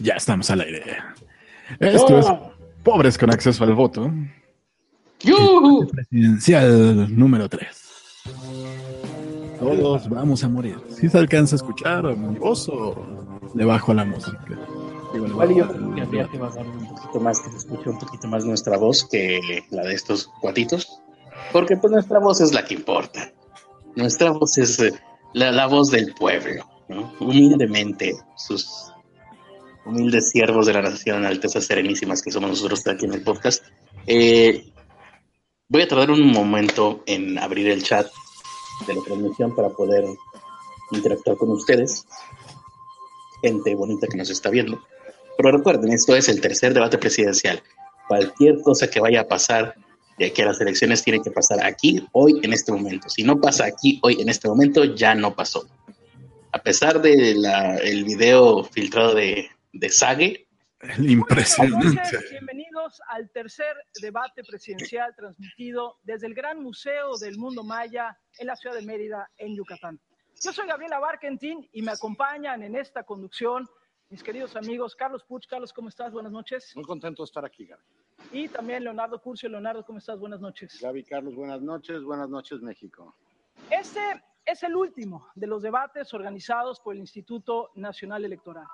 Ya estamos al aire. Esto es Pobres con acceso al voto. ¡Yuhu! Presidencial número 3. Todos vamos a morir. Si se alcanza a escuchar mi voz o le bajo la música. Digo, le yo querría que bajar un poquito más, que se escuche un poquito más nuestra voz que la de estos cuatitos. Porque pues nuestra voz es la que importa. Nuestra voz es eh, la, la voz del pueblo, ¿no? Humildemente, sus humildes siervos de la nación, altezas serenísimas que somos nosotros aquí en el podcast. Eh, voy a tardar un momento en abrir el chat de la transmisión para poder interactuar con ustedes, gente bonita que nos está viendo. Pero recuerden, esto es el tercer debate presidencial. Cualquier cosa que vaya a pasar de aquí a las elecciones tiene que pasar aquí, hoy, en este momento. Si no pasa aquí, hoy, en este momento, ya no pasó. A pesar del el video filtrado de, de Buenas impresionante. noches, bienvenidos al tercer debate presidencial transmitido desde el Gran Museo del Mundo Maya en la ciudad de Mérida, en Yucatán. Yo soy Gabriela Barkentin y me acompañan en esta conducción mis queridos amigos Carlos Puch. Carlos, ¿cómo estás? Buenas noches. Muy contento de estar aquí, Gaby. Y también Leonardo Curcio. Leonardo, ¿cómo estás? Buenas noches. Gaby, Carlos, buenas noches. Buenas noches, México. Este es el último de los debates organizados por el Instituto Nacional Electoral.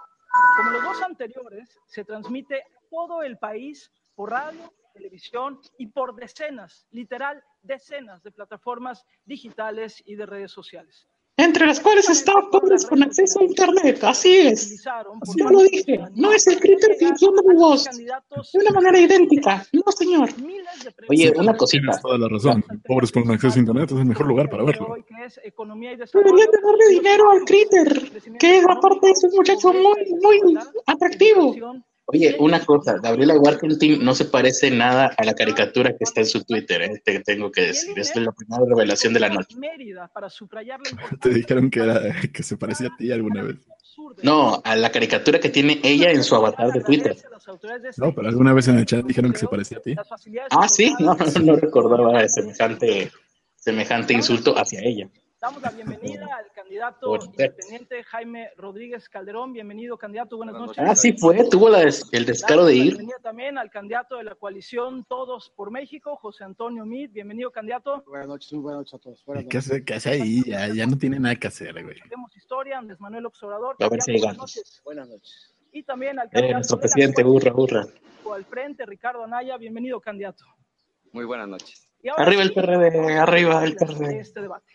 Como los dos anteriores, se transmite todo el país por radio, televisión y por decenas, literal, decenas de plataformas digitales y de redes sociales. Entre las cuales están pobres con acceso a Internet. Así es. Ya lo dije, no es el critter fingiendo mi voz. De una manera idéntica. No, señor. Oye, una cosita. Tienes toda la razón. Pobres con acceso a internet es el mejor lugar para verlo. Deberían de darle dinero al critter, que aparte es un muchacho muy, muy atractivo. Oye, una cosa, Gabriela Warkentin no se parece nada a la caricatura que está en su Twitter, eh, te tengo que decir. Esta es la primera revelación de la noche. Mérida, para subrayar Te dijeron que, era, que se parecía a ti alguna vez. No, a la caricatura que tiene ella en su avatar de Twitter. No, pero alguna vez en el chat dijeron que se parecía a ti. Ah, sí, no, no recordaba semejante, semejante insulto hacia ella. Damos la bienvenida al candidato independiente Jaime Rodríguez Calderón. Bienvenido, candidato. Buenas Buenas noches. Ah, sí fue, tuvo la des- el descaro de ir. bienvenida también al candidato de la coalición Todos por México, José Antonio Mid. Bienvenido, candidato. Buenas noches, muy buenas noches a todos. Buenas ¿Qué noches. hace, qué hace ahí? Ya, ya no tiene nada que hacer, güey. Tenemos historia, Andrés Manuel Observador. A ver si Buenas noches. Buenas noches. Y también al Eh, candidato nuestro de la presidente, burra, burra. coalición Al frente, Ricardo Anaya. Bienvenido, candidato. Muy buenas noches. Y ahora Arriba el PRD, arriba el de PRD. Este debate.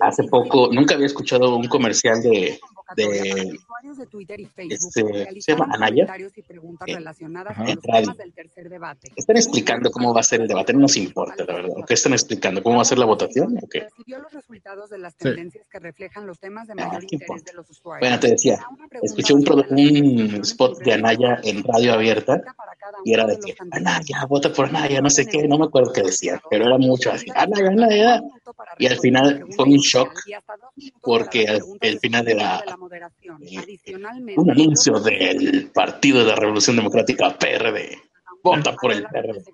Hace poco, nunca había escuchado un comercial de, de usuarios de Twitter y Facebook este, realizaron ¿se llama Anaya? comentarios y preguntas Eh, relacionadas ajá. con los Radio. temas del tercer debate. Están explicando cómo va a ser el debate, no nos importa, la verdad. ¿Qué están explicando? ¿Cómo va a ser la votación? ¿O qué? Recibió los resultados de las Sí. tendencias que reflejan los temas de mayor ¿qué interés importa? de los usuarios. Bueno, te decía, escuché un, un spot de Anaya en radio abierta y era de que. Anaya, vota por Anaya, no sé qué, no me acuerdo qué decía, pero era mucho así, Anaya, Anaya. Y al final fue un shock porque al- el final era, eh, Un anuncio del Partido de la Revolución Democrática, PRD. Vota por el PRD.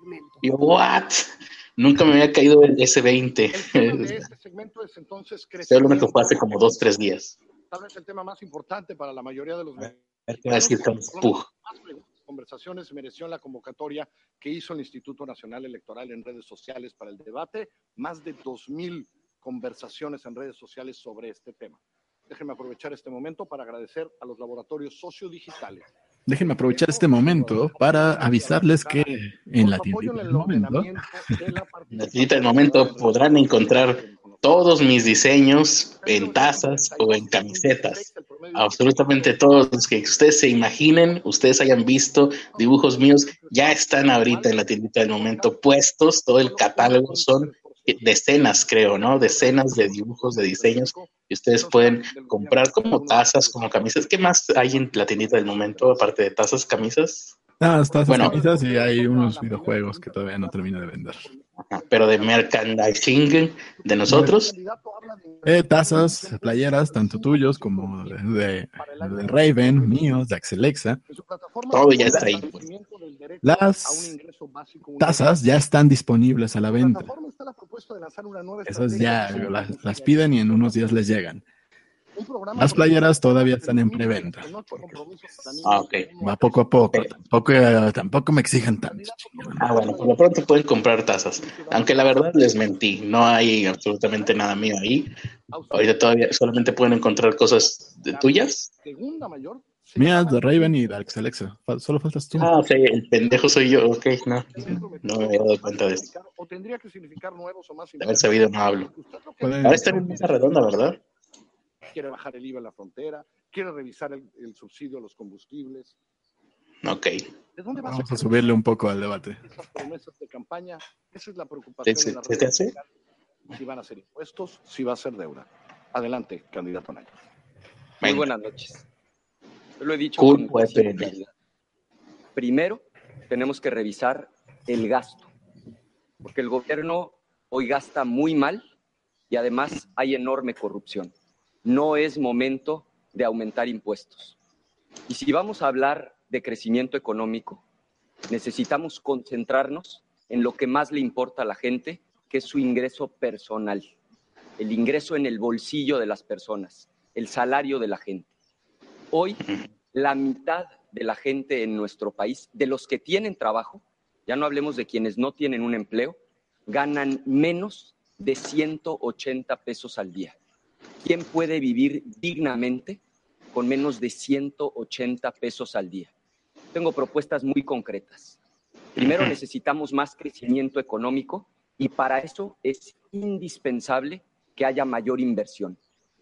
Y yo, ¿what? Nunca me había caído el S20. El de este segmento es entonces Estoy hablando que fue hace como dos, tres días. Tal vez el tema más importante para la mayoría de los preguntas, conversaciones mereció la convocatoria que hizo el Instituto Nacional Electoral en redes sociales para el debate, más de 2.000 conversaciones en redes sociales sobre este tema. Déjenme aprovechar este momento para agradecer a los laboratorios sociodigitales. Déjenme aprovechar este momento para avisarles que en la del momento, En tiendita del momento podrán encontrar todos mis diseños en tazas o en camisetas. Absolutamente todos los que ustedes se imaginen, ustedes hayan visto dibujos míos, ya están ahorita en la tiendita del momento puestos. Todo el catálogo son decenas, creo, ¿no? Decenas de dibujos, de diseños y ustedes pueden comprar como tazas, como camisas. ¿Qué más hay en la tiendita del momento, aparte de tazas, camisas? Ah, estás Bueno. camisas y hay unos videojuegos que todavía no termino de vender. Pero de merchandising de nosotros. Eh, tazas, playeras, tanto tuyos como de, de- de Raven, míos, de Axelexa. Todo ya está ahí, pues. Las tazas ya están disponibles a la venta. Esas ya las, las piden y en unos días les llegan. Un programa Las playeras todavía están en preventa. Ah, ok. Va poco a poco. Tampoco, eh, tampoco me exijan tanto. Ah, bueno, por lo pronto pueden comprar tazas. Aunque la verdad les mentí, no hay absolutamente nada mío ahí. Ahorita todavía solamente pueden encontrar cosas de tuyas. Segunda mayor. llama- de Raven y Dark Alexa. Solo faltas tú. Ah, ok, el pendejo soy yo, ok, no. No me había dado cuenta de eso. O tendría que significar nuevos o más De haber sabido, no hablo. Ahora está en mesa redonda, ¿verdad? Quiere bajar el IVA en la frontera, quiere revisar el, el subsidio a los combustibles. Ok. ¿De dónde va Vamos a subirle un poco al debate. esas promesas de campaña? Esa es la preocupación. ¿Se- en las se te hace? Si van a ser impuestos, si va a ser deuda. Adelante, candidato Naya. Muy buenas noches. Yo lo he dicho Cool, con pues. Primero, tenemos que revisar el gasto, porque el gobierno hoy gasta muy mal y además hay enorme corrupción. No es momento de aumentar impuestos. Y si vamos a hablar de crecimiento económico, necesitamos concentrarnos en lo que más le importa a la gente, que es su ingreso personal, el ingreso en el bolsillo de las personas, el salario de la gente. Hoy, la mitad de la gente en nuestro país, de los que tienen trabajo, ya no hablemos de quienes no tienen un empleo, ganan menos de 180 pesos al día. ¿Quién puede vivir dignamente con menos de 180 pesos al día? Tengo propuestas muy concretas. Primero necesitamos más crecimiento económico y para eso es indispensable que haya mayor inversión.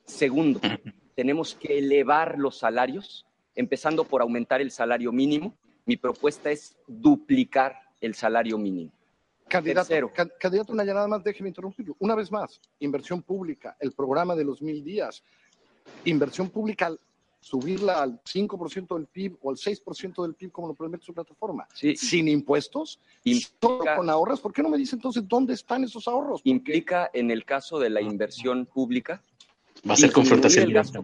Segundo, tenemos que elevar los salarios, empezando por aumentar el salario mínimo. Mi propuesta es duplicar el salario mínimo. Candidato, can- candidato Naya, nada más déjeme interrumpirlo. Una vez más, inversión pública, el programa de los mil días, inversión pública, subirla al 5% del PIB o al 6% del PIB como lo promete su plataforma, Sí, sin impuestos, Implica- solo con ahorros. ¿Por qué no me dice entonces dónde están esos ahorros? Implica en el caso de la inversión pública Va a ser confrontación gasto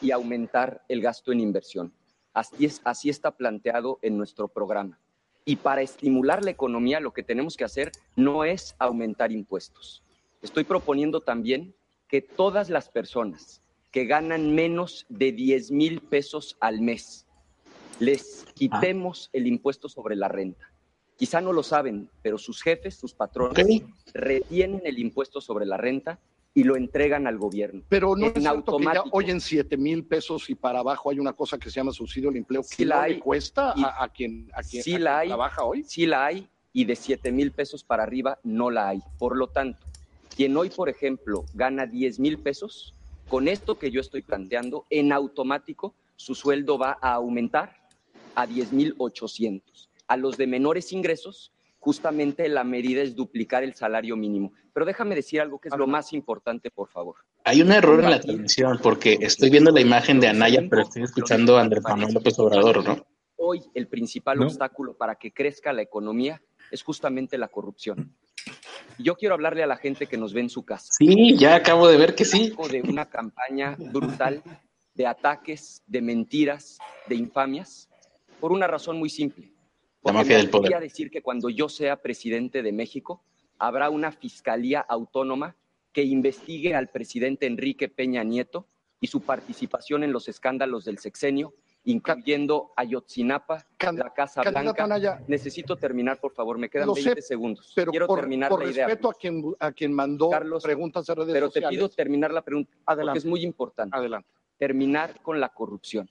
y aumentar el gasto en inversión. Así, es, así está planteado en nuestro programa. Y para estimular la economía lo que tenemos que hacer no es aumentar impuestos. Estoy proponiendo también que todas las personas que ganan menos de 10 mil pesos al mes, les quitemos el impuesto sobre la renta. Quizá no lo saben, pero sus jefes, sus patrones, retienen el impuesto sobre la renta y lo entregan al gobierno. Pero no en es cierto que ya automático. hoy en 7 mil pesos y para abajo hay una cosa que se llama subsidio al empleo Sí que la no hay. le cuesta Y- a, a quien, a quien, Sí a la quien hay. trabaja hoy. Sí la hay y de 7 mil pesos para arriba no la hay. Por lo tanto, quien hoy, por ejemplo, gana 10 mil pesos, con esto que yo estoy planteando, en automático su sueldo va a aumentar a 10 mil 800. A los de menores ingresos, justamente la medida es duplicar el salario mínimo. Pero déjame decir algo que es lo más importante, por favor. Hay un error en la transmisión porque estoy viendo la imagen de Anaya, pero estoy escuchando a Andrés Manuel López Obrador, ¿no? Hoy el principal No. obstáculo para que crezca la economía es justamente la corrupción. Yo quiero hablarle a la gente que nos ve en su casa. Sí, ya acabo de ver que sí. De una campaña brutal de ataques, de mentiras, de infamias, por una razón muy simple. La Porque mafia me del poder. atreví a decir que cuando yo sea presidente de México, habrá una fiscalía autónoma que investigue al presidente Enrique Peña Nieto y su participación en los escándalos del sexenio, incluyendo Ayotzinapa, Can- la Casa Blanca. Necesito Necesito terminar, por favor, me quedan Lo sé, 20 segundos. pero Quiero por, terminar por la idea. respeto a quien, a quien mandó Carlos, preguntas de redes pero te sociales. pido terminar la pregunta, porque Adelante. es muy importante. Adelante. terminar con la corrupción.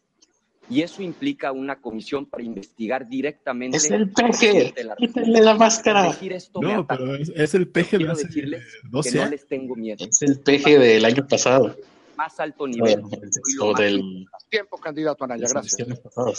Y eso implica una comisión para investigar directamente. Es el peje. de la Quítenle la máscara. Esto No, pero es, es el peje de Quiero hace decirles que 12 no les tengo miedo. Es el peje del año pasado. Más alto nivel. O del. Tiempo, candidato Anaya, gracias.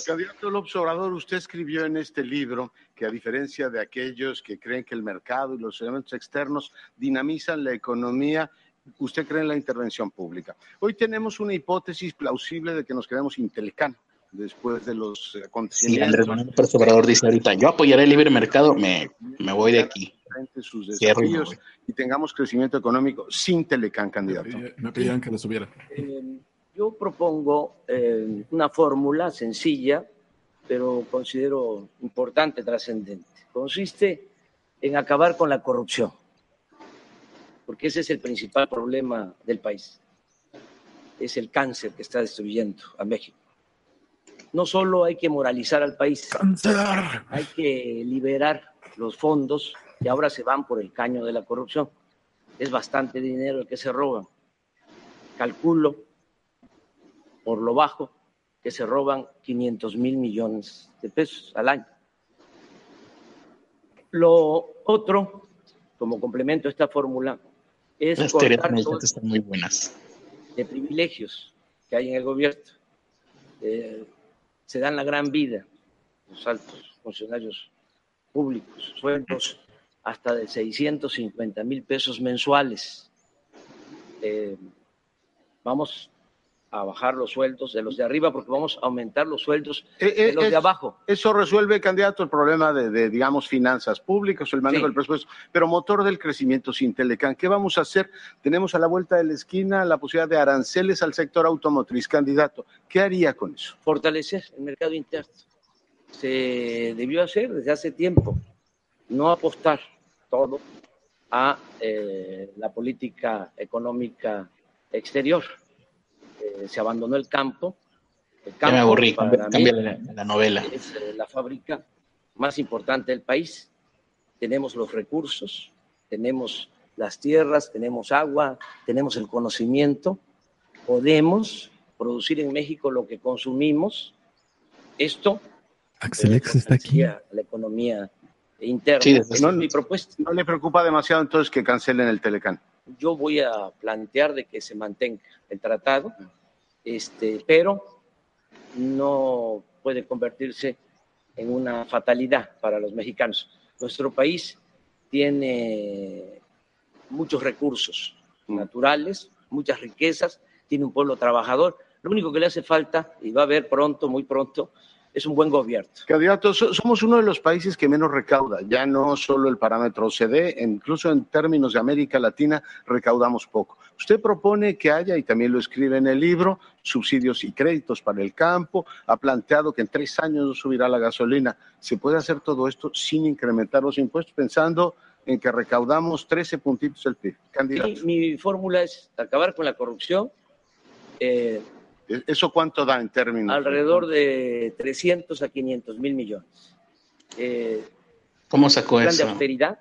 Candidato López Obrador, usted escribió en este libro que a diferencia de aquellos que creen que el mercado y los elementos externos dinamizan la economía, usted cree en la intervención pública. Hoy tenemos una hipótesis plausible de que nos quedamos intelecán después de los acontecimientos. Andrés Manuel López Obrador dice ahorita, yo apoyaré el libre mercado, me, me voy de aquí. sus y desafíos tengamos crecimiento económico sin Telecán, candidato. Me pidieron que lo subiera. Eh, yo propongo eh, una fórmula sencilla, pero considero importante, trascendente. Consiste en acabar con la corrupción, porque ese es el principal problema del país. es el cáncer que está destruyendo a México. No solo hay que moralizar al país, hay que liberar los fondos que ahora se van por el caño de la corrupción. Es bastante dinero el que se roban. Calculo, por lo bajo, que se roban 500 mil millones de pesos al año. Lo otro, como complemento a esta fórmula, es Las están muy buenas. de privilegios que hay en el gobierno. Eh, se dan la gran vida los altos funcionarios públicos, sueldos hasta de 650 mil pesos mensuales. Eh, vamos a bajar los sueldos de los de arriba porque vamos a aumentar los sueldos Eh, eh, de los es- de abajo. Eso resuelve, candidato, el problema de, de, digamos, finanzas públicas, el manejo Sí. del presupuesto, pero motor del crecimiento sin Telecán. ¿Qué vamos a hacer? Tenemos a la vuelta de la esquina la posibilidad de aranceles al sector automotriz. Candidato, ¿qué haría con eso? fortalecer el mercado interno. Se debió hacer desde hace tiempo, no apostar todo a eh, la política económica exterior. Eh, se abandonó el campo. El Ya campo me aburrí, para cambia, mí, cambia la, la novela. es eh, la fábrica más importante del país. Tenemos los recursos, tenemos las tierras, tenemos agua, tenemos el conocimiento. Podemos producir en México lo que consumimos. Esto Axelex eh, está aquí. la economía interna. Sí, luego. mi propuesta. ¿No le preocupa demasiado entonces que cancelen el Telecán? Yo voy a plantear de que se mantenga el tratado, este, pero no puede convertirse en una fatalidad para los mexicanos. Nuestro país tiene muchos recursos naturales, muchas riquezas, tiene un pueblo trabajador. Lo único que le hace falta, y va a haber pronto, muy pronto, es un buen gobierno. Candidato, so- somos uno de los países que menos recauda, ya no solo el parámetro OCDE, incluso en términos de América Latina recaudamos poco. Usted propone que haya, y también lo escribe en el libro, subsidios y créditos para el campo, ha planteado que en tres años no subirá la gasolina. ¿Se puede hacer todo esto sin incrementar los impuestos, pensando en que recaudamos 13 puntitos del PIB? Candidato, mi fórmula es acabar con la corrupción, eh, ¿eso cuánto da en términos? alrededor de 300 a 500 mil millones. Eh, ¿Cómo sacó plan de eso? austeridad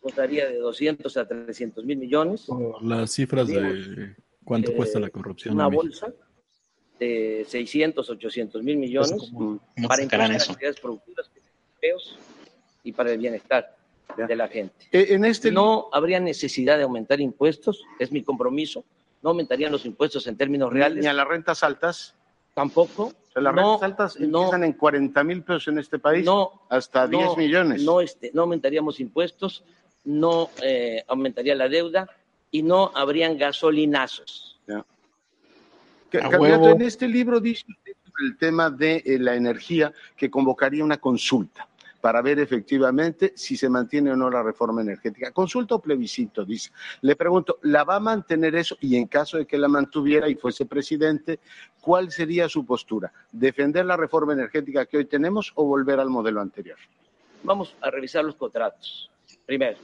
costaría de 200 a 300 mil millones. Por las cifras de cuánto Eh, cuesta la corrupción. Una bolsa de 600, 800 mil millones ¿Cómo, cómo para impulsar eso? actividades productivas, y para el bienestar Ya. de la gente. Eh, En este No habría necesidad de aumentar impuestos, es mi compromiso. No aumentarían los impuestos en términos reales, ni a las rentas altas, tampoco. o sea, las No, rentas altas no, empiezan en 40 mil pesos en este país. no, hasta no, 10 millones. No, este, no aumentaríamos impuestos, no eh, aumentaría la deuda y no habrían gasolinazos. Ca- A Candidato, huevo. en este libro dice usted sobre el tema de eh, la energía que convocaría una consulta para ver efectivamente si se mantiene o no la reforma energética. Consulta o plebiscito, dice. Le pregunto, ¿la va a mantener eso? Y en caso de que la mantuviera y fuese presidente, ¿cuál sería su postura? ¿Defender la reforma energética que hoy tenemos o volver al modelo anterior? Vamos a revisar los contratos. Primero,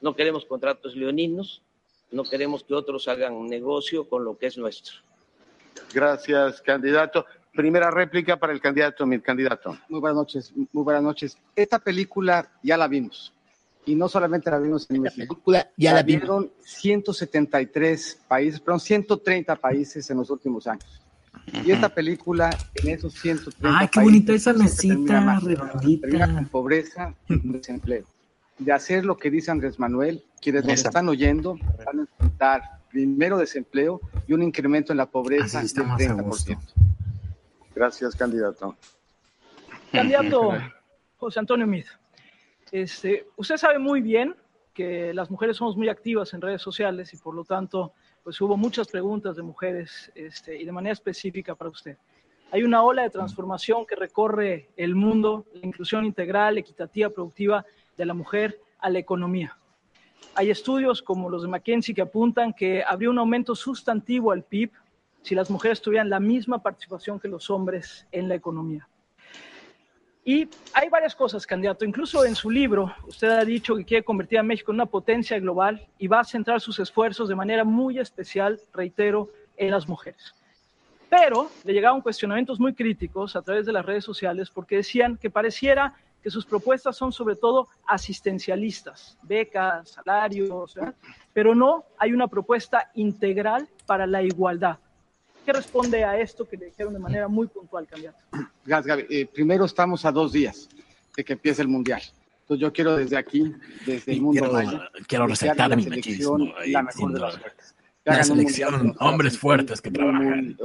no queremos contratos leoninos, no queremos que otros hagan un negocio con lo que es nuestro. Gracias, candidato. Primera réplica para el candidato, mi candidato. Muy buenas noches, muy buenas noches. Esta película ya la vimos. Y no solamente la vimos en México. ya la vimos. vieron 173 países, perdón, 130 países en los últimos años. Y esta película, en esos 130 Ay, qué bonita esa mesita mal. Termina con pobreza y desempleo. De hacer lo que dice Andrés Manuel, quienes nos Esa. están oyendo van a enfrentar primero desempleo y un incremento en la está del más a gusto. 30%. Gracias, candidato. Candidato José Antonio Mid, este, usted sabe muy bien que las mujeres somos muy activas en redes sociales y por lo tanto pues hubo muchas preguntas de mujeres este, y de manera específica para usted. Hay una ola de transformación que recorre el mundo, la inclusión integral, equitativa, productiva de la mujer a la economía. Hay estudios como los de McKinsey que apuntan que habría un aumento sustantivo al PIB si las mujeres tuvieran la misma participación que los hombres en la economía. Y hay varias cosas, candidato. Incluso en su libro, usted ha dicho que quiere convertir a México en una potencia global y va a centrar sus esfuerzos de manera muy especial, reitero, en las mujeres. Pero le llegaban cuestionamientos muy críticos a través de las redes sociales porque decían que pareciera que sus propuestas son sobre todo asistencialistas, becas, salarios, pero no hay una propuesta integral para la igualdad. ¿Qué responde a esto que le dijeron de manera muy puntual, candidato? Gracias, Gaby. Eh, primero estamos a dos días de que empiece el Mundial. Entonces yo quiero desde aquí, desde el mundo quiero, maya, quiero resaltar a mi machismo. selección ahí, la mejor de las suertes. Selección, mundial hombres fuertes que trabajan.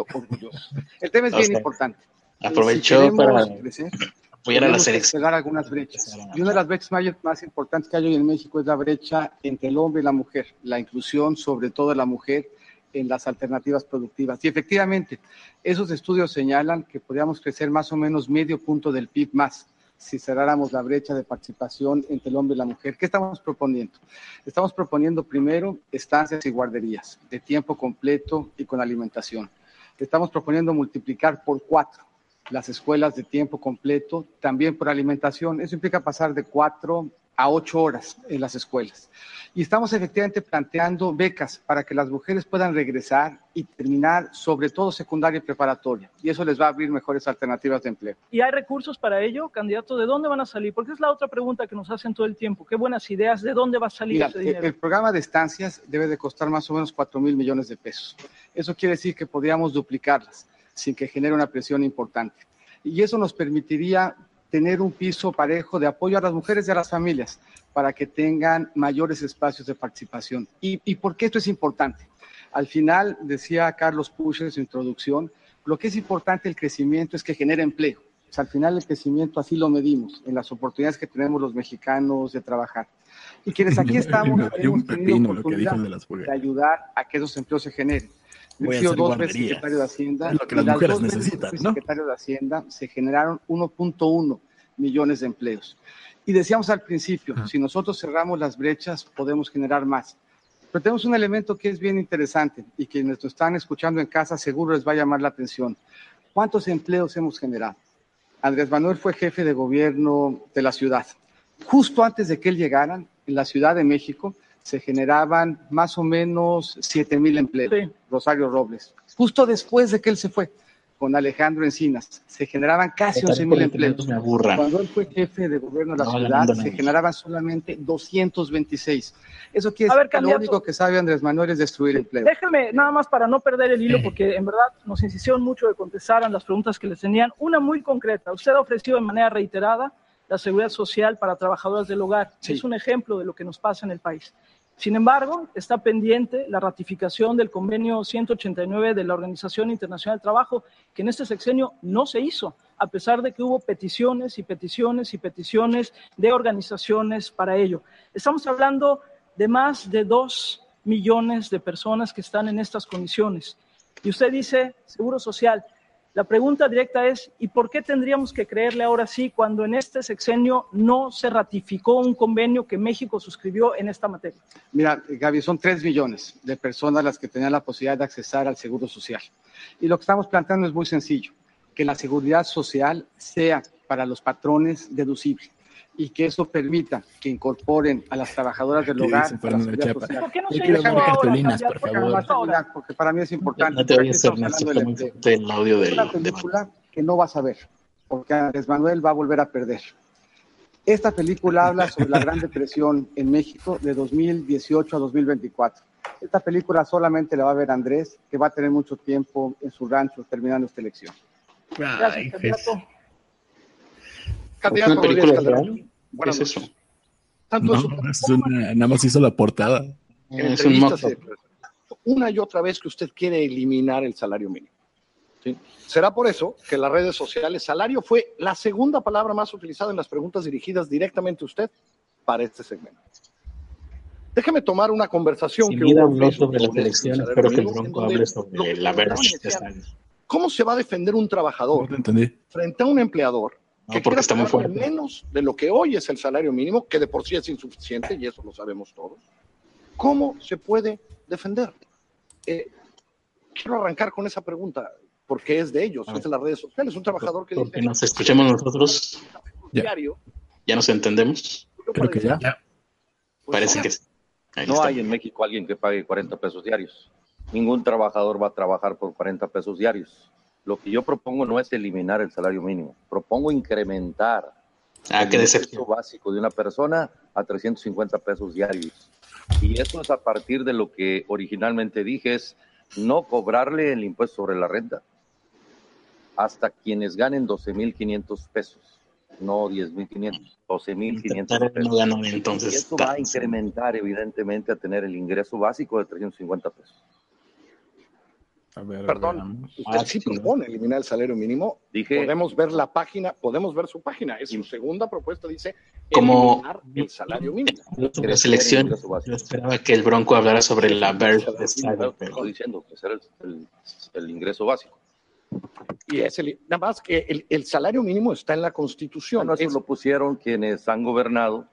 El tema es O bien importante. Aprovechó Si para crecer, apoyar a la selección. cerrar algunas brechas. Y una de las brechas más, más importantes que hay hoy en México es la brecha entre el hombre y la mujer, la inclusión sobre todo de la mujer en las alternativas productivas. Y efectivamente, esos estudios señalan que podríamos crecer más o menos medio punto del PIB más si cerráramos la brecha de participación entre el hombre y la mujer. ¿Qué estamos proponiendo? Estamos proponiendo primero estancias y guarderías de tiempo completo y con alimentación. Estamos proponiendo multiplicar por cuatro las escuelas de tiempo completo, también por alimentación. Eso implica pasar de cuatro a ocho horas en las escuelas. Y estamos efectivamente planteando becas para que las mujeres puedan regresar y terminar, sobre todo secundaria y preparatoria. Y eso les va a abrir mejores alternativas de empleo. ¿Y hay recursos para ello, candidato? ¿De dónde van a salir? Porque es la otra pregunta que nos hacen todo el tiempo. ¿Qué buenas ideas? ¿De dónde va a salir Mira, ese el, dinero? el programa de estancias debe de costar más o menos 4 mil millones de pesos. Eso quiere decir que podríamos duplicarlas sin que genere una presión importante. Y eso nos permitiría tener un piso parejo de apoyo a las mujeres y a las familias para que tengan mayores espacios de participación. ¿Y, y por qué esto es importante? Al final, decía Carlos Puch en su introducción, lo que es importante el crecimiento es que genere empleo. O sea, al final el crecimiento así lo medimos en las oportunidades que tenemos los mexicanos de trabajar. Y quienes aquí estamos hemos tenido oportunidad de ayudar a que esos empleos se generen. Voy he sido dos veces secretario de Hacienda. Es lo que las mujeres necesitan, ¿no? secretario de Hacienda se generaron 1.1 millones de empleos. Y decíamos al principio, Ajá. si nosotros cerramos las brechas, podemos generar más. Pero tenemos un elemento que es bien interesante y que nos están escuchando en casa seguro les va a llamar la atención. ¿Cuántos empleos hemos generado? Andrés Manuel fue jefe de gobierno de la ciudad. Justo antes de que él llegara, en la Ciudad de México se generaban más o menos 7 mil empleos. Sí. Rosario Robles. Justo después de que él se fue, con Alejandro Encinas, se generaban casi 11 mil empleos. Me. Cuando él fue jefe de gobierno de la No, ciudad, se generaban solamente 226. Eso quiere A decir ver, que lo único que sabe Andrés Manuel es destruir empleo. Déjeme, nada más para no perder el hilo, porque en verdad nos insistieron mucho de contestaran las preguntas que les tenían. Una muy concreta. Usted ha ofrecido de manera reiterada la seguridad social para trabajadoras del hogar. Sí. Es un ejemplo de lo que nos pasa en el país. Sin embargo, está pendiente la ratificación del convenio 189 de la Organización Internacional del Trabajo, que en este sexenio no se hizo, a pesar de que hubo peticiones y peticiones y peticiones de organizaciones para ello. Estamos hablando de más de dos millones de personas que están en estas condiciones. Y usted dice, Seguro Social. La pregunta directa es, ¿y por qué tendríamos que creerle ahora sí cuando en este sexenio no se ratificó un convenio que México suscribió en esta materia? Mira, Gaby, son 3 millones de personas las que tenían la posibilidad de accesar al seguro social. Y lo que estamos planteando es muy sencillo, que la seguridad social sea para los patrones deducible y que eso permita que incorporen a las trabajadoras del ¿Qué hogar a la social. ¿Por qué no Yo se quiero ver cartulinas, por Porque favor. porque para mí es importante. No te estamos Ernesto. el audio Es del una película que no vas a ver, porque Andrés Manuel va a volver a perder. Esta película habla sobre la Gran Depresión en México de 2018 a 2024. Esta película solamente la va a ver Andrés, que va a tener mucho tiempo en su rancho terminando esta elección. Gracias, candidato. ¿Es Candidato una película Calderón? ¿Qué es eso? Tanto No, es una- nada más hizo la portada. en Es un declaraciones, una y otra vez que usted quiere eliminar el salario mínimo. ¿sí? Será por eso que las redes sociales salario fue la segunda palabra más utilizada en las preguntas dirigidas directamente a usted para este segmento. Déjeme tomar una conversación Si que Mira hubo habló sobre la sobre el selección, salario espero que el Bronco hable sobre la año. ¿Cómo se va a defender un No trabajador entendí. frente a un empleador No, que porque está muy fuerte. menos de lo que hoy es el salario mínimo, que de por sí es insuficiente, y eso lo sabemos todos. ¿Cómo se puede defender? Eh, quiero arrancar con esa pregunta, porque es de ellos, es de las redes sociales, un trabajador que Porque dice, nos escuchemos nosotros, Ya. diario, ya nos entendemos. Creo que ya. pues, Parece que sí. Ahí No está. hay en México alguien que pague 40 pesos diarios. ningún trabajador va a trabajar por 40 pesos diarios. Lo que yo propongo no es eliminar el salario mínimo, propongo incrementar Ah, el ingreso básico de una persona a 350 pesos diarios. Y eso es a partir de lo que originalmente dije, es no cobrarle el impuesto sobre la renta hasta quienes ganen 12.500 pesos, no 10.500, 12.500 Intentar pesos. ganar Y entonces eso va a incrementar evidentemente a tener el ingreso básico de 350 pesos. A ver, Perdón, veamos. usted Ah, sí propone eliminar el salario mínimo. Dije, Podemos ver la página, podemos ver su página. Es su segunda propuesta, dice Como- eliminar el salario mínimo. Crecer selección, yo esperaba que el Bronco hablara sobre la Bird de pero diciendo, crecer el, el- el ingreso básico. Y es el, nada más que el, el salario mínimo está en la Constitución. Bueno, eso Es- lo pusieron quienes han gobernado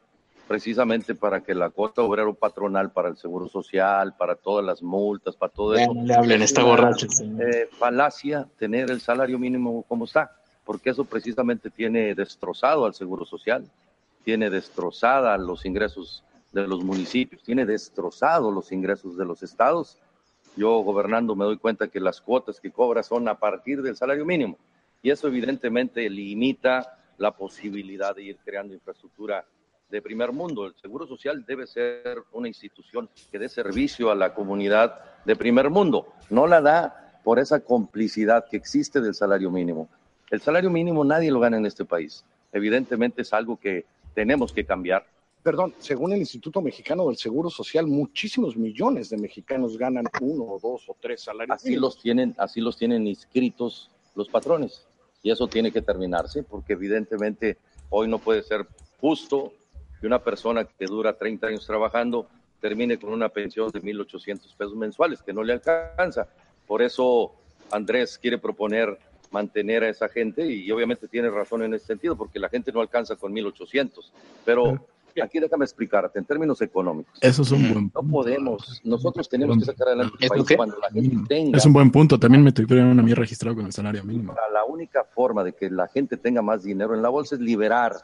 precisamente para que la cuota obrero patronal para el seguro social, para todas las multas, para todo eso, no le hablen, es está borracho eh, falacia tener el salario mínimo como está, porque eso precisamente tiene destrozado al seguro social, tiene destrozada los ingresos de los municipios, tiene destrozado los ingresos de los estados. Yo gobernando me doy cuenta que las cuotas que cobra son a partir del salario mínimo y eso evidentemente limita la posibilidad de ir creando infraestructura de primer mundo. El Seguro Social debe ser una institución que dé servicio a la comunidad de primer mundo. No la da por esa complicidad que existe del salario mínimo. El salario mínimo nadie lo gana en este país. Evidentemente es algo que tenemos que cambiar. Perdón, según el Instituto Mexicano del Seguro Social, muchísimos millones de mexicanos ganan uno o dos o tres salarios Así mínimos. los tienen, así los tienen inscritos los patrones. Y eso tiene que terminarse porque evidentemente hoy no puede ser justo que una persona que dura 30 años trabajando termine con una pensión de 1.800 pesos mensuales, que no le alcanza. Por eso Andrés quiere proponer mantener a esa gente y obviamente tiene razón en ese sentido, porque la gente no alcanza con 1.800. Pero aquí déjame explicarte, en términos económicos, Eso es un buen no punto. podemos, nosotros tenemos que sacar adelante el ¿Eso país qué? cuando la gente tenga Es un buen punto. También me tuvieron a mí registrado con el salario mínimo. La única forma de que la gente tenga más dinero en la bolsa es liberar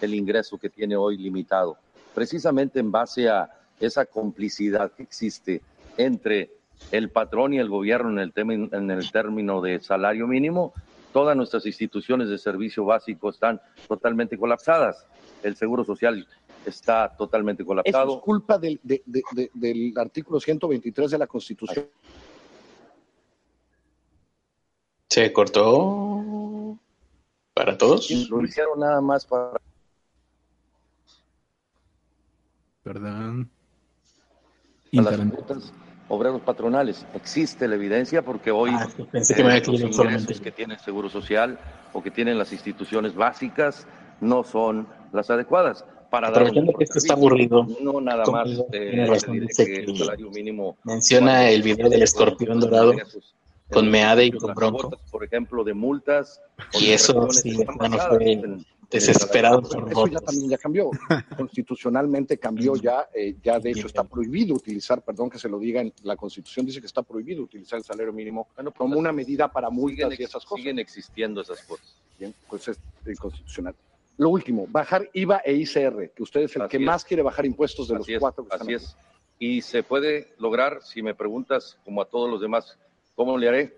el ingreso que tiene hoy limitado, precisamente en base a esa complicidad que existe entre el patrón y el gobierno en el, tema, en el término de salario mínimo. Todas nuestras instituciones de servicio básico están totalmente colapsadas. El Seguro Social está totalmente Eso colapsado. es culpa del, de- de- de- del artículo 123 de la Constitución. Se cortó para todos. Lo hicieron nada más para Perdón. a las juntas obreros patronales. Existe la evidencia porque hoy Ah, pensé que me eh, los ingresos que tiene el Seguro Social o que tienen las instituciones básicas no son las adecuadas para dar un Aprovechando que esto está aburrido, No nada como más digo, eh, razón, dice que el salario mínimo menciona el video del escorpión dorado con eh, Meade y con Bronco. por ejemplo, de multas Y eso sí, bueno, fue en- desesperado por Eso ya votos. también ya cambió. Constitucionalmente cambió ya, eh, ya de hecho está prohibido utilizar, perdón que se lo diga, en la Constitución dice que está prohibido utilizar el salario mínimo Bueno, pues, como una medida para siguen, multas y esas cosas. siguen existiendo esas cosas. Bien, pues es inconstitucional. Lo último, bajar IVA e ICR, que usted es el Así que es. más quiere bajar impuestos de los Así es, cuatro que están así aquí. es. Y se puede lograr, si me preguntas, como a todos los demás, ¿cómo le haré?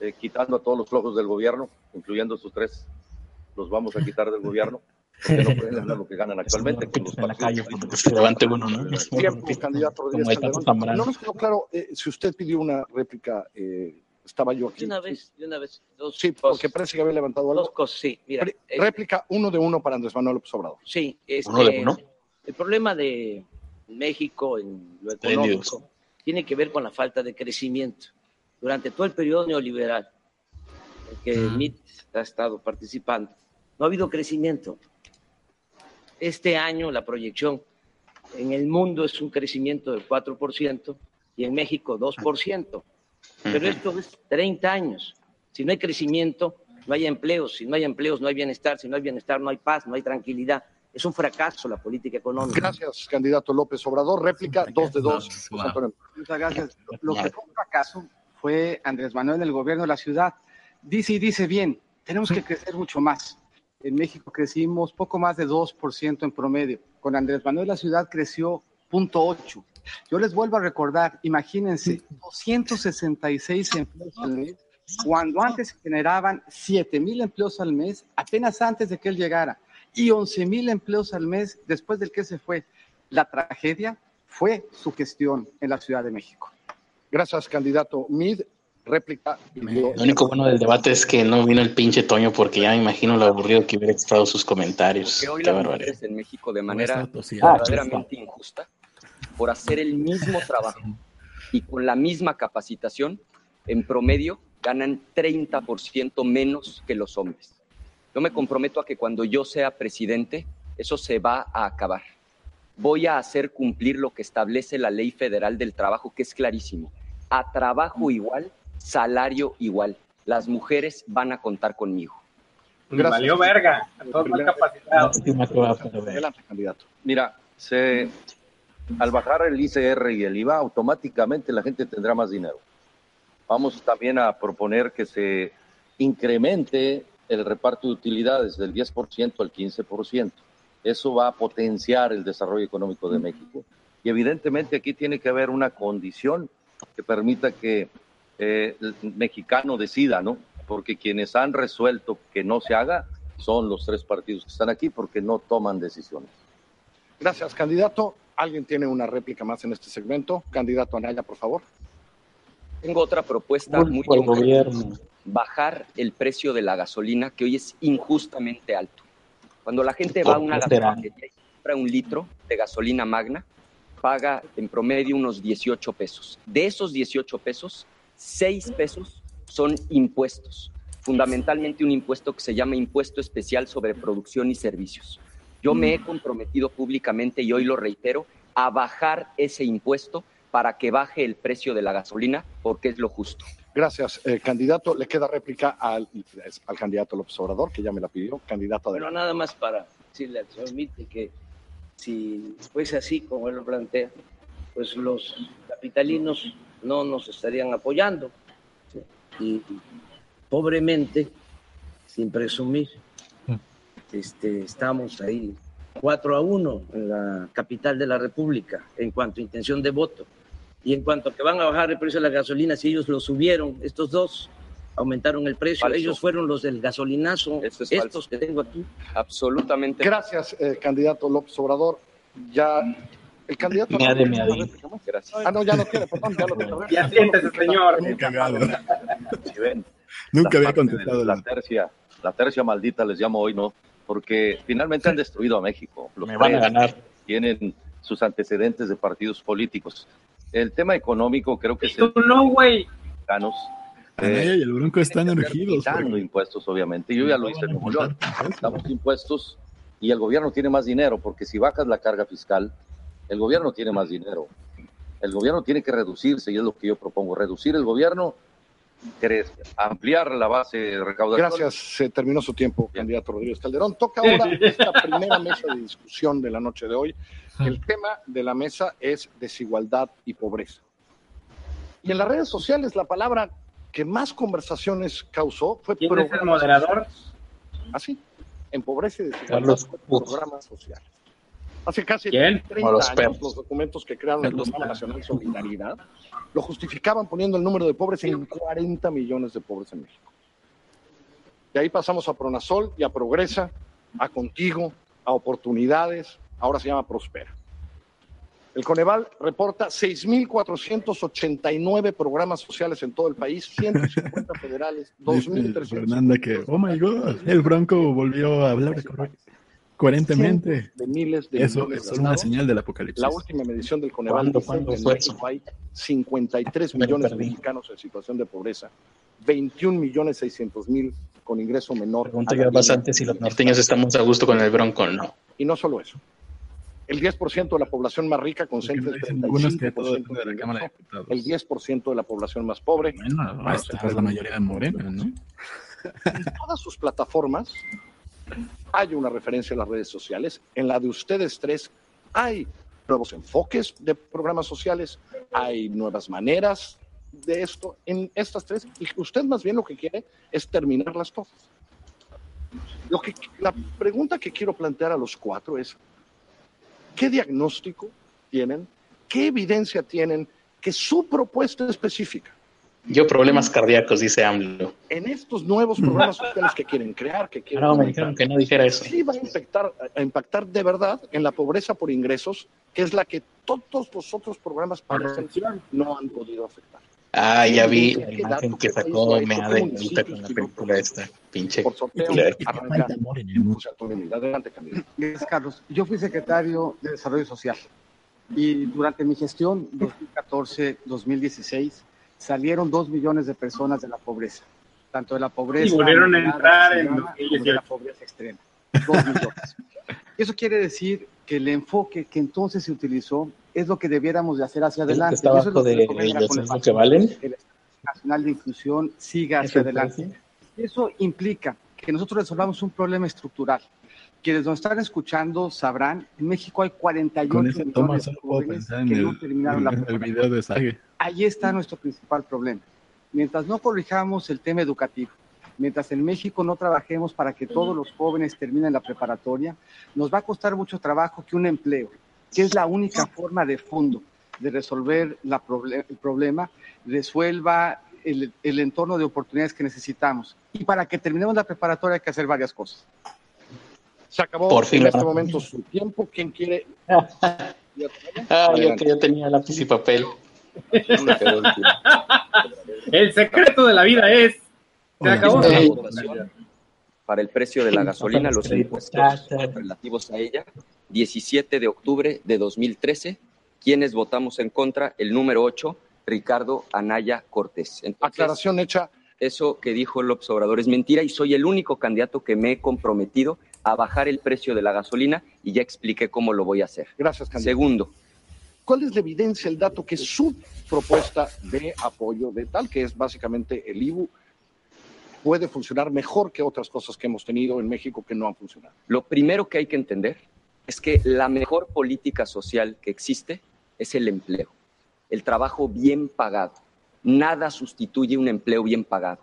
Eh, quitando a todos los flojos del gobierno, incluyendo sus tres, los vamos a quitar del gobierno, porque no pueden ganar lo que ganan actualmente. Con los en la calle, levante uno, ¿no? Tiempo, candidato Rodríguez. No nos quedó claro eh, si usted pidió una réplica, eh, estaba yo aquí. De una vez, de una vez. Dos Sí, cosas. porque parece que había levantado Dos algo. cosas, sí. Mira, eh, réplica uno de uno para Andrés Manuel López Obrador. sí, este, Uno de uno. el problema de México en lo económico tiene que ver con la falta de crecimiento. Durante todo el periodo neoliberal en que el Mm. MIT ha estado participando, no ha habido crecimiento. Este año la proyección en el mundo es un crecimiento del 4% y en México 2%. Pero esto es 30 años. Si no hay crecimiento, no hay empleos. Si no hay empleos, no hay bienestar. Si no hay bienestar, no hay paz, no hay tranquilidad. Es un fracaso la política económica. Gracias, candidato López Obrador. Réplica dos de dos. Wow. Muchas gracias. Lo que fue un fracaso fue Andrés Manuel en el gobierno de la ciudad. Dice y dice bien, tenemos que crecer mucho más. En México crecimos poco más de 2% en promedio. Con Andrés Manuel la ciudad creció 0.8. Yo les vuelvo a recordar, imagínense, 266 empleos al mes, cuando antes generaban 7 mil empleos al mes, apenas antes de que él llegara, y 11 mil empleos al mes después del que se fue. La tragedia fue su gestión en la Ciudad de México. Gracias, candidato Mid. Réplica. Lo único bueno del debate es que no vino el pinche Toño porque ya me imagino lo aburrido que hubiera estado sus comentarios. Que hoy Qué las barbaridad. en México de manera verdaderamente injusta por hacer el mismo trabajo y con la misma capacitación, en promedio ganan 30% menos que los hombres. Yo me comprometo a que cuando yo sea presidente, eso se va a acabar. Voy a hacer cumplir lo que establece la ley federal del trabajo, que es clarísimo. A trabajo igual, salario igual. Las mujeres van a contar conmigo. Gracias. Valió verga. A todos mal capacitados. Mira, se, al bajar el ICR y el IVA, automáticamente la gente tendrá más dinero. Vamos también a proponer que se incremente el reparto de utilidades del 10% al 15%. Eso va a potenciar el desarrollo económico de México. Y evidentemente aquí tiene que haber una condición que permita que eh, el mexicano decida, ¿no? Porque quienes han resuelto que no se haga son los tres partidos que están aquí porque no toman decisiones. Gracias, candidato. ¿Alguien tiene una réplica más en este segmento? Candidato Anaya, por favor. Tengo otra propuesta muy concreta. gobierno. bajar el precio de la gasolina, que hoy es injustamente alto. Cuando la gente va a una gasolinería y compra un litro de gasolina magna, paga en promedio unos 18 pesos. De esos 18 pesos, 6 pesos son impuestos, fundamentalmente un impuesto que se llama impuesto especial sobre producción y servicios. Yo me he comprometido públicamente y hoy lo reitero a bajar ese impuesto para que baje el precio de la gasolina porque es lo justo. Gracias, eh, candidato. Le queda réplica al, al candidato López Obrador, que ya me la pidió. Candidato Bueno, adelante. nada más para decirle al señor Mitti que si fuese así como él lo plantea, pues los capitalinos no nos estarían apoyando. ¿sí? Y pobremente, sin presumir, este, estamos ahí 4 a 1 en la capital de la República en cuanto a intención de voto. Y en cuanto a que van a bajar el precio de la gasolina, si ellos lo subieron, estos dos aumentaron el precio, Falso. ellos fueron los del gasolinazo, es estos falso. que tengo aquí. Absolutamente. Gracias, eh, candidato López Obrador. Ya, el candidato. ¿tiene réplica más? Gracias. Ah, no, ya no quiere, perdón, ya no tiene. Ya siéntese, señor. Nunca la había contestado. La tercia, la tercia maldita les llamo hoy, ¿no? Porque finalmente han destruido a México. Los Me van a ganar. tienen sus antecedentes de partidos políticos. El tema económico creo que es Tú no, güey. Anaya y el Bronco están urgidos. Quitando impuestos, obviamente. Yo ya lo hice en Nuevo León. Damos impuestos y el gobierno tiene más dinero, porque si bajas la carga fiscal, el gobierno tiene más dinero. El gobierno tiene que reducirse y es lo que yo propongo, reducir el gobierno, ampliar la base de recaudación. Gracias, se terminó su tiempo, candidato Rodríguez Calderón. Toca ahora esta primera mesa de discusión de la noche de hoy. El tema de la mesa es desigualdad y pobreza. Y en las redes sociales la palabra que más conversaciones causó fue ¿Quién es el moderador? Así, en pobreza y desigualdad, Carlos programas sociales. Hace casi ¿Quién? 30 Como los años, perros. los documentos que crearon el Programa. Nacional de Solidaridad lo justificaban poniendo el número de pobres en 40 millones de pobres en México. De ahí pasamos a Pronasol y a Progresa, a Contigo, a Oportunidades, ahora se llama Prospera. El Coneval reporta 6.489 programas sociales en todo el país, 150 federales, Dice 2.300. Fernanda que, oh my god, el Bronco volvió a hablar corre- coherentemente. de miles de Eso millones es una señal del apocalipsis. La última medición del Coneval hay 53 Me lo millones de mexicanos en situación de pobreza, 21 millones 600 mil con ingreso menor. Pregunta mínima. bastante si los norteños estamos a gusto con el Bronco, no. Y no solo eso. El 10% de la población más rica concentra el dicen algunos que todo 35% depende de la Cámara de Diputados. el 10% de la población más pobre. Bueno, esta es la mayoría de Morena, ¿no? En todas sus plataformas hay una referencia a las redes sociales. En la de ustedes tres hay nuevos enfoques de programas sociales, hay nuevas maneras de esto. En estas tres, y usted más bien lo que quiere es terminarlas todas. Lo que, la pregunta que quiero plantear a los cuatro es, ¿qué diagnóstico tienen ¿qué evidencia tienen que su propuesta específica Yo problemas cardíacos, dice AMLO. en estos nuevos programas sociales que quieren crear, que quieren No, me dijeron que no dijera eso. sí va a impactar, a impactar de verdad en la pobreza por ingresos, que es la que todos los otros programas parecen no han podido afectar. Ah, ya vi la ¿Qué imagen que sacó país me lo ha de con la película esta. Pinche. Por sorteo. Adelante. Gracias, Carlos. Yo fui secretario de Desarrollo Social y durante mi gestión 2014-2016 salieron dos millones de personas de la pobreza, tanto de la pobreza Y volvieron a entrar en de la 2018. pobreza extrema. Dos millones. Eso quiere decir que el enfoque que entonces se utilizó es lo que debiéramos de hacer hacia adelante. está Y eso es abajo lo que de que valen. El Estado Nacional de Inclusión siga ¿Es hacia el adelante. Eso implica que nosotros resolvamos un problema estructural. Quienes nos están escuchando sabrán, en México hay 48 Con ese toma millones de jóvenes que no terminaron la el video de. Ahí está nuestro principal problema. Mientras no corrijamos el tema educativo, mientras en México no trabajemos para que todos los jóvenes terminen la preparatoria, nos va a costar mucho trabajo que un empleo, que es la única forma de fondo de resolver la proble- el problema, resuelva el, el entorno de oportunidades que necesitamos. Y para que terminemos la preparatoria hay que hacer varias cosas. Se acabó Por fin en este momento su tiempo. ¿Quién quiere? Ah, yo que yo tenía lápiz y papel. Me quedó el secreto de la vida es. Se acabó. Esta Ey. votación para el precio de la gasolina, los impuestos relativos a ella, 17 de octubre de 2013. ¿Quiénes votamos en contra? El número 8, Ricardo Anaya Cortés. Entonces, Aclaración hecha. eso que dijo López Obrador es mentira y soy el único candidato que me he comprometido a bajar el precio de la gasolina y ya expliqué cómo lo voy a hacer. Gracias, candidato. Segundo, ¿Cuál es la evidencia, el dato que su propuesta de apoyo de tal, que es básicamente el IBU, puede funcionar mejor que otras cosas que hemos tenido en México que no han funcionado? Lo primero que hay que entender es que la mejor política social que existe es el empleo, el trabajo bien pagado. Nada sustituye un empleo bien pagado.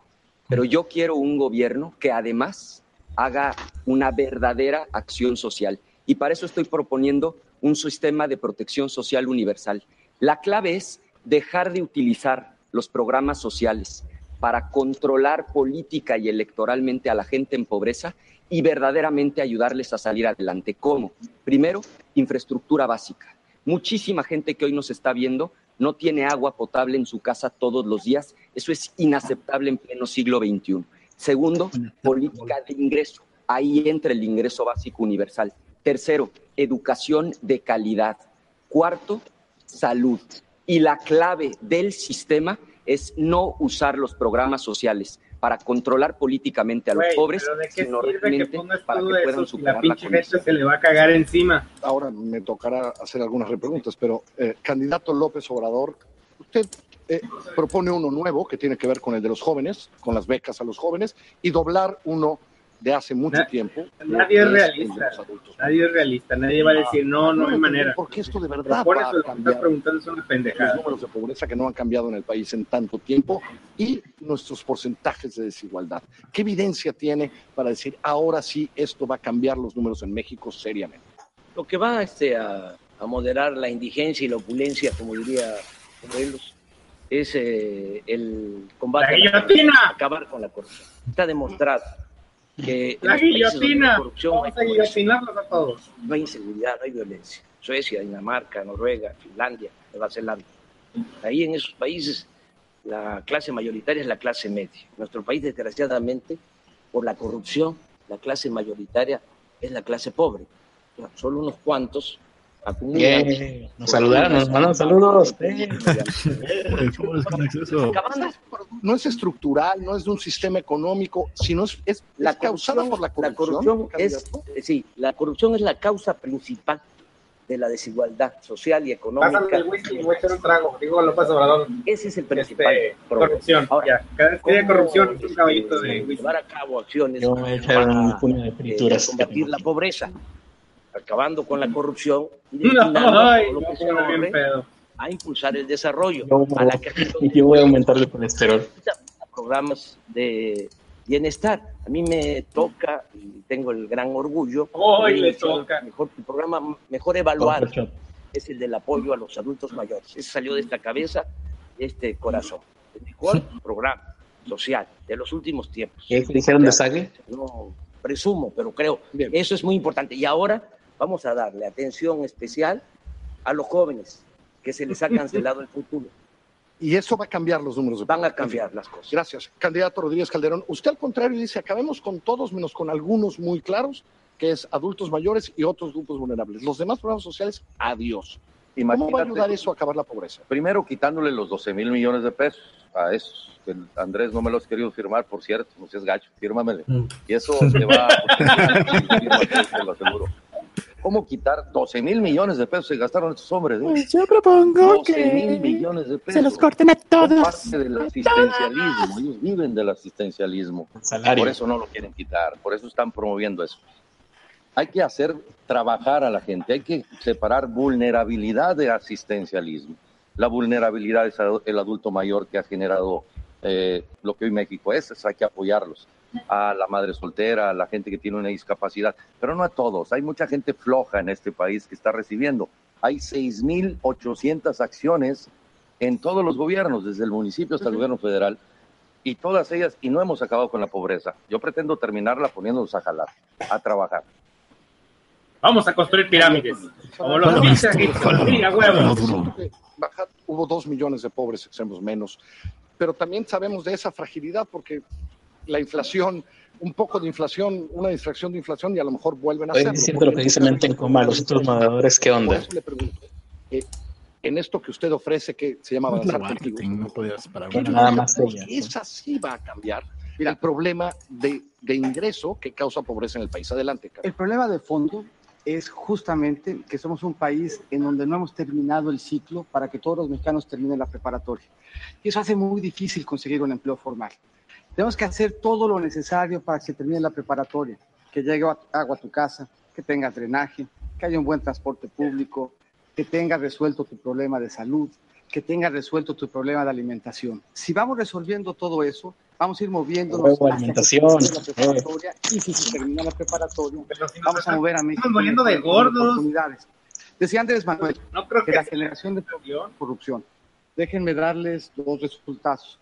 Pero yo quiero un gobierno que además haga una verdadera acción social. Y para eso estoy proponiendo un sistema de protección social universal. La clave es dejar de utilizar los programas sociales para controlar política y electoralmente a la gente en pobreza y verdaderamente ayudarles a salir adelante. ¿Cómo? Primero, infraestructura básica. Muchísima gente que hoy nos está viendo no tiene agua potable en su casa todos los días. Eso es inaceptable en pleno siglo XXI. Segundo, política de ingreso. Ahí entra el ingreso básico universal. Tercero, educación de calidad. Cuarto, salud. Y la clave del sistema es no usar los programas sociales para controlar políticamente a los pobres, pero ¿de qué sino que realmente para que puedan eso si la superar la pinche gente se le va a cagar encima? Ahora me tocará hacer algunas repreguntas, pero eh, candidato López Obrador, usted eh, propone uno nuevo que tiene que ver con el de los jóvenes, con las becas a los jóvenes, y doblar uno de hace mucho Na- tiempo. Nadie es de realista. Nadie es realista. Nadie va a decir, no, no hay manera. Porque esto de verdad va lo a que estás cambiar preguntando es una los números de pobreza que no han cambiado en el país en tanto tiempo y nuestros porcentajes de desigualdad. ¿Qué evidencia tiene para decir ahora sí esto va a cambiar los números en México seriamente? Lo que va este, a, a moderar la indigencia y la opulencia, como diría Morelos, es eh, el combate ¡La a la acabar con la corrupción. Está demostrado que La guillotina. corrupción Vamos a guillotinarlos a todos. no hay inseguridad, no hay violencia. Suecia, Dinamarca, Noruega, Finlandia, Nueva Zelanda. Ahí en esos países la clase mayoritaria es la clase media. En nuestro país, desgraciadamente, por la corrupción, la clase mayoritaria es la clase pobre. Solo unos cuantos Yeah. Nos saludaron, nos mandan saludos. Eh. Eh. No es estructural, no es de un sistema económico, sino es, es, La causada corrupción, por la la corrupción. corrupción es, eh, sí, la corrupción es la causa principal de la desigualdad social y Pásame económica. el whisky, voy a echar un trago. Digo López Obrador. Ese es el principal Este, problema. corrupción. Ahora, ya. Cada vez que haya ¿cómo, corrupción, es un caballito de whisky. llevar a cabo acciones Yo voy a echar un para puño de eh, frituras. combatir la pobreza, acabando con la corrupción y destinando ay, todo lo que se bien ahorre a impulsar el desarrollo, Yo, a la yo voy a aumentar el colesterol. programas de bienestar. A mí me toca y tengo el gran orgullo Hoy le toca. Mejor, el programa mejor evaluado es el del apoyo a los adultos mayores. Ese salió de esta cabeza, de este corazón. El mejor programa social de los últimos tiempos. ¿Qué dijeron de Sague? No presumo, pero creo eso es muy importante. Y ahora vamos a darle atención especial a los jóvenes que se les ha cancelado el futuro. Y eso va a cambiar los números. De Van a cambiar las cosas. Gracias. Candidato Rodríguez Calderón, usted al contrario dice, acabemos con todos menos con algunos muy claros, que es adultos mayores y otros grupos vulnerables. Los demás programas sociales, adiós. ¿Cómo va a ayudar eso a acabar la pobreza? Primero quitándole los 12 mil millones de pesos a esos. Que Andrés no me los ha querido firmar, por cierto, no seas gacho, fírmamele. Y eso te va a... ¿Cómo quitar 12 mil millones de pesos se gastaron estos hombres? eh? Pues yo propongo 12 que mil millones de pesos. se los corten a Son todos. parte del asistencialismo, ellos viven del asistencialismo. Por eso no lo quieren quitar, por eso están promoviendo eso. Hay que hacer trabajar a la gente, hay que separar vulnerabilidad de asistencialismo. La vulnerabilidad es el adulto mayor que ha generado eh, lo que hoy México es, eso hay que apoyarlos. A la madre soltera, a la gente que tiene una discapacidad, pero no a todos. Hay mucha gente floja en este país que está recibiendo. Hay 6.800 acciones en todos los gobiernos, desde el municipio hasta el gobierno federal, y todas ellas, y no hemos acabado con la pobreza. Yo pretendo terminarla poniéndonos a jalar, a trabajar. Vamos a construir pirámides. Como los dice aquí, hubo dos millones de pobres extremos menos, pero también sabemos de esa fragilidad porque la inflación, un poco de inflación, una distracción de inflación y a lo mejor vuelven a Oye, hacerlo. es cierto lo que dice Mente en coma, los otros nadadores, ¿qué Por onda? eso le pregunto, eh, en esto que usted ofrece que se llama avanzar contigo, no podías parar. ¿qué Bueno, nada más. Esa sí va a cambiar el problema de, de ingreso que causa pobreza en el país. Adelante, Carlos. El problema de fondo es justamente que somos un país en donde no hemos terminado el ciclo para que todos los mexicanos terminen la preparatoria. Y eso hace muy difícil conseguir un empleo formal. Tenemos que hacer todo lo necesario para que se termine la preparatoria, que llegue agua a tu casa, que tenga drenaje, que haya un buen transporte público, que tenga resuelto tu problema de salud, que tenga resuelto tu problema de alimentación. Si vamos resolviendo todo eso, vamos a ir moviéndonos Huevo, hacia que alimentación. se la preparatoria y si se termina la preparatoria, vamos a mover a México. Estamos muriendo de gordos. Decía Andrés Manuel No creo que que la generación de corrupción. Déjenme darles dos resultados.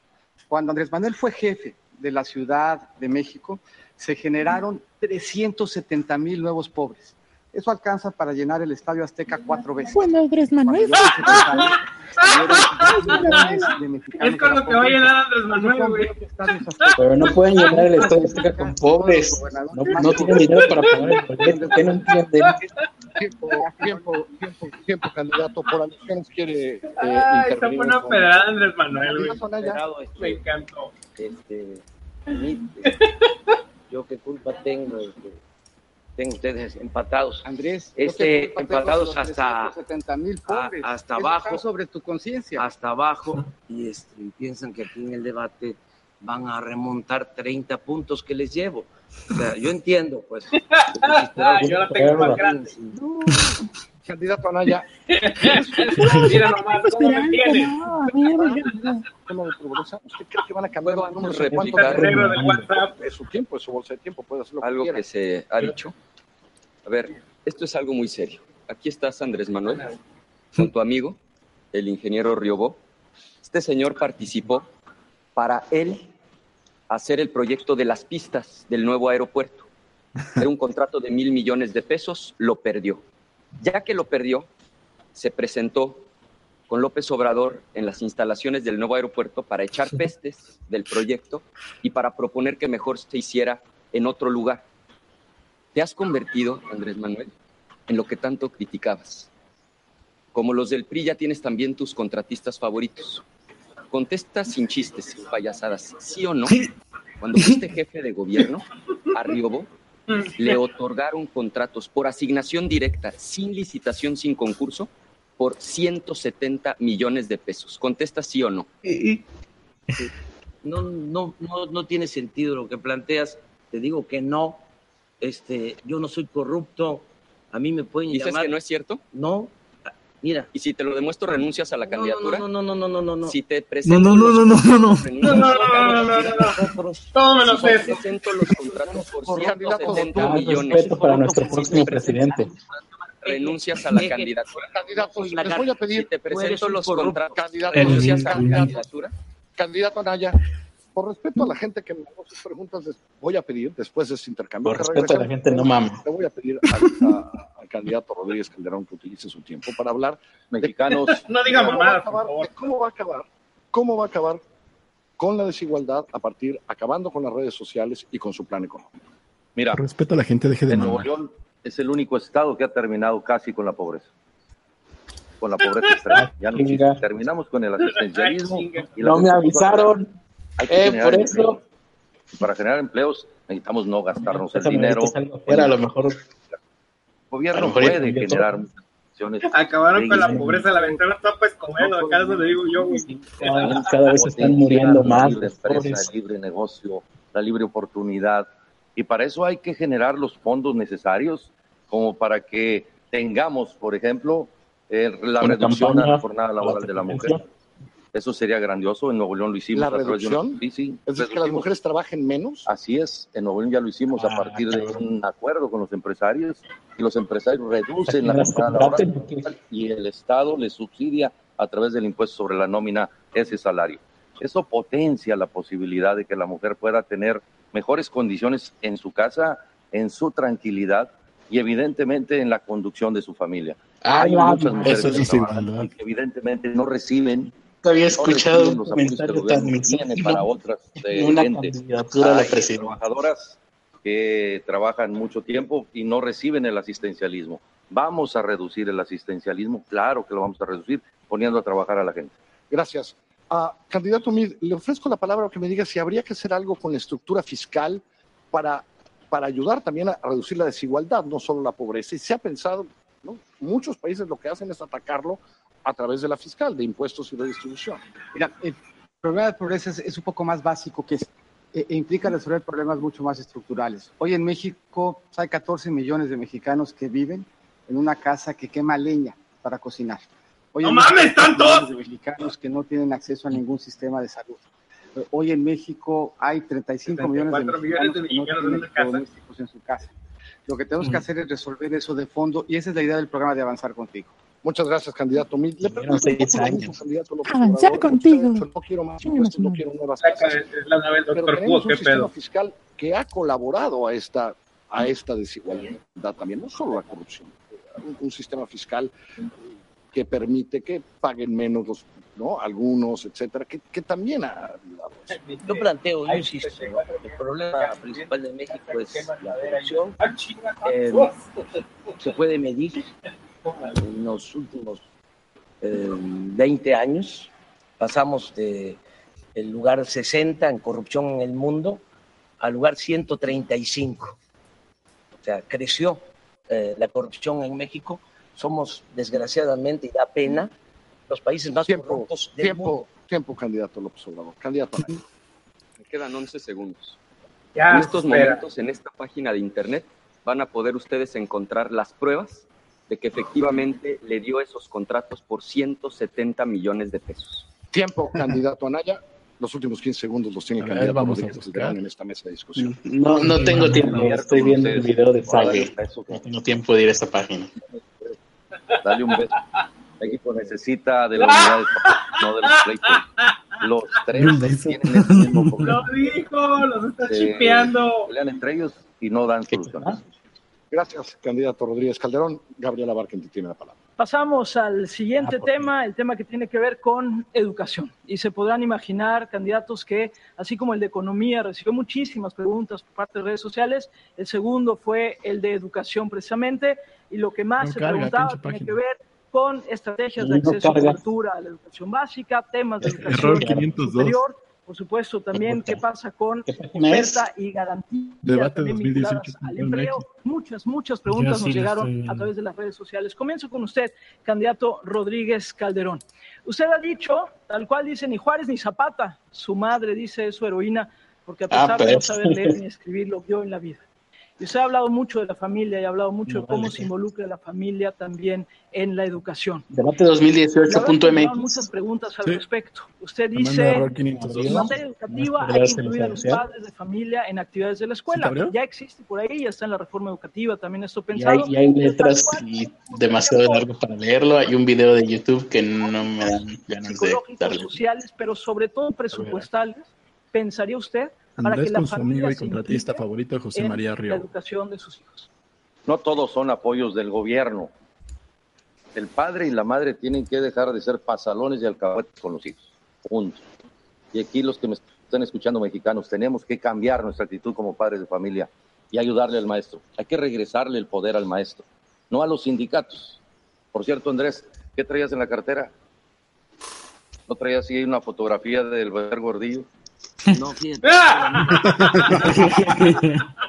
Cuando Andrés Manuel fue jefe de la Ciudad de México, se generaron 370 mil nuevos pobres. Eso alcanza para llenar el Estadio Azteca cuatro veces. Bueno, Andrés Manuel. Es con lo que va a llenar Andrés Manuel, güey. Pero no pueden llenar el Estadio Azteca con pobres. No, no tienen dinero para pagar el boleto. ¿Qué no entienden? Tiempo, tiempo, tiempo, tiempo, candidato. Por alusiones quiere eh, Ay, fue una pedrada Andrés Manuel, güey. Este, Me encantó. este, este, yo qué culpa tengo de que tengan ustedes empatados. Andrés, Este, empatados hasta, 70 mil a- pobres. hasta Eso abajo. sobre tu conciencia. hasta abajo y, este, y piensan que aquí en el debate van a remontar 30 puntos que les llevo. O sea, yo entiendo, pues. Ah, yo la tengo más grande. Candidato Anaya, Mira nomás cómo me tiene. No, de ¿usted cree que van a cambiar los números? replicar ¿Cuánto negro del WhatsApp. Es su tiempo, es su bolsa de tiempo, puede hacer lo algo que se ha dicho. A ver, esto es algo muy serio. Aquí estás, Andrés Manuel, con tu amigo, el ingeniero Riobó. Este señor participó para él hacer el proyecto de las pistas del nuevo aeropuerto. Era un contrato de mil millones de pesos, lo perdió. Ya que lo perdió, se presentó con López Obrador en las instalaciones del nuevo aeropuerto para echar pestes del proyecto y para proponer que mejor se hiciera en otro lugar. Te has convertido, Andrés Manuel, en lo que tanto criticabas. Como los del PRI ya tienes también tus contratistas favoritos. Contesta sin chistes, sin payasadas, ¿sí o no? Cuando fuiste jefe de gobierno, a Riobó le otorgaron contratos por asignación directa, sin licitación, sin concurso, por 170 millones de pesos. Contesta sí o no. No, no, no, no tiene sentido lo que planteas. Te digo que no. Este, yo no soy corrupto. A mí me pueden ¿Dices llamar. que no es cierto? No. Mira. Y si te lo demuestro, renuncias a la candidatura. No, no, no, no, no, no, no. Si te No, presento no, no, no, no, no, no. renuncias. No, no, no, no, no, no. Todo menos Si te eso. presento los contratos por Por candidato, 170 Más millones. respeto para nuestro próximo presidente. renuncias a la candidatura. Candidatos, les voy a pedir. Si te presento los contratos, Candidato, renuncias a la candidatura. candidato Anaya, por respeto a la gente que me hago sus preguntas, les voy a pedir, después de este intercambio, Por que respeto a la gente, no mames. Le voy a pedir al, a- al candidato Rodríguez Calderón que utilice su tiempo para hablar Mexicanos, No diga cómo va a mamadas, por acabar, favor. de cómo va a acabar, cómo va a acabar con la desigualdad a partir, acabando con las redes sociales y con su plan económico. mira, Por respeto a la gente, deje de Nuevo. León es el único estado que ha terminado casi con la pobreza. Con la pobreza extrema. Ya no. Terminamos con el asistencialismo. Y la No me avisaron. Hay que Eh, generar por eso. Para generar empleos necesitamos no gastarnos el dinero. afuera, a lo mejor. El gobierno mejor puede generar todo. muchas opciones. Acabaron con la pobreza, la ventana topa Escobedo, acá eso le digo yo, güey. Cada, cada vez están muriendo la más libre los empresa, libre negocio, la libre oportunidad. Y para eso hay que generar los fondos necesarios como para que tengamos, por ejemplo, eh, la reducción a la jornada laboral de la mujer. Eso sería grandioso. En Nuevo León lo hicimos ¿La a través de una- reducción? Sí, sí. Es decir, que las mujeres trabajen menos. Así es, en Nuevo León ya lo hicimos a Ah, partir de un acuerdo con los empresarios y los empresarios reducen la ¿Las jornada laboral y el Estado les subsidia a través del impuesto sobre la nómina ese salario. Eso potencia la posibilidad de que la mujer pueda tener mejores condiciones en su casa, en su tranquilidad y evidentemente en la conducción de su familia. Ah, Hay muchas mujeres eso que trabajan que evidentemente no reciben había escuchado un comentario tan para otras de eh, una candidatura a la presidencia. trabajadoras que trabajan mucho tiempo y no reciben el asistencialismo. Vamos a reducir el asistencialismo, claro que lo vamos a reducir poniendo a trabajar a la gente. Gracias. Ah, candidato Mid, le ofrezco la palabra que me diga si habría que hacer algo con la estructura fiscal para, para ayudar también a reducir la desigualdad, no solo la pobreza. Y se ha pensado, ¿no? muchos países lo que hacen es atacarlo a través de la fiscal, de impuestos y redistribución. Mira, el problema de pobreza es, es un poco más básico, que es, e, e implica resolver problemas mucho más estructurales. Hoy en México hay 14 millones de mexicanos que viven en una casa que quema leña para cocinar. Hoy ¡No en México mames, tantos! millones de mexicanos que no tienen acceso a ningún sistema de salud. Hoy en México hay 35 millones de 74 millones mexicanos de que no mexicanos en tienen electrodomésticos en su casa. Lo que tenemos que hacer es resolver eso de fondo y esa es la idea del programa de Avanzar Contigo. Muchas gracias, candidato. Le pregunto un seis años. candidato Avanzar contigo. No quiero más impuestos, no quiero nuevas es la Pero tenemos un qué sistema pedo. fiscal que ha colaborado a esta, a esta desigualdad también, no solo la corrupción, un, un sistema fiscal que permite que paguen menos los, ¿no? algunos, etcétera, que, que también ha ayudado. Yo planteo, yo insisto, ¿no? el problema principal de México es la corrupción. Eh, se puede medir en los últimos eh, 20 años. Pasamos de el lugar 60 en corrupción en el mundo al lugar 135. O sea, creció eh, la corrupción en México. Somos, desgraciadamente, y da pena, los países más Tiempo, corruptos del mundo. tiempo, tiempo, candidato López Obrador. Candidato. Me quedan 11 segundos. Ya, en estos espera. momentos, en esta página de internet, van a poder ustedes encontrar las pruebas de que efectivamente le dio esos contratos por 170 millones de pesos. Tiempo, candidato Anaya. Los últimos 15 segundos los tiene el candidato vamos a buscar. En esta mesa de discusión. No, no tengo tiempo, estoy viendo el video de que- No tengo tiempo de ir a esta página. Dale un beso. El equipo necesita de la unidad de no de los pleitos. Los tres tienen ese mismo problema. Lo dijo, los está Se chipeando. Pelean entre ellos y no dan soluciones. Gracias, candidato Rodríguez Calderón. Gabriela Barquente tiene la palabra. Pasamos al siguiente Ah, tema, el tema que tiene que ver con educación. Y se podrán imaginar candidatos que, así como el de economía, recibió muchísimas preguntas por parte de redes sociales. El segundo fue el de educación precisamente. Y lo que más No se carga, preguntaba tiene página. que ver con estrategias de No acceso y carga. cobertura a la educación básica, temas de Error educación 502. superior. Por supuesto, también qué pasa con oferta y garantía Debate también 2018 vinculadas al empleo. Muchas, muchas preguntas sí nos llegaron a través de las redes sociales. Comienzo con usted, candidato Rodríguez Calderón. Usted ha dicho, tal cual dice, ni Juárez ni Zapata. Su madre dice es su heroína, porque a Ah, pesar de no pues. saber leer ni escribir, lo vio en la vida. Y usted ha hablado mucho de la familia y ha hablado mucho No de cómo vale, se involucra la familia también en la educación. Debate La verdad que me llegaron 2018.mx. muchas preguntas al Sí. respecto. Usted dice, error 502. en materia educativa ¿No hay que se incluir a los padres de familia en actividades de la ¿Sí escuela. ya existe por ahí, ya está en la reforma educativa, también esto Y hay, pensado. y hay letras y demasiado largo para leerlo. Hay un video de YouTube que no me dan ganas de darle. sociales, pero sobre todo presupuestales, pensaría usted para Andrés que la con su amigo y contratista favorito, José María la Río. educación de sus hijos. No todos son apoyos del gobierno. El padre y la madre tienen que dejar de ser pasalones y alcahuetes con los hijos. Punto. Y aquí los que me están escuchando mexicanos, tenemos que cambiar nuestra actitud como padres de familia y ayudarle al maestro. Hay que regresarle el poder al maestro, no a los sindicatos. Por cierto, Andrés, ¿qué traías en la cartera? ¿No traías así una fotografía del Ver Gordillo? No, fíjate.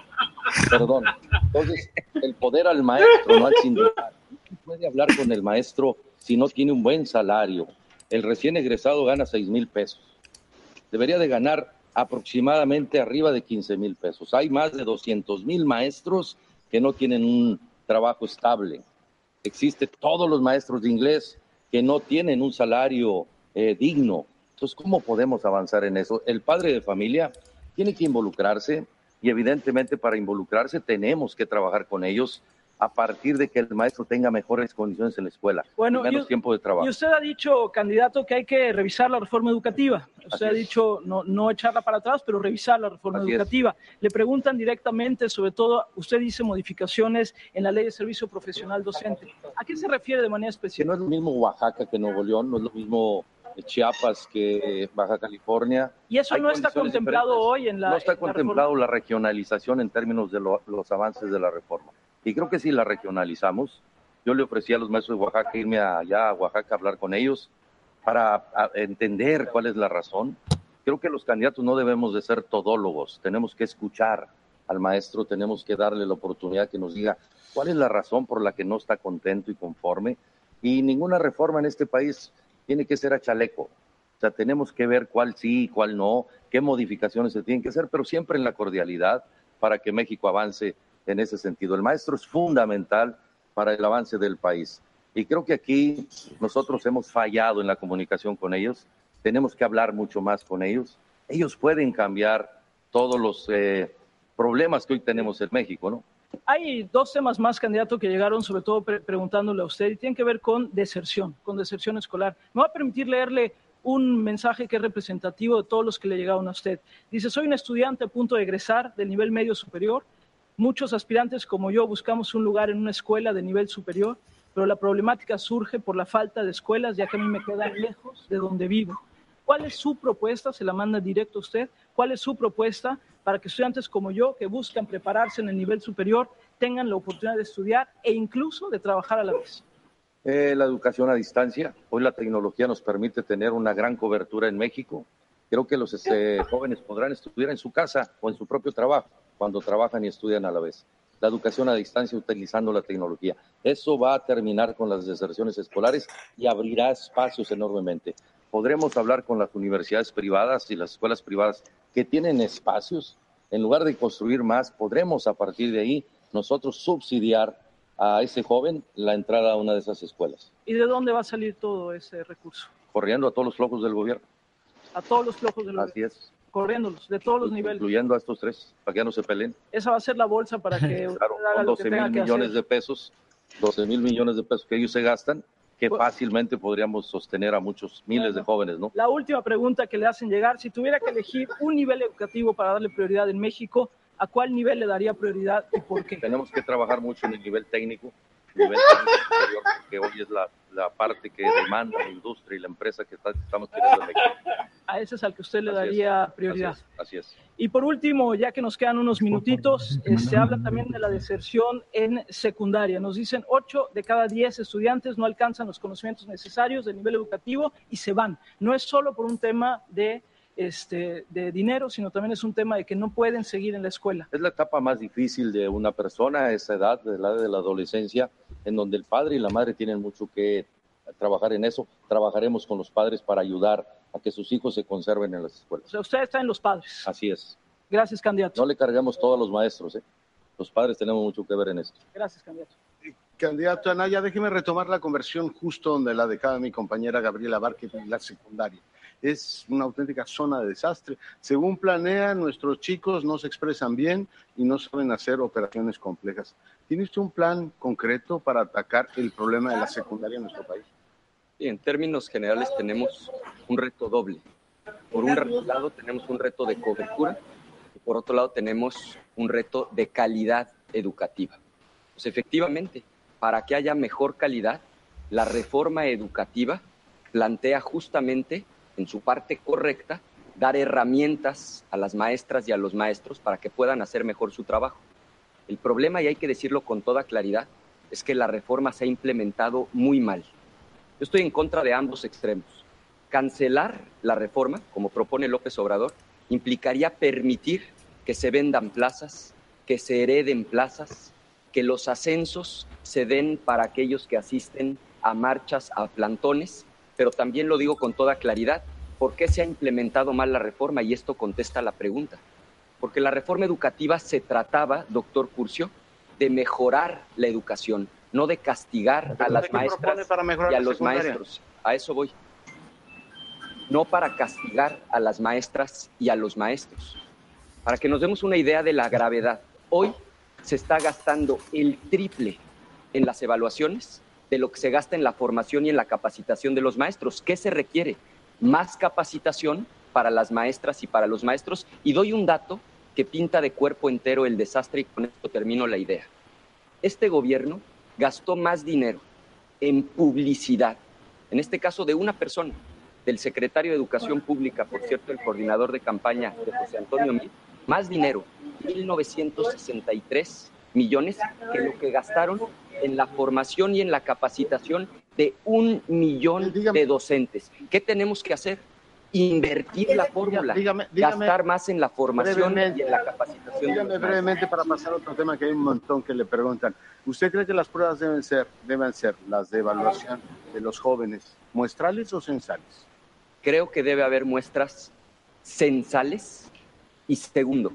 Perdón. Entonces, el poder al maestro, no al sindicato. No puede hablar con el maestro si no tiene un buen salario. El recién egresado gana 6 mil pesos. Debería de ganar aproximadamente arriba de 15 mil pesos. Hay más de 200 mil maestros que no tienen un trabajo estable. Existe todos los maestros de inglés que no tienen un salario eh, digno. Entonces, ¿cómo podemos avanzar en eso? El padre de familia tiene que involucrarse y evidentemente para involucrarse tenemos que trabajar con ellos a partir de que el maestro tenga mejores condiciones en la escuela, Bueno, y menos tiempo de trabajo. Y usted ha dicho, candidato, que hay que revisar la reforma educativa. Usted Así ha es. dicho no, no echarla para atrás, pero revisar la reforma Así es. educativa. Le preguntan directamente, sobre todo, usted dice modificaciones en la ley de servicio profesional docente. ¿A qué se refiere de manera que específica? no es lo mismo Oaxaca que Nuevo León, no es lo mismo Chiapas que Baja California. Y eso Hay no está contemplado diferentes. hoy en la. no está contemplado reforma. la regionalización en términos de lo- los avances de la reforma. Y creo que si la regionalizamos, yo le ofrecí a los maestros de Oaxaca irme allá a Oaxaca a hablar con ellos para entender cuál es la razón. Creo que los candidatos no debemos de ser todólogos, tenemos que escuchar al maestro, tenemos que darle la oportunidad que nos diga cuál es la razón por la que no está contento y conforme. Y ninguna reforma en este país tiene que ser a chaleco. O sea, tenemos que ver cuál sí y cuál no, qué modificaciones se tienen que hacer, pero siempre en la cordialidad para que México avance en ese sentido. El maestro es fundamental para el avance del país. Y creo que aquí nosotros hemos fallado en la comunicación con ellos. Tenemos que hablar mucho más con ellos. Ellos pueden cambiar todos los eh, problemas que hoy tenemos en México, ¿no? Hay dos temas más, candidato, que llegaron, sobre todo pre- preguntándole a usted, y tienen que ver con deserción, con deserción escolar. Me va a permitir leerle un mensaje que es representativo de todos los que le llegaron a usted. Dice, soy un estudiante a punto de egresar del nivel medio superior. Muchos aspirantes como yo buscamos un lugar en una escuela de nivel superior, pero la problemática surge por la falta de escuelas, ya que a mí me quedan lejos de donde vivo. ¿Cuál es su propuesta? Se la manda directo a usted. ¿Cuál es su propuesta para que estudiantes como yo, que buscan prepararse en el nivel superior, tengan la oportunidad de estudiar e incluso de trabajar a la vez? Eh, la educación a distancia. Hoy la tecnología nos permite tener una gran cobertura en México. Creo que los este, jóvenes podrán estudiar en su casa o en su propio trabajo, cuando trabajan y estudian a la vez. La educación a distancia utilizando la tecnología. Eso va a terminar con las deserciones escolares y abrirá espacios enormemente. Podremos hablar con las universidades privadas y las escuelas privadas que tienen espacios. En lugar de construir más, podremos a partir de ahí nosotros subsidiar a ese joven la entrada a una de esas escuelas, ¿Y de dónde va a salir todo ese recurso? corriendo a todos los flojos del gobierno. A todos los flojos de los Así es, corriéndolos, de todos los niveles. incluyendo a estos tres, para que ya no se peleen. Esa va a ser la bolsa para que Claro, son lo que 12 tenga mil millones hacer. de pesos, 12 mil millones de pesos que ellos se gastan, que fácilmente podríamos sostener a muchos miles de jóvenes, ¿no? La última pregunta que le hacen llegar, si tuviera que elegir un nivel educativo para darle prioridad en México, ¿a cuál nivel le daría prioridad y por qué? Tenemos que trabajar mucho en el nivel técnico, nivel técnico superior, porque hoy es la, la parte que demanda la industria y la empresa que está- estamos teniendo en México. A ese es al que usted le Así es, daría prioridad. Así es, así es. Y por último, ya que nos quedan unos minutitos, eh, se habla también de la deserción en secundaria. Nos dicen 8 de cada 10 estudiantes no alcanzan los conocimientos necesarios del nivel educativo y se van. No es solo por un tema de, este, de dinero, sino también es un tema de que no pueden seguir en la escuela. Es la etapa más difícil de una persona a esa edad, de la edad de la adolescencia, en donde el padre y la madre tienen mucho que trabajar en eso. Trabajaremos con los padres para ayudar a que sus hijos se conserven en las O escuelas. sea, usted está en los padres. Así es. Gracias, candidato. No le carguemos todo a los maestros, ¿eh? Los padres tenemos mucho que ver en esto. Gracias, candidato. Candidato Anaya, déjeme retomar la conversión justo donde la dejaba mi compañera Gabriela Barque, la secundaria. Es una auténtica zona de desastre. Según planean, nuestros chicos no se expresan bien y no saben hacer operaciones complejas. ¿Tiene usted un plan concreto para atacar el problema de la secundaria en nuestro país? Sí, en términos generales tenemos un reto doble. Por un lado tenemos un reto de cobertura y por otro lado tenemos un reto de calidad educativa. Pues efectivamente, para que haya mejor calidad, la reforma educativa plantea justamente en su parte correcta dar herramientas a las maestras y a los maestros para que puedan hacer mejor su trabajo. El problema, y hay que decirlo con toda claridad, es que la reforma se ha implementado muy mal. Yo estoy en contra de ambos extremos. Cancelar la reforma, como propone López Obrador, implicaría permitir que se vendan plazas, que se hereden plazas, que los ascensos se den para aquellos que asisten a marchas, a plantones, pero también lo digo con toda claridad, ¿por qué se ha implementado mal la reforma? Y esto contesta la pregunta. Porque la reforma educativa se trataba, doctor Curcio, de mejorar la educación, no de castigar a las ¿Qué maestras para y a los secundaria? maestros. A eso voy. No para castigar a las maestras y a los maestros. Para que nos demos una idea de la gravedad. Hoy se está gastando el triple en las evaluaciones de lo que se gasta en la formación y en la capacitación de los maestros. ¿Qué se requiere? Más capacitación para las maestras y para los maestros. Y doy un dato que pinta de cuerpo entero el desastre y con esto termino la idea. Este gobierno gastó más dinero en publicidad, en este caso de una persona, del secretario de Educación Pública, por cierto, el coordinador de campaña de José Antonio Mil, más dinero, 1.963 millones, que lo que gastaron en la formación y en la capacitación de un millón de docentes. ¿Qué tenemos que hacer? Invertir la fórmula, dígame- dígame gastar más en la formación y en la capacitación. Dígame brevemente para pasar a otro tema que hay un montón que le preguntan. ¿Usted cree que las pruebas deben ser, deben ser las de evaluación de los jóvenes, muestrales o censales? creo que debe haber muestras censales y segundo,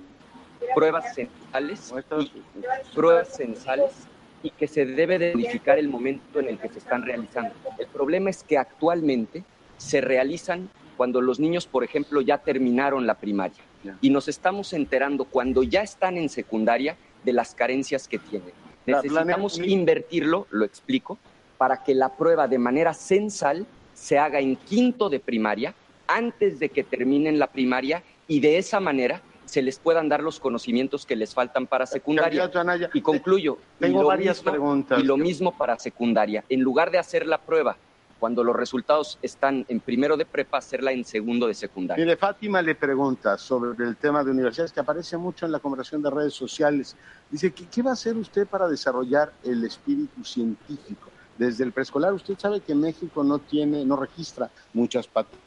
pruebas censales y pruebas censales y que se debe de modificar el momento en el que se están realizando. El problema es que actualmente se realizan cuando los niños, por ejemplo, ya terminaron la primaria y nos estamos enterando cuando ya están en secundaria de las carencias que tienen. Necesitamos invertirlo, lo explico, para que la prueba de manera censal se haga en quinto de primaria antes de que terminen la primaria y de esa manera se les puedan dar los conocimientos que les faltan para secundaria. Anaya, y concluyo. tengo y lo varias mismo- preguntas. Y lo mismo para secundaria. En lugar de hacer la prueba cuando los resultados están en primero de prepa, hacerla en segundo de secundaria. Mire, Fátima le pregunta sobre el tema de universidades que aparece mucho en la conversación de redes sociales. Dice, ¿qué, qué va a hacer usted para desarrollar el espíritu científico? Desde el preescolar, usted sabe que México no tiene, no registra muchas patentes.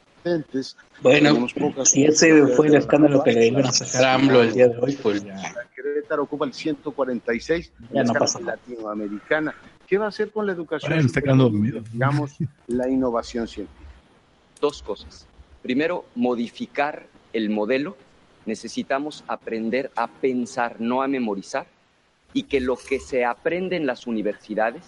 Bueno, si ese fue el escándalo que le iban a sacar a AMLO el día de hoy, pues ya. Querétaro ocupa el 146 en Ya la no nada. latinoamericana. ¿Qué va a hacer con la educación? Bueno, está quedando dormido. Digamos, la innovación científica. Dos cosas. Primero, modificar el modelo. Necesitamos aprender a pensar, no a memorizar, y que lo que se aprende en las universidades,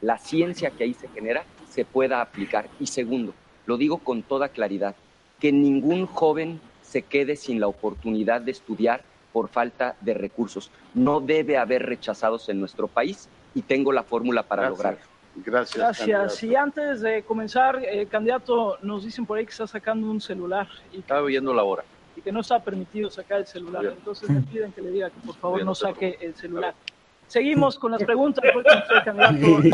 la ciencia que ahí se genera, se pueda aplicar. Y segundo, lo digo con toda claridad, que ningún joven se quede sin la oportunidad de estudiar por falta de recursos. No debe haber rechazados en nuestro país y tengo la fórmula para Gracias. lograrlo. Gracias. Gracias. Y antes de comenzar, eh, candidato, nos dicen por ahí que está sacando un celular y que, Estaba viendo la hora. y que no está permitido sacar el celular. Bien. Entonces le piden que le diga que por favor Bien, no saque el celular. Seguimos con las preguntas. Con usted, candidato. Por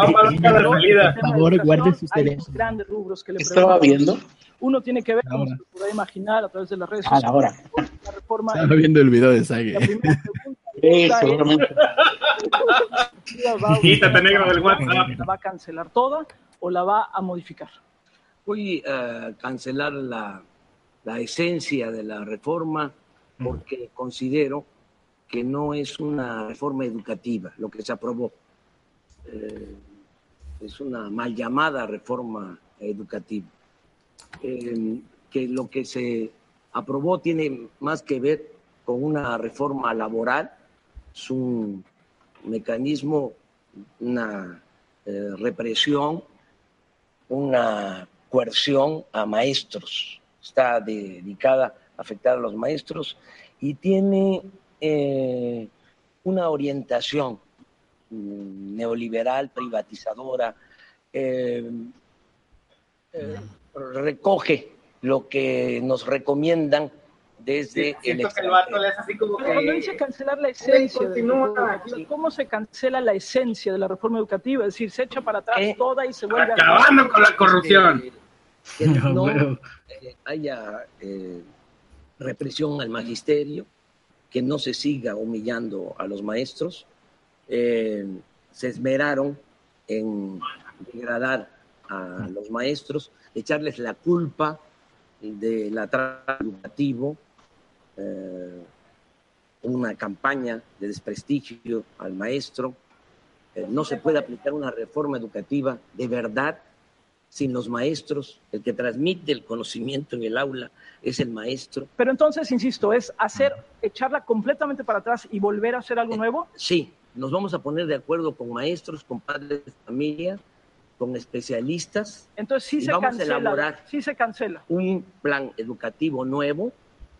favor, educación, guarde sus teléfonos. grandes rubros que le Estaba viendo Uno tiene que ver, como se podrá imaginar, a través de las redes a la sociales, hora. la reforma. Estaba viendo el video de Sage. La primera pregunta Sí, seguramente. ¿va a Quítate, negro, del WhatsApp. ¿La va a cancelar toda o la va a modificar? Voy a cancelar la, la esencia de la reforma porque considero que no es una reforma educativa lo que se aprobó. Eh, es una mal llamada reforma educativa. Eh, que lo que se aprobó tiene más que ver con una reforma laboral es un mecanismo, una eh, represión, una coerción a maestros. Está dedicada a afectar a los maestros y tiene eh, una orientación mm, neoliberal, privatizadora, eh, eh, recoge lo que nos recomiendan desde el Siento que el vato le hace así como Pero cuando que... dice cancelar la esencia, de continúa. educativa, ¿cómo se cancela la esencia de la reforma educativa? Es decir, se echa para atrás Eh, toda y se vuelve a... Acabando con la corrupción. que no Huevo. eh, haya eh, represión al magisterio, que no se siga humillando a los maestros. Eh, se esmeraron en degradar a los maestros, echarles la culpa del atraso educativo, eh, una campaña de desprestigio al maestro. Eh, no se puede aplicar una reforma educativa de verdad sin los maestros. El que transmite el conocimiento en el aula es el maestro. Pero entonces, insisto, es hacer, echarla completamente para atrás y volver a hacer algo nuevo. Sí, nos vamos a poner de acuerdo con maestros, con padres de familia, con especialistas, Entonces sí Y se vamos a cancela. elaborar. Sí se cancela. un plan educativo nuevo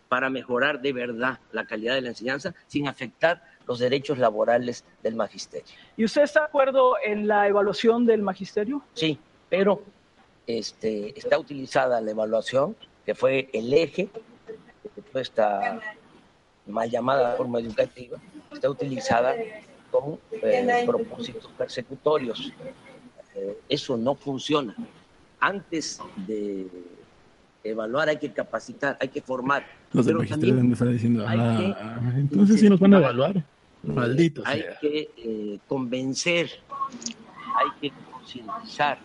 para mejorar de verdad la calidad de la enseñanza sin afectar los derechos laborales del magisterio. ¿Y usted está de acuerdo en la evaluación del magisterio? Sí, pero este, está utilizada la evaluación, que fue el eje de esta mal llamada forma educativa, está utilizada con eh, propósitos persecutorios. Eh, eso no funciona. Antes de evaluar hay que capacitar, hay que formar. Los del magisterio diciendo, que ah, entonces sí nos van a evaluar. Maldito hay sea. que eh, convencer, hay que concientizar,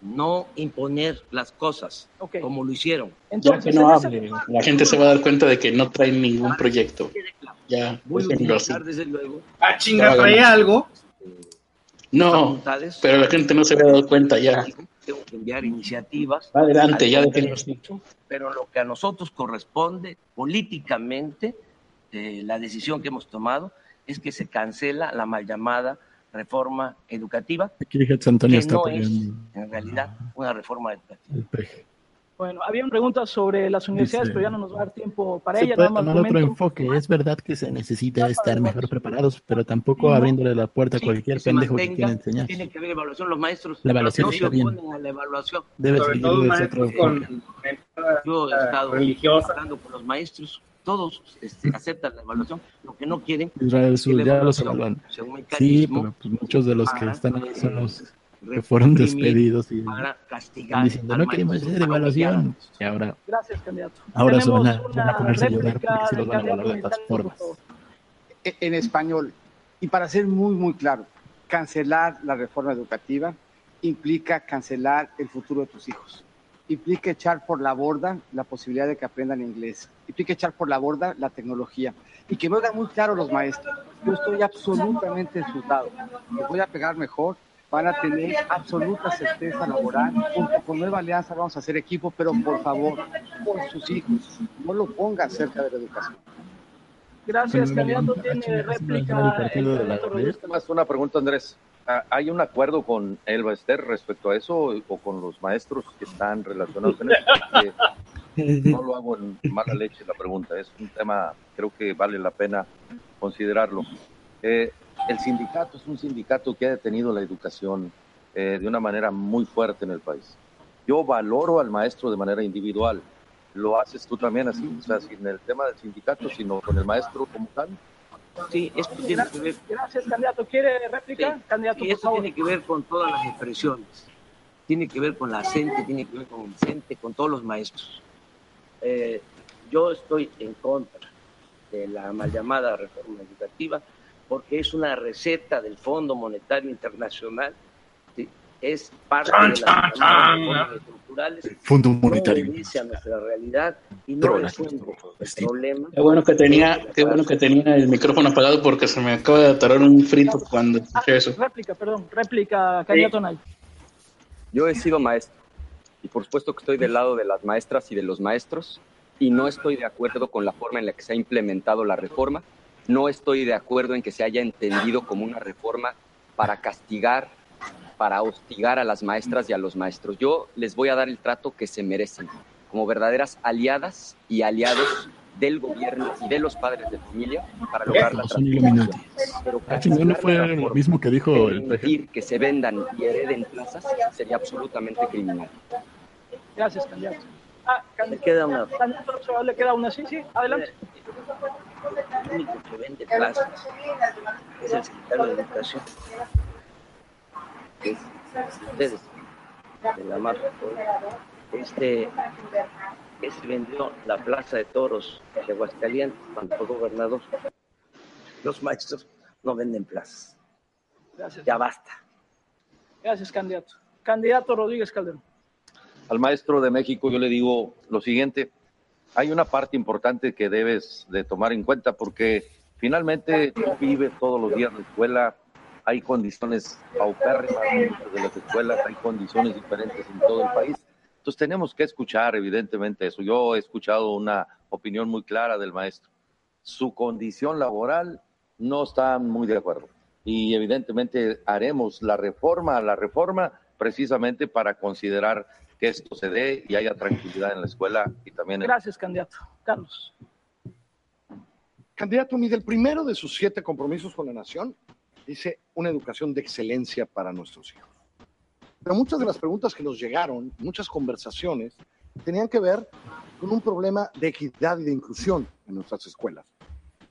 no imponer las cosas como lo hicieron. Ya que no hable, la gente se va a dar cuenta de que no traen ningún proyecto. Ya, Voy a desde luego Ah, chinga, algo. No, pero la gente no se había dado cuenta ya. Tengo que enviar iniciativas. Va adelante, ya Congreso, así. Pero lo que a nosotros corresponde políticamente, eh, la decisión que hemos tomado es que se cancela la mal llamada reforma educativa, Aquí Antonio que está no es en realidad una reforma educativa. el peje. Bueno, habían preguntas sobre las universidades, Dice- pero ya no nos va a dar tiempo para Se ellas. puede Nada más tomar otro enfoque. Es verdad que se necesita estar mejor preparados, pero tampoco abriéndole la puerta a Sí, cualquier que pendejo que mantenga, quiera enseñar. Tiene que haber evaluación. Los maestros La evaluación no se oponen a la evaluación. Debe Sobre seguir todo maestros con. Yo he estado religiosa. hablando con los maestros, todos este, aceptan la evaluación. Lo que no quieren Israel Sur, ya los evalúan. Sí, pero pues muchos de los que están ahí son los que fueron despedidos y para castigar diciendo no queremos hacer evaluación. Y ahora, Gracias, candidato. ahora se van a, van a una ponerse a llorar réplica porque sí los del van a evaluar de todas formas. E- en español. Y para ser muy, muy claro, cancelar la reforma educativa implica cancelar el futuro de tus hijos. Implica echar por la borda la posibilidad de que aprendan inglés. Implica echar por la borda la tecnología. Y que me oigan muy claro los maestros. Yo estoy absolutamente en sus lados. Les voy a pegar mejor. Van a tener absoluta certeza laboral. Junto con Nueva Alianza vamos a hacer equipo, pero por favor, por sus hijos, no lo ponga cerca de la educación. Gracias, candidato. ah, Tiene el réplica el. Más una pregunta, Andrés. Ah, ¿Hay un acuerdo con Elba Ester respecto a eso o con los maestros que están relacionados en eso? No lo hago en mala leche la pregunta, es un tema, creo que vale la pena considerarlo. Eh, el sindicato es un sindicato que ha detenido la educación eh, de una manera muy fuerte en el país. Yo valoro al maestro de manera individual. ¿Lo haces tú también así? O sea, sin el tema del sindicato, sino con el maestro como tal. Sí, esto tiene que ver Gracias, candidato. ¿Quiere réplica? Sí, candidato, por eso favor. tiene que ver con todas las expresiones. Tiene que ver con la CENTE, tiene que ver con el CENTE, con todos los maestros. Eh, yo estoy en contra de la mal llamada reforma educativa porque es una receta del Fondo Monetario Internacional. Es parte Chan, de las chan, chan. estructurales. Fondo No Monetario. obedece a nuestra realidad y no Trola, resuelve el problema. Qué bueno que tenía, qué bueno que tenía el micrófono apagado porque se me acaba de atorar un frito cuando Ah, escuché eso. réplica, perdón. Réplica, candidato Nay. Yo he sido maestro y por supuesto que estoy del lado de las maestras y de los maestros y no estoy de acuerdo con la forma en la que se ha implementado la reforma no estoy de acuerdo en que se haya entendido como una reforma para castigar, para hostigar a las maestras y a los maestros. Yo les voy a dar el trato que se merecen, como verdaderas aliadas y aliados del gobierno y de los padres de familia para lograr la transformación. Pero Ah, ¿no fue lo mismo que dijo el permitir que se vendan y hereden plazas sería absolutamente criminal. Gracias, candidato. Ah, Me queda una. candidato le queda una, sí, sí, adelante. El único que vende plazas es el secretario de Educación. Es ustedes, de la marca. Este, ese vendió la Plaza de Toros de Aguascalientes cuando fue gobernador. Los maestros no venden plazas. Gracias. Ya basta. Gracias, candidato. Candidato Rodríguez Calderón. Al maestro de México yo le digo lo siguiente, hay una parte importante que debes de tomar en cuenta porque finalmente tú vives todos los días en la escuela, hay condiciones paupérrimas de las escuelas, hay condiciones diferentes en todo el país. Entonces tenemos que escuchar evidentemente eso. Yo he escuchado una opinión muy clara del maestro. Su condición laboral no está muy de acuerdo y evidentemente haremos la reforma a la reforma precisamente para considerar que esto se dé y haya tranquilidad en la escuela y también en Gracias, candidato. Carlos. Candidato, mide el primero de sus siete compromisos con la nación dice una educación de excelencia para nuestros hijos. Pero muchas de las preguntas que nos llegaron, muchas conversaciones, tenían que ver con un problema de equidad y de inclusión en nuestras escuelas.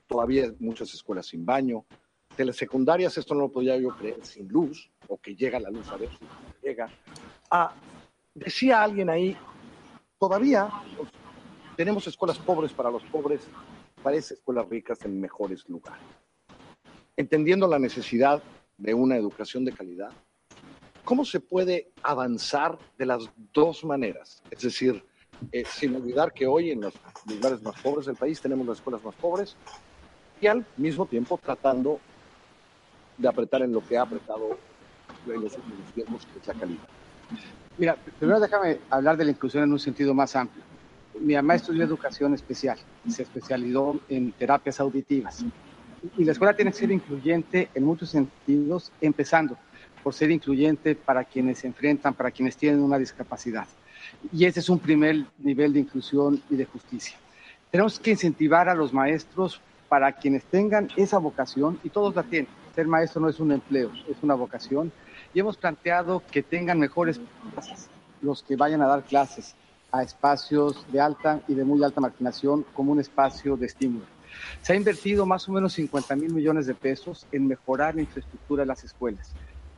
Todavía muchas escuelas sin baño, telesecundarias, esto no lo podía yo creer, sin luz, o que llega la luz a ver si llega. Ah, decía alguien ahí, todavía pues, tenemos escuelas pobres para los pobres, parece escuelas ricas en mejores lugares. Entendiendo la necesidad de una educación de calidad, ¿cómo se puede avanzar de las dos maneras? Es decir, eh, sin olvidar que hoy en los lugares más pobres del país tenemos las escuelas más pobres y al mismo tiempo tratando de apretar en lo que ha apretado en los últimos tiempos, que es la calidad. Mira, primero déjame hablar de la inclusión en un sentido más amplio. Mi mamá estudió educación especial, se especializó en terapias auditivas. Y la escuela tiene que ser incluyente en muchos sentidos, empezando por ser incluyente para quienes se enfrentan, para quienes tienen una discapacidad. Y ese es un primer nivel de inclusión y de justicia. Tenemos que incentivar a los maestros para quienes tengan esa vocación, y todos la tienen. Ser maestro no es un empleo, es una vocación. Y hemos planteado que tengan mejores plazas los que vayan a dar clases a espacios de alta y de muy alta marginación como un espacio de estímulo. Se ha invertido más o menos 50 mil millones de pesos en mejorar la infraestructura de las escuelas.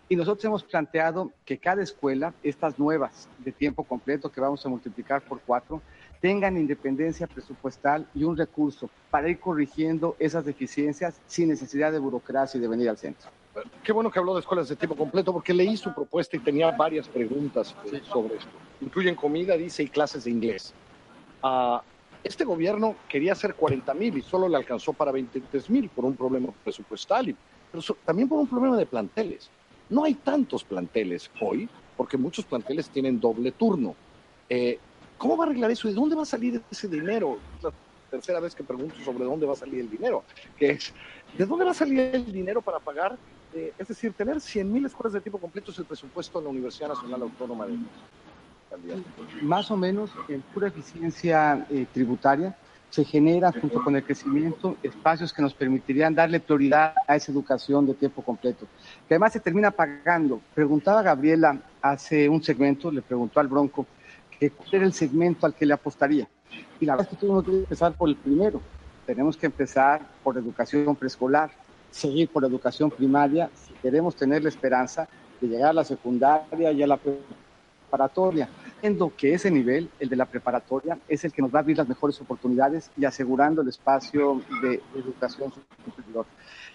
Y nosotros hemos planteado que cada escuela, estas nuevas de tiempo completo que vamos a multiplicar por cuatro, tengan independencia presupuestal y un recurso para ir corrigiendo esas deficiencias sin necesidad de burocracia y de venir al centro. Qué bueno que habló de escuelas de tiempo completo porque leí su propuesta y tenía varias preguntas sobre esto. Incluyen comida, dice, y clases de inglés. Ah, este gobierno quería hacer 40 mil y solo le alcanzó para 23 mil por un problema presupuestal, pero también por un problema de planteles. No hay tantos planteles hoy porque muchos planteles tienen doble turno. Eh, ¿Cómo va a arreglar eso? ¿De dónde va a salir ese dinero? La tercera vez que pregunto sobre dónde va a salir el dinero. Que es, ¿De dónde va a salir el dinero para pagar? eh, es decir, tener 100 mil escuelas de tiempo completo es el presupuesto de la Universidad Nacional Autónoma de México. Más o menos en pura eficiencia eh, tributaria se genera junto con el crecimiento espacios que nos permitirían darle prioridad a esa educación de tiempo completo, además se termina pagando. Preguntaba Gabriela hace un segmento, le preguntó al Bronco, que cuál era el segmento al que le apostaría. Y la verdad es que tienes que empezar por el primero. Tenemos que empezar por educación preescolar, seguir por educación primaria, si queremos tener la esperanza de llegar a la secundaria y a la preparatoria, viendo que ese nivel, el de la preparatoria, es el que nos va a abrir las mejores oportunidades y asegurando el espacio de educación superior.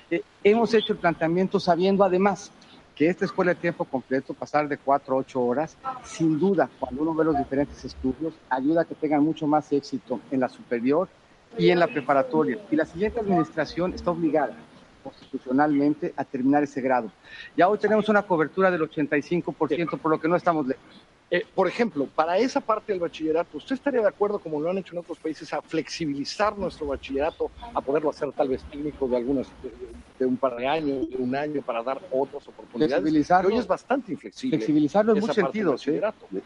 Eh, hemos hecho el planteamiento sabiendo además que esta escuela de tiempo completo, pasar de cuatro a ocho horas, sin duda, cuando uno ve los diferentes estudios, ayuda a que tengan mucho más éxito en la superior y en la preparatoria. Y la siguiente administración está obligada constitucionalmente a terminar ese grado. Ya hoy tenemos una cobertura del 85%, por lo que no estamos lejos. Eh, por ejemplo, para esa parte del bachillerato, ¿usted estaría de acuerdo, como lo han hecho en otros países, a flexibilizar nuestro bachillerato, a poderlo hacer tal vez técnico de algunas, de, de un par de años, de un año, para dar otras oportunidades? Flexibilizarlo. Hoy es bastante inflexible. Flexibilizarlo en muchos sentidos, ¿eh?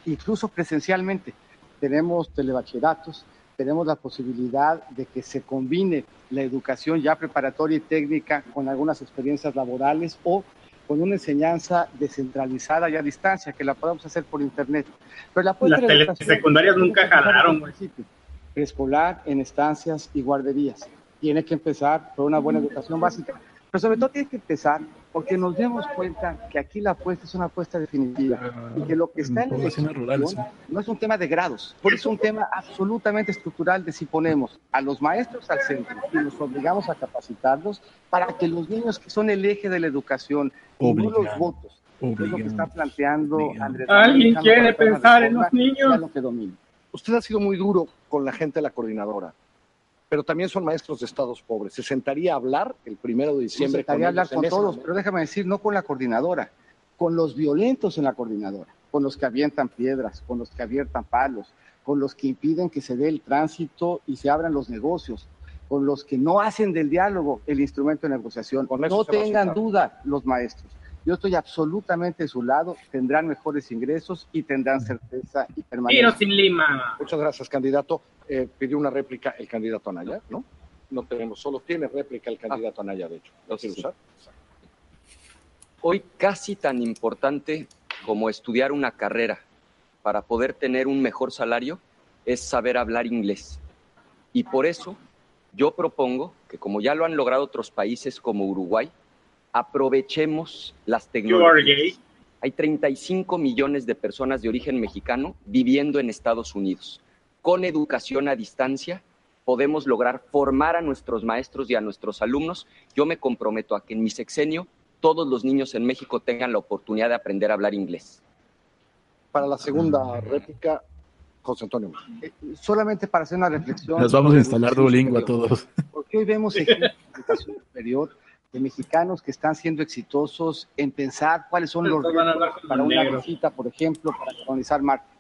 incluso presencialmente. Tenemos telebachilleratos, tenemos la posibilidad de que se combine la educación ya preparatoria y técnica con algunas experiencias laborales o con una enseñanza descentralizada y a distancia, que la podamos hacer por internet. Pero la Las telesecundarias nunca jalaron, güey. Preescolar, en estancias y guarderías. Tiene que empezar por una buena educación básica. Pero sobre todo tiene que empezar porque nos demos cuenta que aquí la apuesta es una apuesta definitiva y que lo que está en la rurales, educación no es un tema de grados, es un tema absolutamente estructural de si ponemos a los maestros al centro y los obligamos a capacitarlos para que los niños que son el eje de la educación y no los votos, que es lo que está planteando Andrés Alguien quiere pensar en los niños. lo que. Usted ha sido muy duro con la gente de la coordinadora, pero también son maestros de estados pobres. ¿Se sentaría a hablar el primero de diciembre Me gustaría hablar ellos en con todos, pero déjame decir, no con la coordinadora, con los violentos en la coordinadora, con los que avientan piedras, con los que avientan palos, con los que impiden que se dé el tránsito y se abran los negocios, con los que no hacen del diálogo el instrumento de negociación. No se a tengan duda los maestros. Yo estoy absolutamente de su lado, tendrán mejores ingresos y tendrán certeza y Tiro permanencia. sin lima. Muchas gracias, candidato. Eh, pidió una réplica el candidato Anaya, ¿no? No tenemos, solo tiene réplica el candidato Anaya, de hecho. ¿Lo quiere Sí. usar? Hoy casi tan importante como estudiar una carrera para poder tener un mejor salario es saber hablar inglés. Y por eso yo propongo que como ya lo han logrado otros países como Uruguay, aprovechemos las tecnologías. Hay 35 millones de personas de origen mexicano viviendo en Estados Unidos. Con educación a distancia podemos lograr formar a nuestros maestros y a nuestros alumnos. Yo me comprometo a que en mi sexenio todos los niños en México tengan la oportunidad de aprender a hablar inglés. Para la segunda réplica, José Antonio. Eh, Solamente para hacer una reflexión. Les vamos a instalar Duolingo a todos. Porque hoy vemos ejemplos de educación superior de mexicanos que están siendo exitosos en pensar cuáles son los retos para una visita, por ejemplo, para colonizar Marte.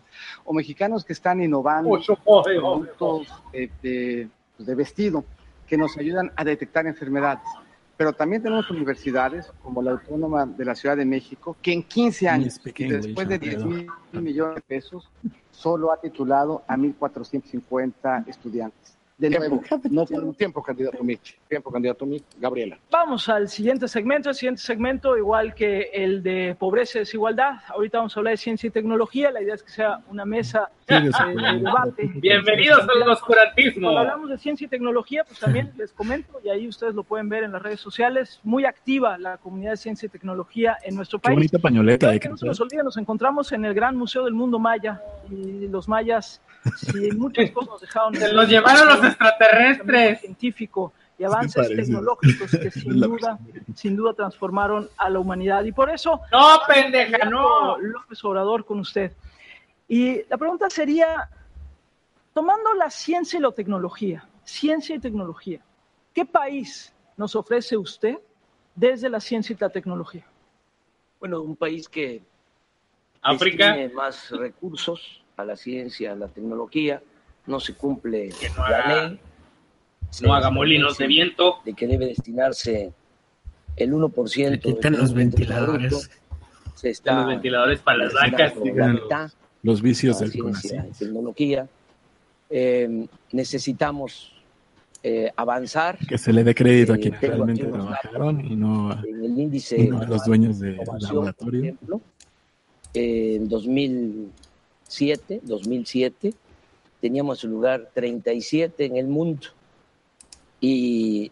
O mexicanos que están innovando productos eh, de, pues, de vestido que nos ayudan a detectar enfermedades. Pero también tenemos universidades como la Autónoma de la Ciudad de México, que en 15 años, después de Alfredo. 10 mil millones de pesos, solo ha titulado a 1.450 estudiantes. De nuevo, No por tiempo, candidato Mitch. Tiempo, candidato Mitch. Gabriela. Vamos al siguiente segmento. El siguiente segmento, igual que el de pobreza y desigualdad. Ahorita vamos a hablar de ciencia y tecnología. La idea es que sea una mesa Eh, debate. Bienvenidos al oscurantismo. Cuando hablamos de ciencia y tecnología, pues también les comento, y ahí ustedes lo pueden ver en las redes sociales, muy activa la comunidad de ciencia y tecnología en nuestro Qué país. bonita pañoleta de que no se nos olvide, nos encontramos en el Gran Museo del Mundo Maya y los mayas, si muchas cosas nos dejaron. Se los llevaron los extraterrestres. Científico y avances tecnológicos que sin duda, sin duda transformaron a la humanidad. Y por eso, No, pendeja, no. López Obrador con usted. Y la pregunta sería, tomando la ciencia y la tecnología, ciencia y tecnología, ¿qué país nos ofrece usted desde la ciencia y la tecnología? Bueno, un país que África. tiene más recursos a la ciencia, a la tecnología, no se cumple no la haga- ley. Se No haga molinos de viento. De que debe destinarse el 1%. Que quiten del los ventiladores. Se está Los ventiladores para las vacas. la mitad Los vicios a del ciencia y tecnología. Eh, necesitamos eh, avanzar. Que se le dé crédito a Eh, quienes tengo realmente trabajaron y no a, en el índice y no a los dueños de innovación, por laboratorio. ejemplo, en 2007, 2007 teníamos el lugar 37 en el mundo. Y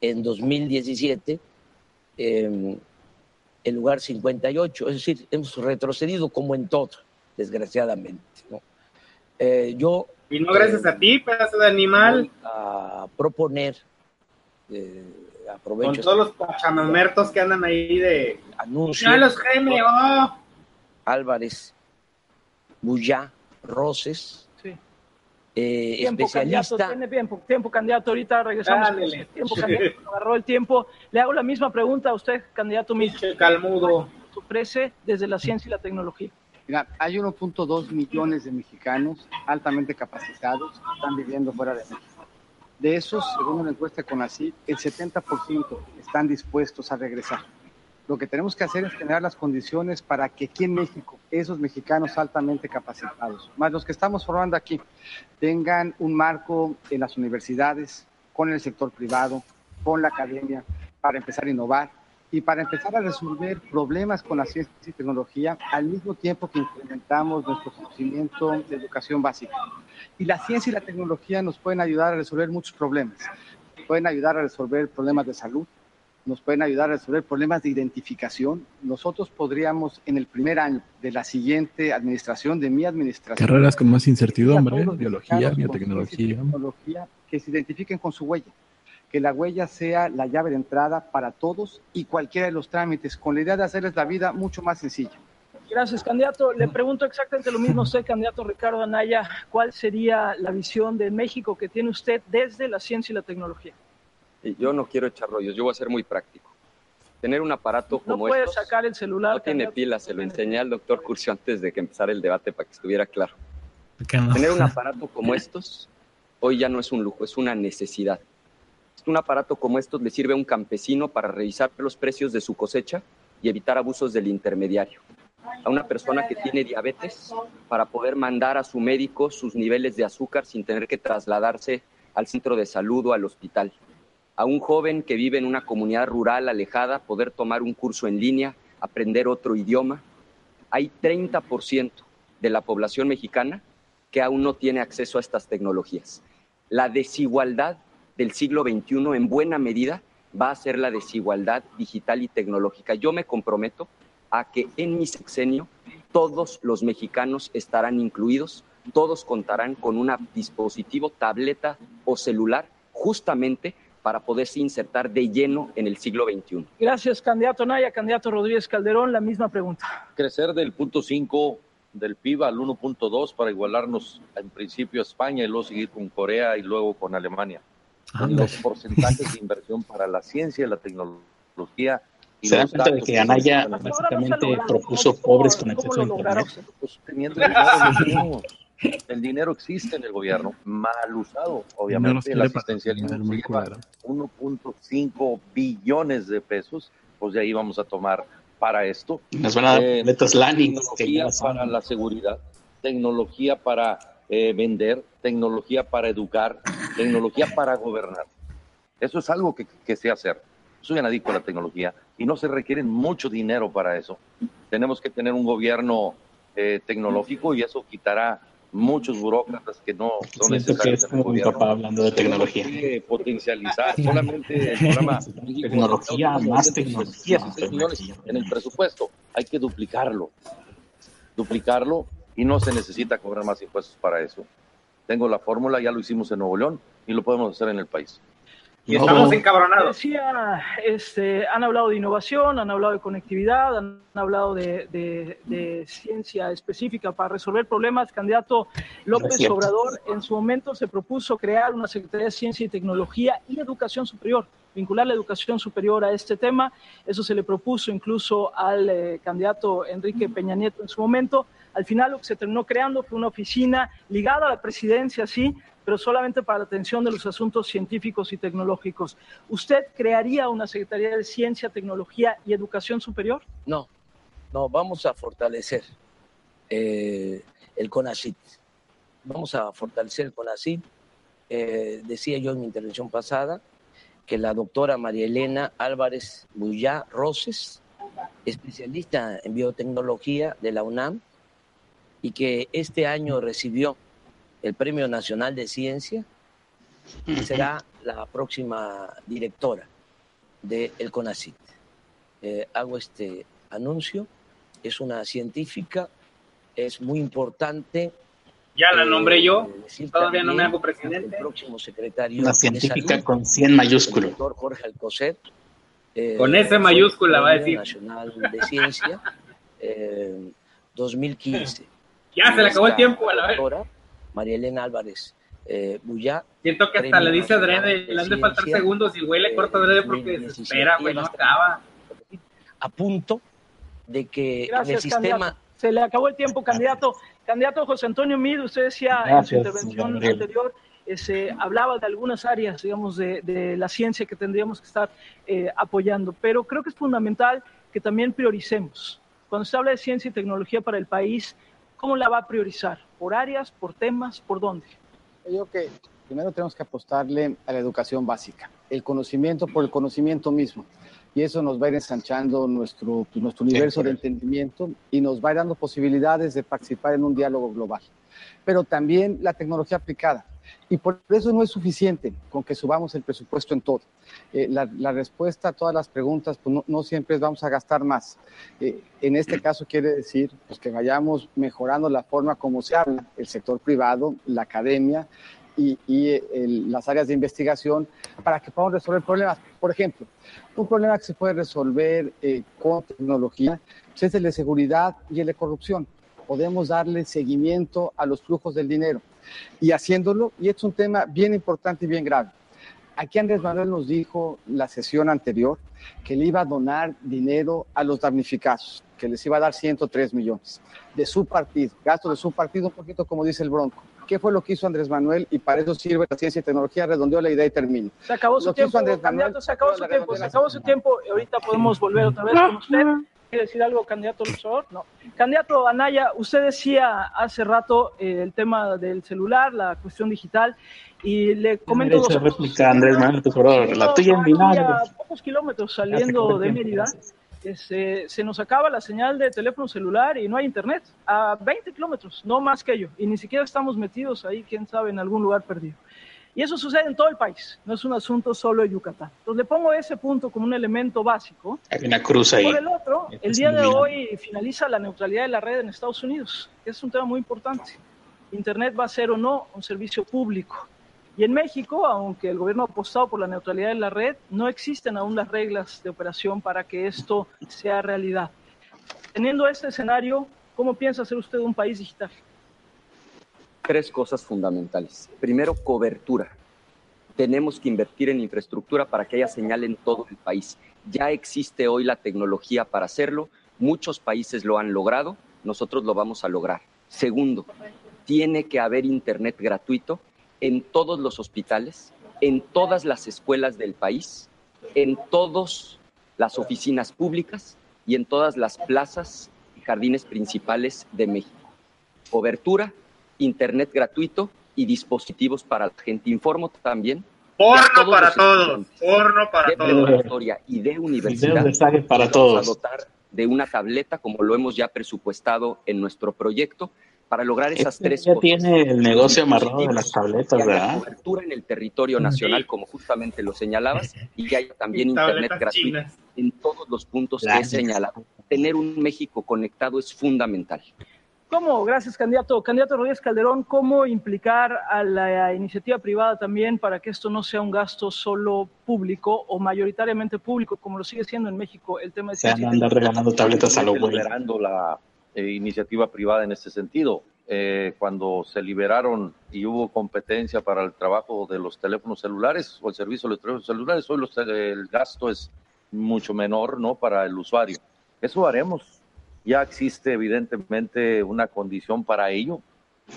en 2017 eh, el lugar 58, es decir, hemos retrocedido como en todo, desgraciadamente. ¿no? Eh, yo Y no gracias a ti, pedazo de animal. a proponer, eh, Con aprovecho todos los pachamamertos que andan ahí de. anuncio. No los GMO. Álvarez, Bullá, Roses, Sí. eh, Tiempo, candidato, especialista. tiene tiempo, tiempo, candidato. Ahorita regresamos. con Dale. Tiempo, candidato. Agarró el tiempo. Le hago la misma pregunta a usted, candidato. Pinche calmudo. ofrece desde la ciencia y la tecnología. Mira, hay 1.2 millones de mexicanos altamente capacitados que están viviendo fuera de México. De esos, según una encuesta con así, el 70% están dispuestos a regresar. Lo que tenemos que hacer es generar las condiciones para que aquí en México, esos mexicanos altamente capacitados, más los que estamos formando aquí, tengan un marco en las universidades, con el sector privado, con la academia, para empezar a innovar y para empezar a resolver problemas con la ciencia y tecnología al mismo tiempo que incrementamos nuestro conocimiento de educación básica. Y la ciencia y la tecnología nos pueden ayudar a resolver muchos problemas. Pueden ayudar a resolver problemas de salud, nos pueden ayudar a resolver problemas de identificación. Nosotros podríamos, en el primer año de la siguiente administración, de mi administración, Carreras con más incertidumbre, biología, biotecnología. tecnología que se identifiquen con su huella, que la huella sea la llave de entrada para todos y cualquiera de los trámites, con la idea de hacerles la vida mucho más sencilla. Gracias, candidato. Le pregunto exactamente lo mismo a usted, candidato Ricardo Anaya. ¿Cuál sería la visión de México que tiene usted desde la ciencia y la tecnología? Y Yo no quiero echar rollos, yo voy a ser muy práctico. Tener un aparato No como puede estos sacar el celular. no tiene pilas, se lo enseñé al doctor Curcio antes de que empezara el debate para que estuviera claro. Tener un aparato como estos hoy ya no es un lujo, es una necesidad. Un aparato como estos le sirve a un campesino para revisar los precios de su cosecha y evitar abusos del intermediario. A una persona que tiene diabetes para poder mandar a su médico sus niveles de azúcar sin tener que trasladarse al centro de salud o al hospital. A un joven que vive en una comunidad rural alejada poder tomar un curso en línea, aprender otro idioma. Hay 30% de la población mexicana que aún no tiene acceso a estas tecnologías. La desigualdad del siglo XXI en buena medida va a ser la desigualdad digital y tecnológica. Yo me comprometo a que en mi sexenio todos los mexicanos estarán incluidos, todos contarán con un dispositivo, tableta o celular, justamente para poderse insertar de lleno en el siglo XXI. Gracias, candidato Anaya. Candidato Rodríguez Calderón, la misma pregunta. crecer del punto 5 del PIB al 1.2 para igualarnos en principio a España y luego seguir con Corea y luego con Alemania. Con los porcentajes de inversión para la ciencia y la tecnología. y Se dan los cuenta de que Anaya básicamente propuso pobres con acceso a Internet. Pues, teniendo dinero. El dinero existe en el gobierno, mal usado, No obviamente. El quiere asistencialismo patrocinar, muy se lleva culero. 1.5 billones de pesos, pues de ahí vamos a tomar para esto. Nos van a dar Lanix, que Tecnología son. para la seguridad, tecnología para eh, vender, tecnología para educar, tecnología para gobernar. Eso es algo que, que sé hacer. Soy un adicto a la tecnología y no se requiere mucho dinero para eso. Tenemos que tener un gobierno eh, tecnológico y eso quitará muchos burócratas que no son necesarios es como mi papá hablando de tecnología. Potencializar solamente el programa Tecnología, México, más 916 tecnología. millones en el presupuesto. Hay que duplicarlo. Duplicarlo y no se necesita cobrar más impuestos para eso. Tengo la fórmula, ya lo hicimos en Nuevo León y lo podemos hacer en el país. Y estamos encabronados. Decía, este, han hablado de innovación, han hablado de conectividad, han hablado de, de- de ciencia específica para resolver problemas. Candidato López. Obrador en su momento se propuso crear una Secretaría de Ciencia y Tecnología y Educación Superior, vincular la educación superior a este tema. Eso se le propuso incluso al eh, candidato Enrique Peña Nieto en su momento. Al final lo que se terminó creando fue una oficina ligada a la presidencia, sí, pero solamente para la atención de los asuntos científicos y tecnológicos. ¿Usted crearía una Secretaría de Ciencia, Tecnología y Educación Superior? No, no, vamos a fortalecer eh, el CONACIT. Vamos a fortalecer el CONACIT. Eh, decía yo en mi intervención pasada que la doctora María Elena Álvarez Bullá Roses, especialista en biotecnología de la UNAM, y que este año recibió el Premio Nacional de Ciencia, será la próxima directora del CONACIT. Eh, hago este anuncio, es una científica, es muy importante. Ya la eh, nombré yo, decir todavía no me hago presidente. El próximo secretario Una de científica Salud, con 100 mayúsculo. el doctor Jorge Alcocer. eh, Con S mayúscula va a decir. Nacional de Ciencia eh, 2015. Ya, se le acabó el tiempo, a la vez. doctora, María Elena Álvarez eh, Bullá. Siento que hasta le dice adrede, de le han de faltar segundos y güey le corta adrede porque 2017, desespera, güey, no acaba. a punto de que Gracias, en el sistema candidato. Se le acabó el tiempo, candidato. Candidato José Antonio Mid, usted decía en su Gracias, intervención anterior, eh, se hablaba de algunas áreas, digamos, de, de la ciencia que tendríamos que estar eh, apoyando, pero creo que es fundamental que también prioricemos. Cuando se habla de ciencia y tecnología para el país, ¿cómo la va a priorizar? ¿Por áreas, por temas, por dónde? Yo creo que primero tenemos que apostarle a la educación básica, el conocimiento por el conocimiento mismo. Y eso nos va a ir ensanchando nuestro, pues, nuestro universo de entendimiento y nos va a ir dando posibilidades de participar en un diálogo global. Pero también la tecnología aplicada. Y por eso no es suficiente con que subamos el presupuesto en todo. Eh, la, la respuesta a todas las preguntas pues no, no siempre es vamos a gastar más. Eh, en este caso quiere decir pues, que vayamos mejorando la forma como se habla, el sector privado, la academia y, y, eh, el- las áreas de investigación para que podamos resolver problemas. Por ejemplo, un problema que se puede resolver eh, con tecnología pues, es el de seguridad y el de corrupción. Podemos darle seguimiento a los flujos del dinero y haciéndolo, y es un tema bien importante y bien grave. Aquí Andrés Manuel nos dijo la sesión anterior que le iba a donar dinero a los damnificados, que les iba a dar 103 millones de su partido, gasto de su partido, un poquito como dice el Bronco. ¿Qué fue lo que hizo Andrés Manuel? Y para eso sirve la ciencia y tecnología. Redondeó la idea y termino. Se acabó su Lo tiempo, Andrés Manuel, se acabó su tiempo, se acabó su tiempo. Ahorita podemos volver otra vez con usted. ¿Quiere decir algo, candidato Luzor? No. Candidato Anaya, usted decía hace rato eh, el tema del celular, la cuestión digital, y le comento Derecho dos de réplica, Andrés Manuel, por favor. La tuya en aquí vinagre. A pocos kilómetros se saliendo de Mérida, este, se nos acaba la señal de teléfono celular y no hay internet. A 20 kilómetros, no más que ello. Y ni siquiera estamos metidos ahí, quién sabe, en algún lugar perdido. Y eso sucede en todo el país, no es un asunto solo de Yucatán. Entonces le pongo ese punto como un elemento básico. Hay una cruz ahí. Por el otro, el día de hoy finaliza la neutralidad de la red en Estados Unidos, que es un tema muy importante. Internet va a ser o no un servicio público. Y en México, aunque el gobierno ha apostado por la neutralidad de la red, no existen aún las reglas de operación para que esto sea realidad. Teniendo este escenario, ¿cómo piensa hacer usted un país digital? Tres cosas fundamentales. Primero, cobertura. Tenemos que invertir en infraestructura para que haya señal en todo el país. Ya existe hoy la tecnología para hacerlo. Muchos países lo han logrado. Nosotros lo vamos a lograr. Segundo, tiene que haber internet gratuito en todos los hospitales, en todas las escuelas del país, en todas las oficinas públicas y en todas las plazas y jardines principales de México. Cobertura, internet gratuito y dispositivos para la gente. Informo también. Porno todos para todos. Porno para de todos. y de universidad de para vamos todos. a dotar de una tableta como lo hemos ya presupuestado en nuestro proyecto para lograr esas Este tres ya cosas. tiene el negocio amarrado de las tabletas, ¿verdad? cobertura en el territorio nacional, como justamente lo señalabas, y que haya también internet gratuito chinas. en todos los puntos que he Gracias. señalado. Tener un México conectado es fundamental. ¿Cómo, gracias candidato, candidato Rodríguez Calderón, cómo implicar a la iniciativa privada también para que esto no sea un gasto solo público o mayoritariamente público, como lo sigue siendo en México el tema de Se van a andar regalando tabletas a lo liberando la eh, iniciativa privada en este sentido. Eh, cuando se liberaron y hubo competencia para el trabajo de los teléfonos celulares o el servicio de los teléfonos celulares, hoy los el gasto es mucho menor ¿no? para el usuario. Eso haremos. Ya existe evidentemente una condición para ello.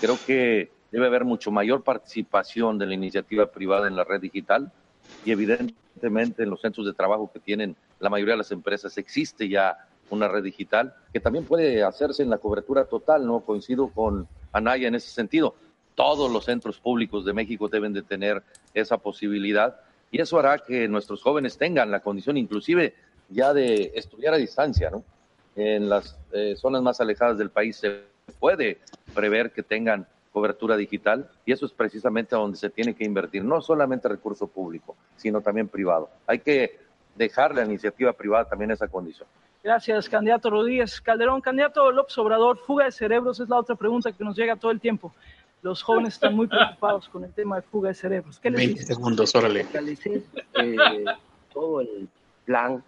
Creo que debe haber mucho mayor participación de la iniciativa privada en la red digital y evidentemente en los centros de trabajo que tienen la mayoría de las empresas existe ya una red digital que también puede hacerse en la cobertura total, ¿no? Coincido con Anaya en ese sentido. Todos los centros públicos de México deben de tener esa posibilidad y eso hará que nuestros jóvenes tengan la condición inclusive ya de estudiar a distancia, ¿no? En las eh, zonas más alejadas del país se puede prever que tengan cobertura digital y eso es precisamente a donde se tiene que invertir, no solamente recurso público, sino también privado. Hay que dejar la iniciativa privada también esa condición. Gracias, candidato Rodríguez Calderón. Candidato López Obrador, fuga de cerebros es la otra pregunta que nos llega todo el tiempo. Los jóvenes están muy preocupados con el tema de fuga de cerebros. ¿Qué les 20 dice? segundos, órale. eh, todo el plan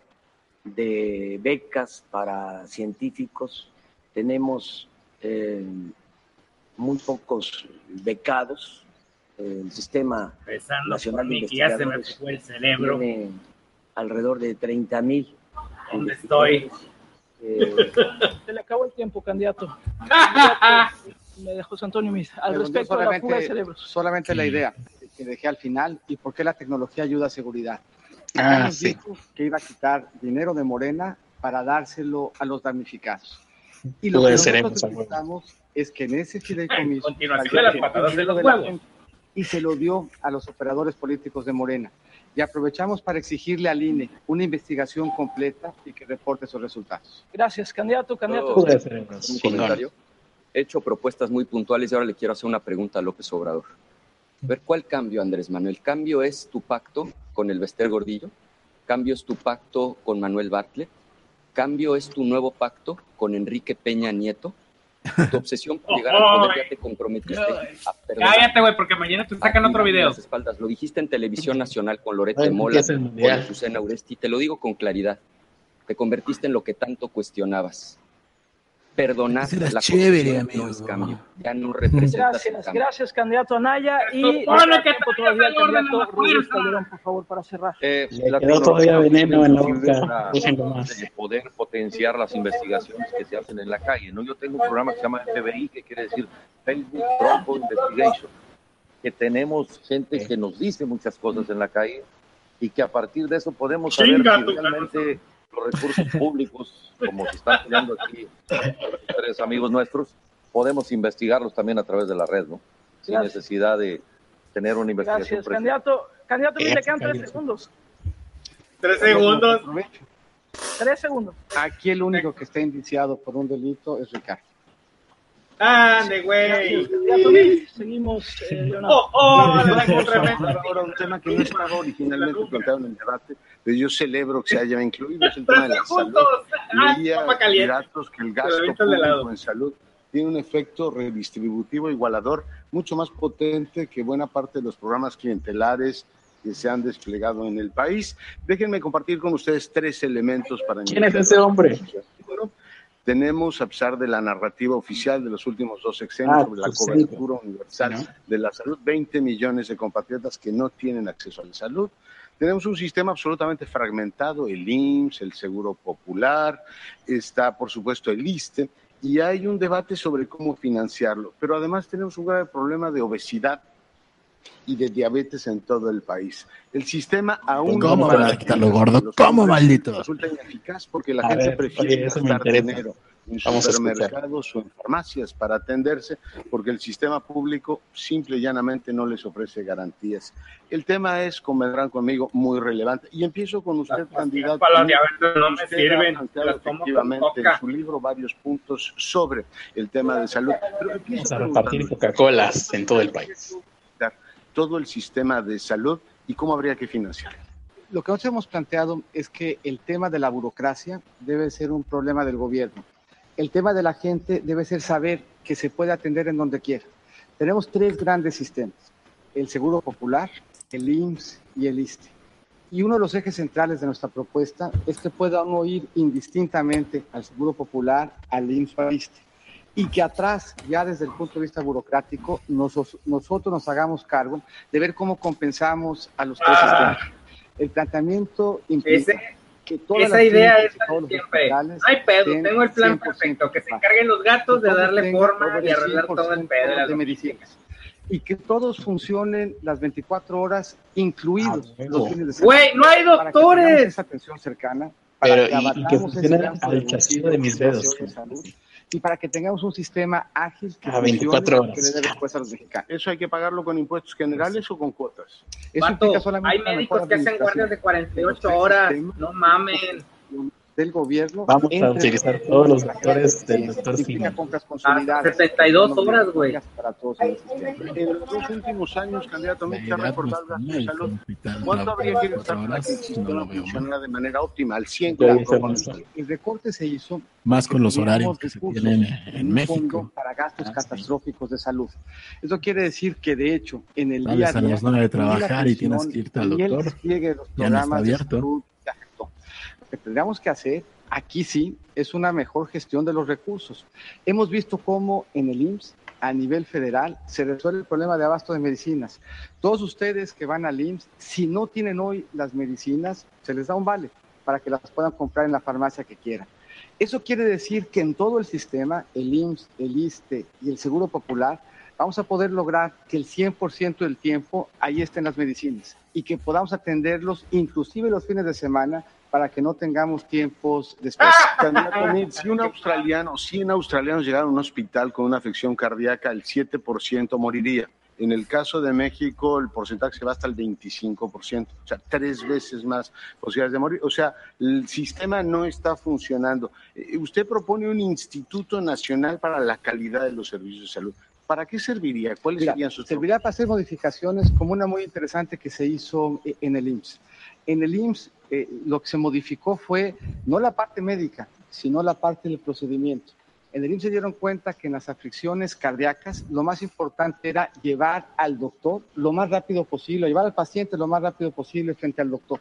de becas para científicos. Tenemos eh, muy pocos becados. El sistema Empezando nacional de mí, que ya se me investigadores fue el cerebro. tiene alrededor de 30 mil ¿Dónde estoy? eh, Se le acabó el tiempo, candidato. Me dejó Antonio Mis. Al respecto de la fuga de cerebros. solamente la idea que dejé al final y por qué la tecnología ayuda a seguridad. Ah, Hemos sí. dicho que iba a quitar dinero de Morena para dárselo a los damnificados. Y lo que nosotros detectamos es que en ese fideicomiso y se lo dio a los operadores políticos de Morena. Y aprovechamos para exigirle al INE una investigación completa y que reporte sus resultados. Gracias, candidato, candidato. Un comentario. He hecho propuestas muy puntuales y ahora le quiero hacer una pregunta a López Obrador. Ver, ¿cuál cambio, Andrés Manuel? ¿Cambio es tu pacto con el Bester Gordillo? ¿Cambio es tu pacto con Manuel Bartlett? ¿Cambio es tu nuevo pacto con Enrique Peña Nieto? Tu obsesión por llegar al poder ya te comprometiste a perdonar. Cállate, güey, porque mañana te sacan otro video. Las espaldas. Lo dijiste en televisión nacional con Lorete Mola, con. Azucena Uresti. Te lo digo con claridad. Te convertiste en lo que tanto cuestionabas. Era la chévere, corrupción no es cambio. Ya no representas el Gracias, cambio. gracias, candidato Anaya. Y le queda que tiempo todavía candidato fuerza. Calderón, por favor, para cerrar. Eh, la quedó todavía veneno en la boca. una- Déjenlo más. de poder potenciar las investigaciones que se hacen en la calle. ¿no? Yo tengo un programa que se llama FBI, que quiere decir Facebook Bronco Investigation, que tenemos gente que nos dice muchas cosas en la calle y que a partir de eso podemos saber si realmente los recursos públicos, como se están poniendo aquí tres amigos nuestros, podemos investigarlos también a través de la red, ¿no? Sin Gracias. necesidad de tener una investigación Gracias, candidato. Candidato, Ruiz, le quedan Eh, tres segundos. Tres segundos. Tres segundos. Aquí el único que está indiciado por un delito es Ricardo. Ande, güey. Seguimos, eh, Leonardo. Oh, oh, ahora un tema que no estaba originalmente planteado en el debate, pero yo celebro que se haya incluido, es el tema de la salud. Ah, Leía datos que el gasto público en salud tiene un efecto redistributivo igualador mucho más potente que buena parte de los programas clientelares que se han desplegado en el país. Déjenme compartir con ustedes tres elementos para ¿Quién es ese hombre? Bueno, tenemos, a pesar de la narrativa oficial de los últimos dos sexenios Ah, sobre la cobertura universal ¿no? de la salud, 20 millones de compatriotas que no tienen acceso a la salud. Tenemos un sistema absolutamente fragmentado, el IMSS, el Seguro Popular, está por supuesto el ISTE, y hay un debate sobre cómo financiarlo. Pero además tenemos un grave problema de obesidad y de diabetes en todo el país. El sistema aún ¿Cómo para van a quitarlo gordo? ¿Cómo, maldito? Resulta ineficaz porque la A gente ver, prefiere oye, gastar dinero en Vamos supermercados o en farmacias para atenderse porque el sistema público simple y llanamente no les ofrece garantías. El tema es, convendrán conmigo, muy relevante. Y empiezo con usted, candidato. Para los diabetes no me sirven, efectivamente en su libro varios puntos sobre el tema de salud. Pero Vamos a repartir Coca-Colas en todo el país. Todo el sistema de salud y cómo habría que financiarlo. Lo que nosotros hemos planteado es que el tema de la burocracia debe ser un problema del gobierno. El tema de la gente debe ser saber que se puede atender en donde quiera. Tenemos tres grandes sistemas, el Seguro Popular, el IMSS y el ISTE. Y uno de los ejes centrales de nuestra propuesta es que pueda uno ir indistintamente al Seguro Popular, al IMSS o al ISTE. Y que atrás, ya desde el punto de vista burocrático, nosos- nosotros nos hagamos cargo de ver cómo compensamos a los tres Ah. sistemas. El planteamiento implica Ese- que todas Esa idea es siempre. hay pedo, tengo el plan 100% perfecto. Que se encarguen los gatos de darle forma y arreglar todo el 100% pedo de las de medicinas. Y que todos funcionen las 24 horas, incluidos Ah, los fines de semana. Güey, no hay Para que doctores. esa atención cercana, para Pero, que y- y que campo al chasquido de mis dedos. de salud, y para que tengamos un sistema ágil que A 24 funcione, horas. que le dé respuesta a los mexicanos. ¿Eso hay que pagarlo con impuestos generales o con cuotas? Eso solamente hay médicos que hacen guardias de 48 horas. No mamen. Del gobierno Vamos a utilizar todos los doctores del doctor Sima. compras consolidadas. Hasta 72 horas, güey. Para todos en los dos últimos años, candidato, me ha recordado el gasto de salud. ¿Cuánto ¿Cuánto habría que gastar para que el No funcionara de manera óptima, al 100 Ya con la dice propuesta? El recorte se hizo Más con los horarios que se tienen en México. para gastos Ah, sí. catastróficos de salud. Eso quiere decir que, de hecho, en el Sales día a a las nueve de ni la trabajar y tienes que irte al doctor. Ya no está programas de abierto. salud se afectó. Lo que tendríamos que hacer aquí sí es una mejor gestión de los recursos. Hemos visto cómo en el IMSS a nivel federal se resuelve el problema de abasto de medicinas. Todos ustedes que van al IMSS, si no tienen hoy las medicinas, se les da un vale para que las puedan comprar en la farmacia que quieran. Eso quiere decir que en todo el sistema, el IMSS, el ISTE y el Seguro Popular, vamos a poder lograr que el 100% del tiempo ahí estén las medicinas y que podamos atenderlos inclusive los fines de semana para que no tengamos tiempos de espera. Candidato Meade, si un australiano, 100 australianos llegaran a un hospital con una afección cardíaca, el 7% moriría. En el caso de México, el porcentaje se va hasta el 25%, o sea, tres veces más posibilidades de morir. O sea, el sistema no está funcionando. Eh, Usted propone un Instituto Nacional para la Calidad de los Servicios de Salud. ¿Para qué serviría? ¿Cuáles Mira, serían sus servirá para hacer modificaciones como una muy interesante que se hizo eh, en el IMSS. En el IMSS eh, lo que se modificó fue no la parte médica, sino la parte del procedimiento. En el IMSS se dieron cuenta que en las aflicciones cardíacas lo más importante era llevar al doctor lo más rápido posible, llevar al paciente lo más rápido posible frente al doctor.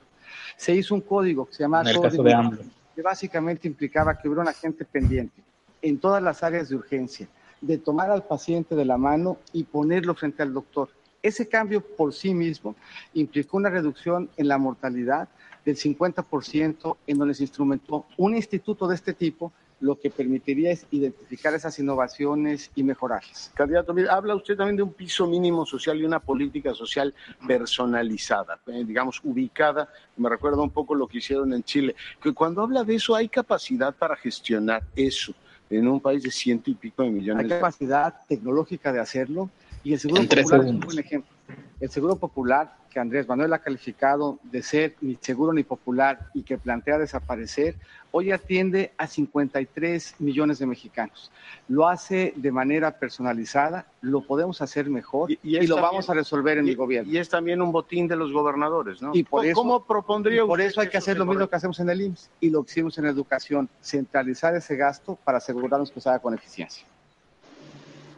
Se hizo un código que se llamaba En el Código caso de AMLO. que básicamente implicaba que hubiera un agente pendiente en todas las áreas de urgencia, de tomar al paciente de la mano y ponerlo frente al doctor. Ese cambio por sí mismo implicó una reducción en la mortalidad del 50% en donde se instrumentó un instituto de este tipo, lo que permitiría es identificar esas innovaciones y mejorarlas. Candidato, mire, habla usted también de un piso mínimo social y una política social personalizada, eh, digamos, ubicada. Me recuerda un poco lo que hicieron en Chile. Que cuando habla de eso, ¿hay capacidad para gestionar eso en un país de ciento y pico de millones Hay capacidad tecnológica de hacerlo y el Seguro En Popular es un buen ejemplo. El Seguro Popular, que Andrés Manuel ha calificado de ser ni seguro ni popular y que plantea desaparecer, hoy atiende a 53 millones de mexicanos. Lo hace de manera personalizada, lo podemos hacer mejor y, lo también- vamos a resolver en y- mi gobierno. Y es también un botín de los gobernadores, ¿no? Y por ¿Cómo- eso, ¿Cómo propondría y por usted eso hay que hacer lo mismo que hacemos en el IMSS y lo que hicimos en educación, centralizar ese gasto para asegurarnos que se haga con eficiencia.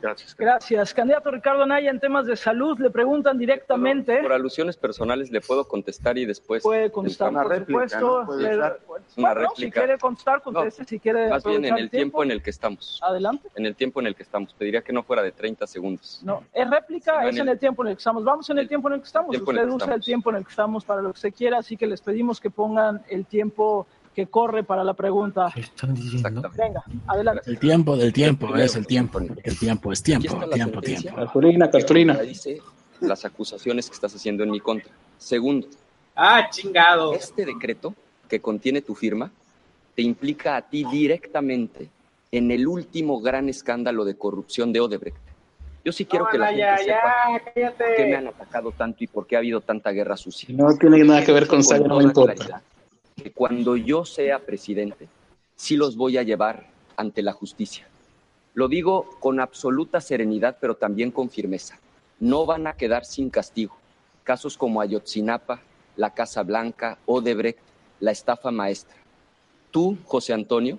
Gracias. Gracias. Candidato Ricardo Anaya, en temas de salud, le preguntan directamente. Por alusiones personales le puedo contestar y después. Puede contestar, entrar. por supuesto. Le- Una Bueno, réplica. si quiere contestar, conteste. si quiere Más bien en el tiempo en el que estamos. Adelante. En el tiempo en el que estamos. Pediría que no fuera de 30 segundos. No, es réplica, no, es en el- el tiempo en el que estamos. Vamos en el tiempo en el que estamos. el Usted que usa el estamos. tiempo en el que estamos para lo que usted quiera, así que les pedimos que pongan el tiempo que corre para la pregunta. Venga, adelante. El tiempo del tiempo es el tiempo, el tiempo es tiempo, tiempo, tiempo. Cartulina, cartulina. Dice las acusaciones que estás haciendo en mi contra. Segundo. Ah, chingado. Este decreto que contiene tu firma te implica a ti directamente en el último gran escándalo de corrupción de Odebrecht. Yo sí quiero No, que la gente ya, sepa ya, por qué me han atacado tanto y por qué ha habido tanta guerra sucia. No tiene nada que ver con Con saga, no me toda importa. claridad, Que cuando yo sea presidente, sí los voy a llevar ante la justicia. Lo digo con absoluta serenidad, pero también con firmeza. No van a quedar sin castigo. Casos como Ayotzinapa, la Casa Blanca, Odebrecht, la estafa maestra. Tú, José Antonio,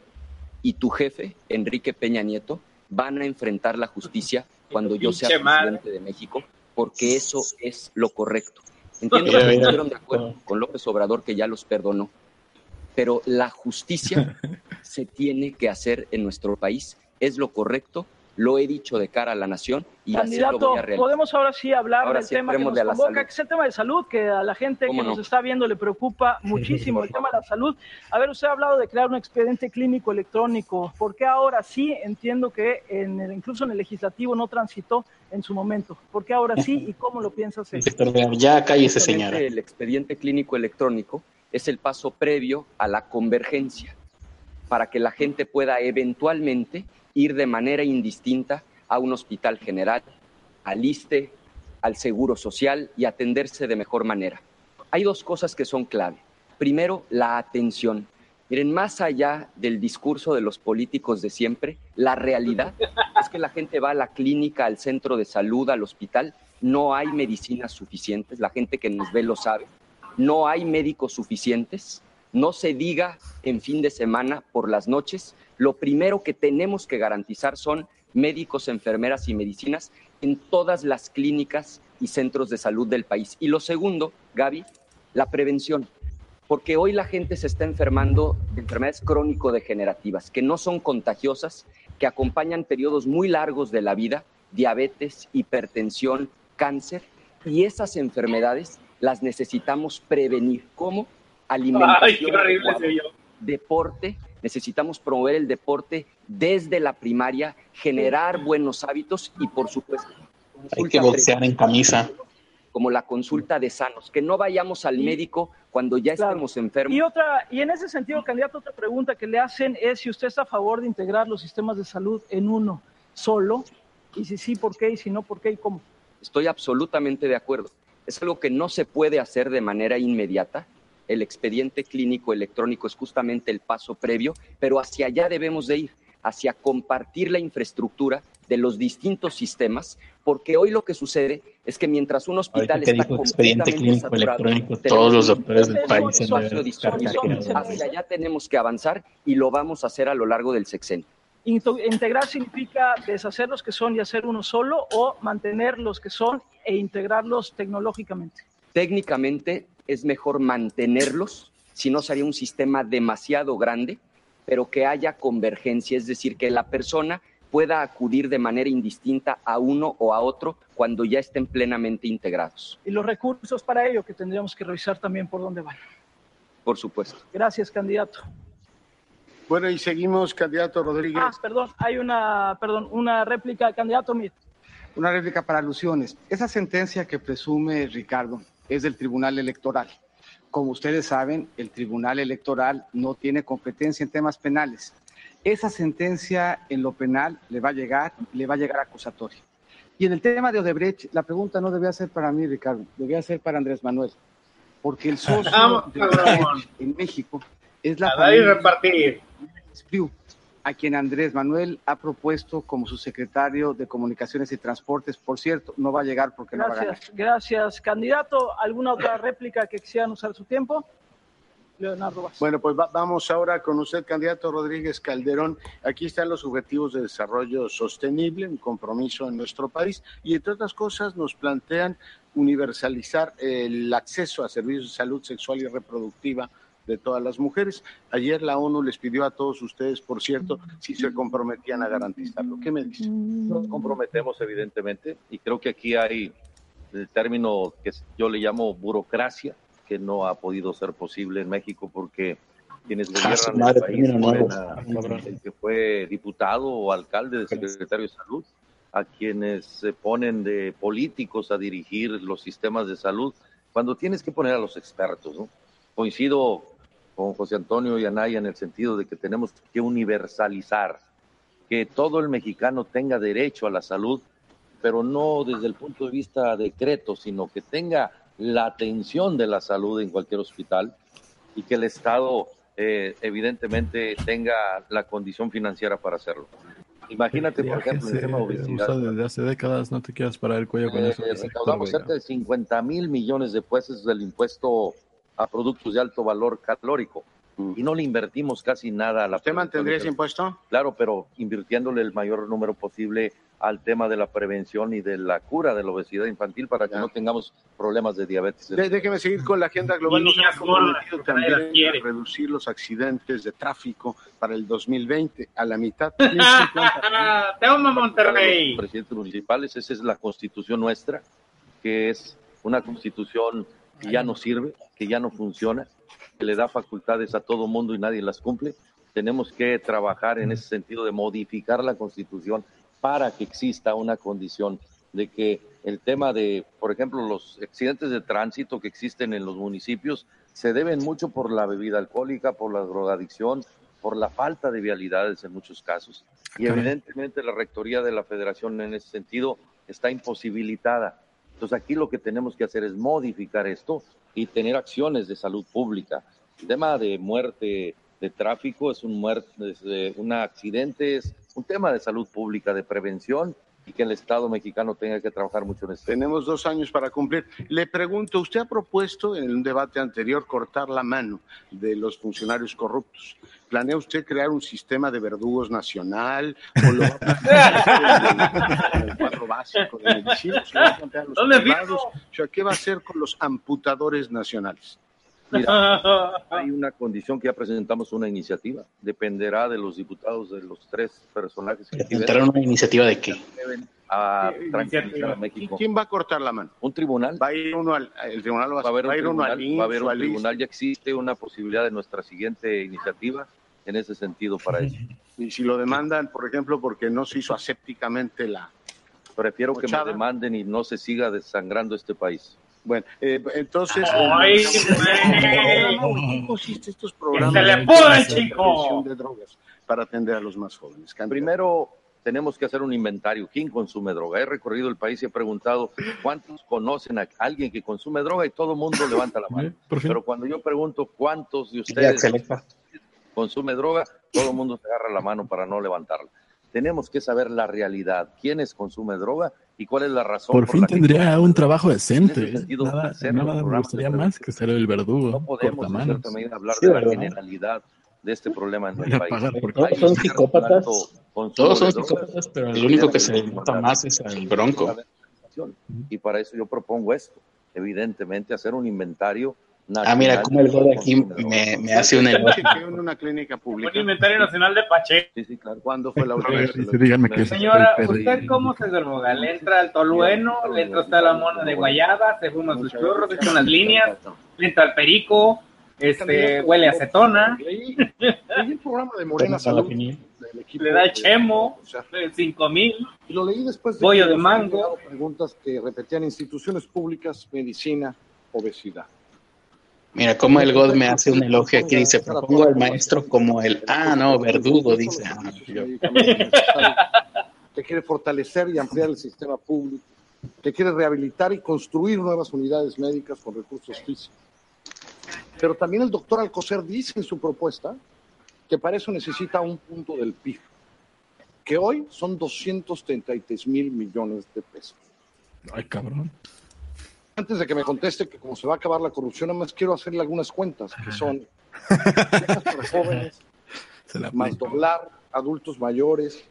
y tu jefe, Enrique Peña Nieto, van a enfrentar la justicia cuando yo sea presidente de México, porque eso es lo correcto. Entiendo que estuvieron de acuerdo con López Obrador, que ya los perdonó, pero la justicia se tiene que hacer en nuestro país, es lo correcto, lo he dicho de cara a la nación y así lo Candidato, voy a realizar. podemos ahora sí hablar Ahora del sí, tema que nos la convoca, salud. que es el tema de salud, que a la gente ¿Cómo que nos no? está viendo le preocupa muchísimo el tema de la salud. A ver, usted ha hablado de crear un expediente clínico electrónico. ¿Por qué ahora sí? Entiendo que en el- incluso en el legislativo no transitó en su momento. ¿Por qué ahora sí y cómo lo piensa hacer? Ya cállese, señora. El expediente clínico electrónico es el paso previo a la convergencia para que la gente pueda eventualmente ir de manera indistinta a un hospital general, al ISTE, al Seguro Social y atenderse de mejor manera. Hay dos cosas que son clave. Primero, la atención. Miren, más allá del discurso de los políticos de siempre, la realidad es que la gente va a la clínica, al centro de salud, al hospital, no hay medicinas suficientes, la gente que nos ve lo sabe, no hay médicos suficientes, no se diga en fin de semana por las noches, lo primero que tenemos que garantizar son médicos, enfermeras y medicinas en todas las clínicas y centros de salud del país. Y lo segundo, Gaby, la prevención porque hoy la gente se está enfermando de enfermedades crónico-degenerativas que no son contagiosas, que acompañan periodos muy largos de la vida, diabetes, hipertensión, cáncer, y esas enfermedades las necesitamos prevenir. ¿Cómo? Ay, Alimentación, qué se oyó. deporte, Necesitamos promover el deporte desde la primaria, generar buenos hábitos y, por supuesto, Hay que boxear en camisa. como la consulta de sanos, que no vayamos al médico cuando ya estemos enfermos. Y otra, y en ese sentido, candidato, otra pregunta que le hacen es si usted está a favor de integrar los sistemas de salud en uno solo, y si sí, ¿por qué? Y si no, ¿por qué y cómo? Estoy absolutamente de acuerdo. Es algo que no se puede hacer de manera inmediata. El expediente clínico electrónico es justamente el paso previo, pero hacia allá debemos de ir, hacia compartir la infraestructura de los distintos sistemas, porque hoy lo que sucede es que mientras un hospital está dijo expediente completamente clínico saturado, electrónico, todos los doctores del país. Hacia allá tenemos que avanzar y lo vamos a hacer a lo largo del sexenio. Integrar significa deshacer los que son y hacer uno solo, o mantener los que son e integrarlos tecnológicamente. Técnicamente es mejor mantenerlos, si no sería un sistema demasiado grande, pero que haya convergencia, es decir, que la persona pueda acudir de manera indistinta a uno o a otro cuando ya estén plenamente integrados, Y los recursos para ello que tendríamos que revisar también por dónde van. por supuesto. Gracias, candidato. Bueno, y seguimos, candidato Rodríguez. Ah, perdón, hay una, perdón, una réplica, candidato Mit. Una réplica para alusiones. Esa sentencia que presume Ricardo es del Tribunal Electoral. Como ustedes saben, el Tribunal Electoral no tiene competencia en temas penales. Esa sentencia en lo penal le va a llegar, le va a llegar acusatoria. Y en el tema de Odebrecht, la pregunta no debía ser para mí, Ricardo, debía ser para Andrés Manuel. Porque el socio de. Odebrecht en México es la A dar y familia repartir. Espriu, a quien Andrés Manuel ha propuesto como su secretario de Comunicaciones y Transportes. Por cierto, no va a llegar porque no va a ganar. Gracias, gracias, candidato. ¿Alguna otra réplica que quisieran usar su tiempo? Leonardo Vázquez. Bueno, pues va- vamos ahora con usted, candidato Rodríguez Calderón. Aquí están los objetivos de desarrollo sostenible, un compromiso en nuestro país, y entre otras cosas nos plantean universalizar el acceso a servicios de salud sexual y reproductiva de todas las mujeres. Ayer la ONU les pidió a todos ustedes, por cierto, si se comprometían a garantizarlo. ¿Qué me dicen? Nos comprometemos, evidentemente, y creo que aquí hay el término que yo le llamo burocracia, que no ha podido ser posible en México porque quienes Ah, gobiernan madre, el país ponen a- el que fue diputado o alcalde de secretario de salud, a quienes se ponen de políticos a dirigir los sistemas de salud, cuando tienes que poner a los expertos, ¿no? Coincido con José Antonio y Anaya en el sentido de que tenemos que universalizar, que todo el mexicano tenga derecho a la salud, pero no desde el punto de vista decreto, sino que tenga la atención de la salud en cualquier hospital y que el Estado eh, evidentemente tenga la condición financiera para hacerlo. Imagínate, por ejemplo, el tema de obesidad. desde hace décadas, no te quieras parar el cuello con Eh, eso. recaudamos cerca de 50 mil millones de pesos del impuesto a productos de alto valor calórico y no le invertimos casi nada a la ¿Usted mantendría ese impuesto? Claro, pero invirtiéndole el mayor número posible al tema de la prevención y de la cura de la obesidad infantil para que no tengamos problemas de diabetes. De- déjeme seguir con la agenda global. Nos hemos comprometido también quiere. a reducir los accidentes de tráfico para el 2020 a la mitad. Te amo, Monterrey. Presidentes municipales, esa es la constitución nuestra, que es una constitución que ya no sirve, que ya no funciona, que le da facultades a todo mundo y nadie las cumple. Tenemos que trabajar en ese sentido de modificar la constitución para que exista una condición de que el tema de, por ejemplo, los accidentes de tránsito que existen en los municipios se deben mucho por la bebida alcohólica, por la drogadicción, por la falta de vialidades en muchos casos. Y evidentemente la rectoría de la federación en ese sentido está imposibilitada. Entonces aquí lo que tenemos que hacer es modificar esto y tener acciones de salud pública. El tema de muerte de tráfico es un muerte, eh, un accidente, es un tema de salud pública, de prevención y que el Estado mexicano tenga que trabajar mucho en esto. Tenemos dos años para cumplir. Le pregunto, usted ha propuesto en un debate anterior cortar la mano de los funcionarios corruptos. ¿Planea usted crear un sistema de verdugos nacional o lo va a el cuadro básico de medicina? ¿Se va a plantear a los ¿Dónde privados? O sea, ¿qué va a hacer con los amputadores nacionales? Mira, hay una condición que ya presentamos una iniciativa. Dependerá de los diputados de los tres personajes que aquí ven. ¿Entraron una iniciativa de qué? deben a tranquilizar a ¿Y México. quién va a cortar la mano? Un tribunal. Va a ir uno al el tribunal, Va a haber un ir uno tribunal, va a haber un tribunal, ya existe una posibilidad de nuestra siguiente iniciativa en ese sentido para eso. Y si lo demandan, por ejemplo, porque no se hizo asépticamente la... Prefiero que me demanden y no se siga desangrando este país. Bueno, eh, entonces... Ay, ¿En qué consiste estos programas? se le de pudra, prevención chico. de drogas para atender a los más jóvenes? Primero, tenemos que hacer un inventario. ¿Quién consume droga? He recorrido el país y he preguntado cuántos conocen a alguien que consume droga y todo el mundo levanta la mano. Pero cuando yo pregunto cuántos de ustedes consume droga, todo el mundo se agarra la mano para no levantarla. Tenemos que saber la realidad, quiénes consume droga y cuál es la razón. Por fin la que- tendría un trabajo decente. En ese sentido, Nada, hacer nada me gustaría más que ser el verdugo. No podemos, en medida, hablar Sí, de la ¿verdad? generalidad de este problema en el país. Todos son psicópatas. Todos son psicópatas, pero el único que se nota más es el bronco. Y para eso yo propongo esto, evidentemente hacer un inventario Ah, mira, nacional como el de aquí me, me hace un elogio. en una clínica Un pública. inventario nacional de Pacheco. Sí, sí, claro. ¿Cuándo fue la última vez? sí, Señora. ¿usted cómo se droga? ¿Le entra al tolueno? ¿Le entra usted a la mona de guayaba? ¿Se fuma sus churros? ¿Se echa unas líneas? ¿Le entra al perico? Este, ¿Huele a acetona? Leí, el programa de Morena Salud ¿Le da chemo? o sea, ¿Cinco mil? y lo leí después de Bollo que de mango. preguntas que repetían instituciones públicas, medicina, obesidad. Mira, como el God me hace un elogio aquí. Dice, propongo al maestro como el, ah, no, verdugo, dice. Ah, yo. que quiere fortalecer y ampliar el sistema público, que quiere rehabilitar y construir nuevas unidades médicas con recursos físicos. Pero también el doctor Alcocer dice en su propuesta que para eso necesita un punto del PIB, que hoy son 233 mil millones de pesos. Ay, cabrón. Antes de que me conteste que como se va a acabar la corrupción, nada más quiero hacerle algunas cuentas, que son para jóvenes, Se más doblar adultos mayores,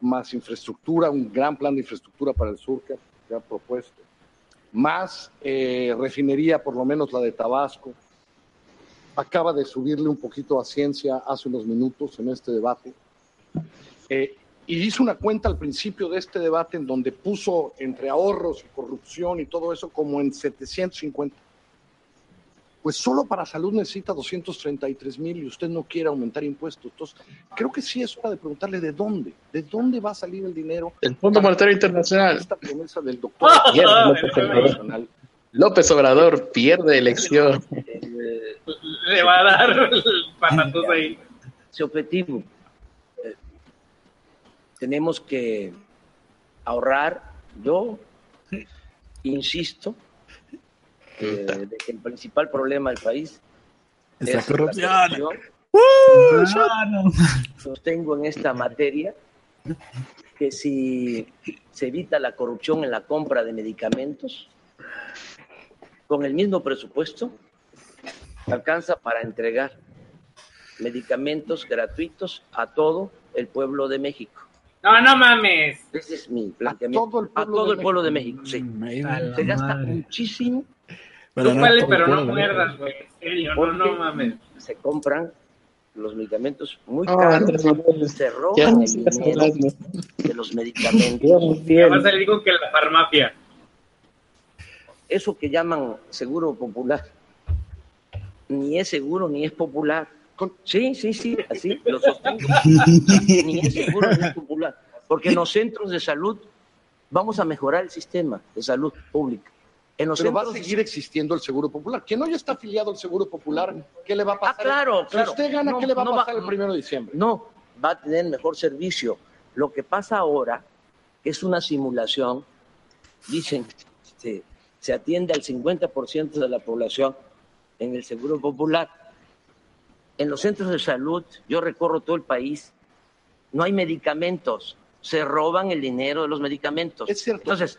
más infraestructura, un gran plan de infraestructura para el sur que que ha propuesto, más eh, refinería, por lo menos la de Tabasco. Acaba de subirle un poquito a ciencia hace unos minutos en este debate. Eh, y hizo una cuenta al principio de este debate en donde puso entre ahorros y corrupción y todo eso como en 750. Pues solo para salud necesita 233 mil y usted no quiere aumentar impuestos. Entonces, creo que sí es hora de preguntarle de dónde, de dónde va a salir el dinero. El Fondo Monetario Internacional. Esta promesa del doctor Pierde López Obrador. López Obrador pierde elección. Le va a dar el patatús ahí. ese objetivo. Tenemos que ahorrar. Yo insisto eh, de que el principal problema del país Es la corrupción. corrupción. Sostengo en esta materia que si se evita la corrupción en la compra de medicamentos, con el mismo presupuesto, alcanza para entregar medicamentos gratuitos a todo el pueblo de México. No, no mames. Ese es mi planteamiento. A todo el pueblo, de, México. sí. Se gasta muchísimo. Pero no Chúpale, todo pero no muerdas, güey. En serio, no, no mames. Se compran los medicamentos muy Ah, caros. Se roban no el dinero hablando. de los medicamentos. Ya va a salir con que la farmacia. Eso que llaman seguro popular, ni es seguro ni es popular. Sí, sí, sí, así lo sostengo. ni es seguro ni es popular. Porque en los centros de salud vamos a mejorar el sistema de salud pública. En los Pero va a seguir existiendo el Seguro Popular. Quien no ya está afiliado al Seguro Popular, ¿qué le va a pasar? Ah, claro, claro. Si usted gana, No, ¿qué le va a va- pasar el primero de diciembre? No, va a tener mejor servicio. Lo que pasa ahora, que es una simulación, dicen, se, se atiende al 50% de la población en el Seguro Popular. En los centros de salud, yo recorro todo el país, no hay medicamentos, se roban el dinero de los medicamentos. Es cierto. Entonces,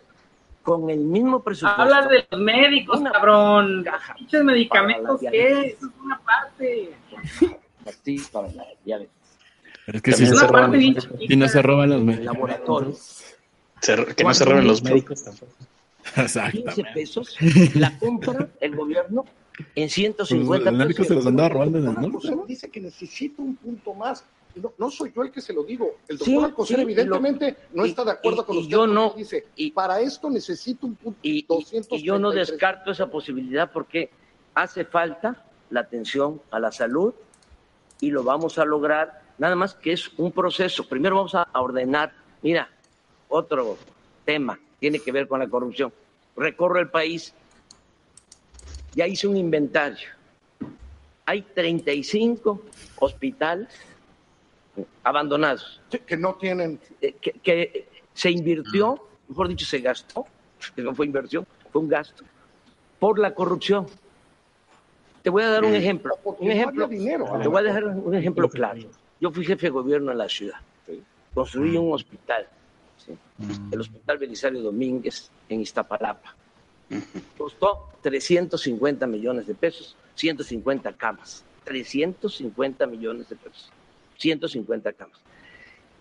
con el mismo presupuesto. Habla de los médicos, Una cabrón. Pinches medicamentos, ¿qué? Eso es una parte. pastillas para la diabetes. Pero es que También si se se roban no se roban los médicos. Laboratorios. Se- que no se roben los médicos tampoco. 15 Exactamente. pesos la compra el gobierno en 150 Pues, pesos. se los andaba robando desde el Doctor norte. Dice que necesita un punto más. No, no soy yo el que se lo digo. El Sí, doctor Alcocer sí, evidentemente no y- está de acuerdo y- con y usted. yo no. Dice, Y- para esto necesito un punto. Y, y- 233. y yo no descarto esa posibilidad porque hace falta la atención a la salud y lo vamos a lograr, nada más que es un proceso. Primero vamos a ordenar, mira, otro tema tiene que ver con la corrupción. Recorro el país, ya hice un inventario. Hay 35 hospitales abandonados. que no tienen. Que, que se invirtió, mejor dicho, se gastó, que no fue inversión, fue un gasto, por la corrupción. Te voy a dar un ejemplo. Un ejemplo te voy a dejar un ejemplo claro. Yo fui jefe de gobierno en la ciudad. Construí un hospital, ¿sí? el Hospital Belisario Domínguez en Iztapalapa. Costó 350 millones de pesos, 150 camas. 350 millones de pesos, 150 camas.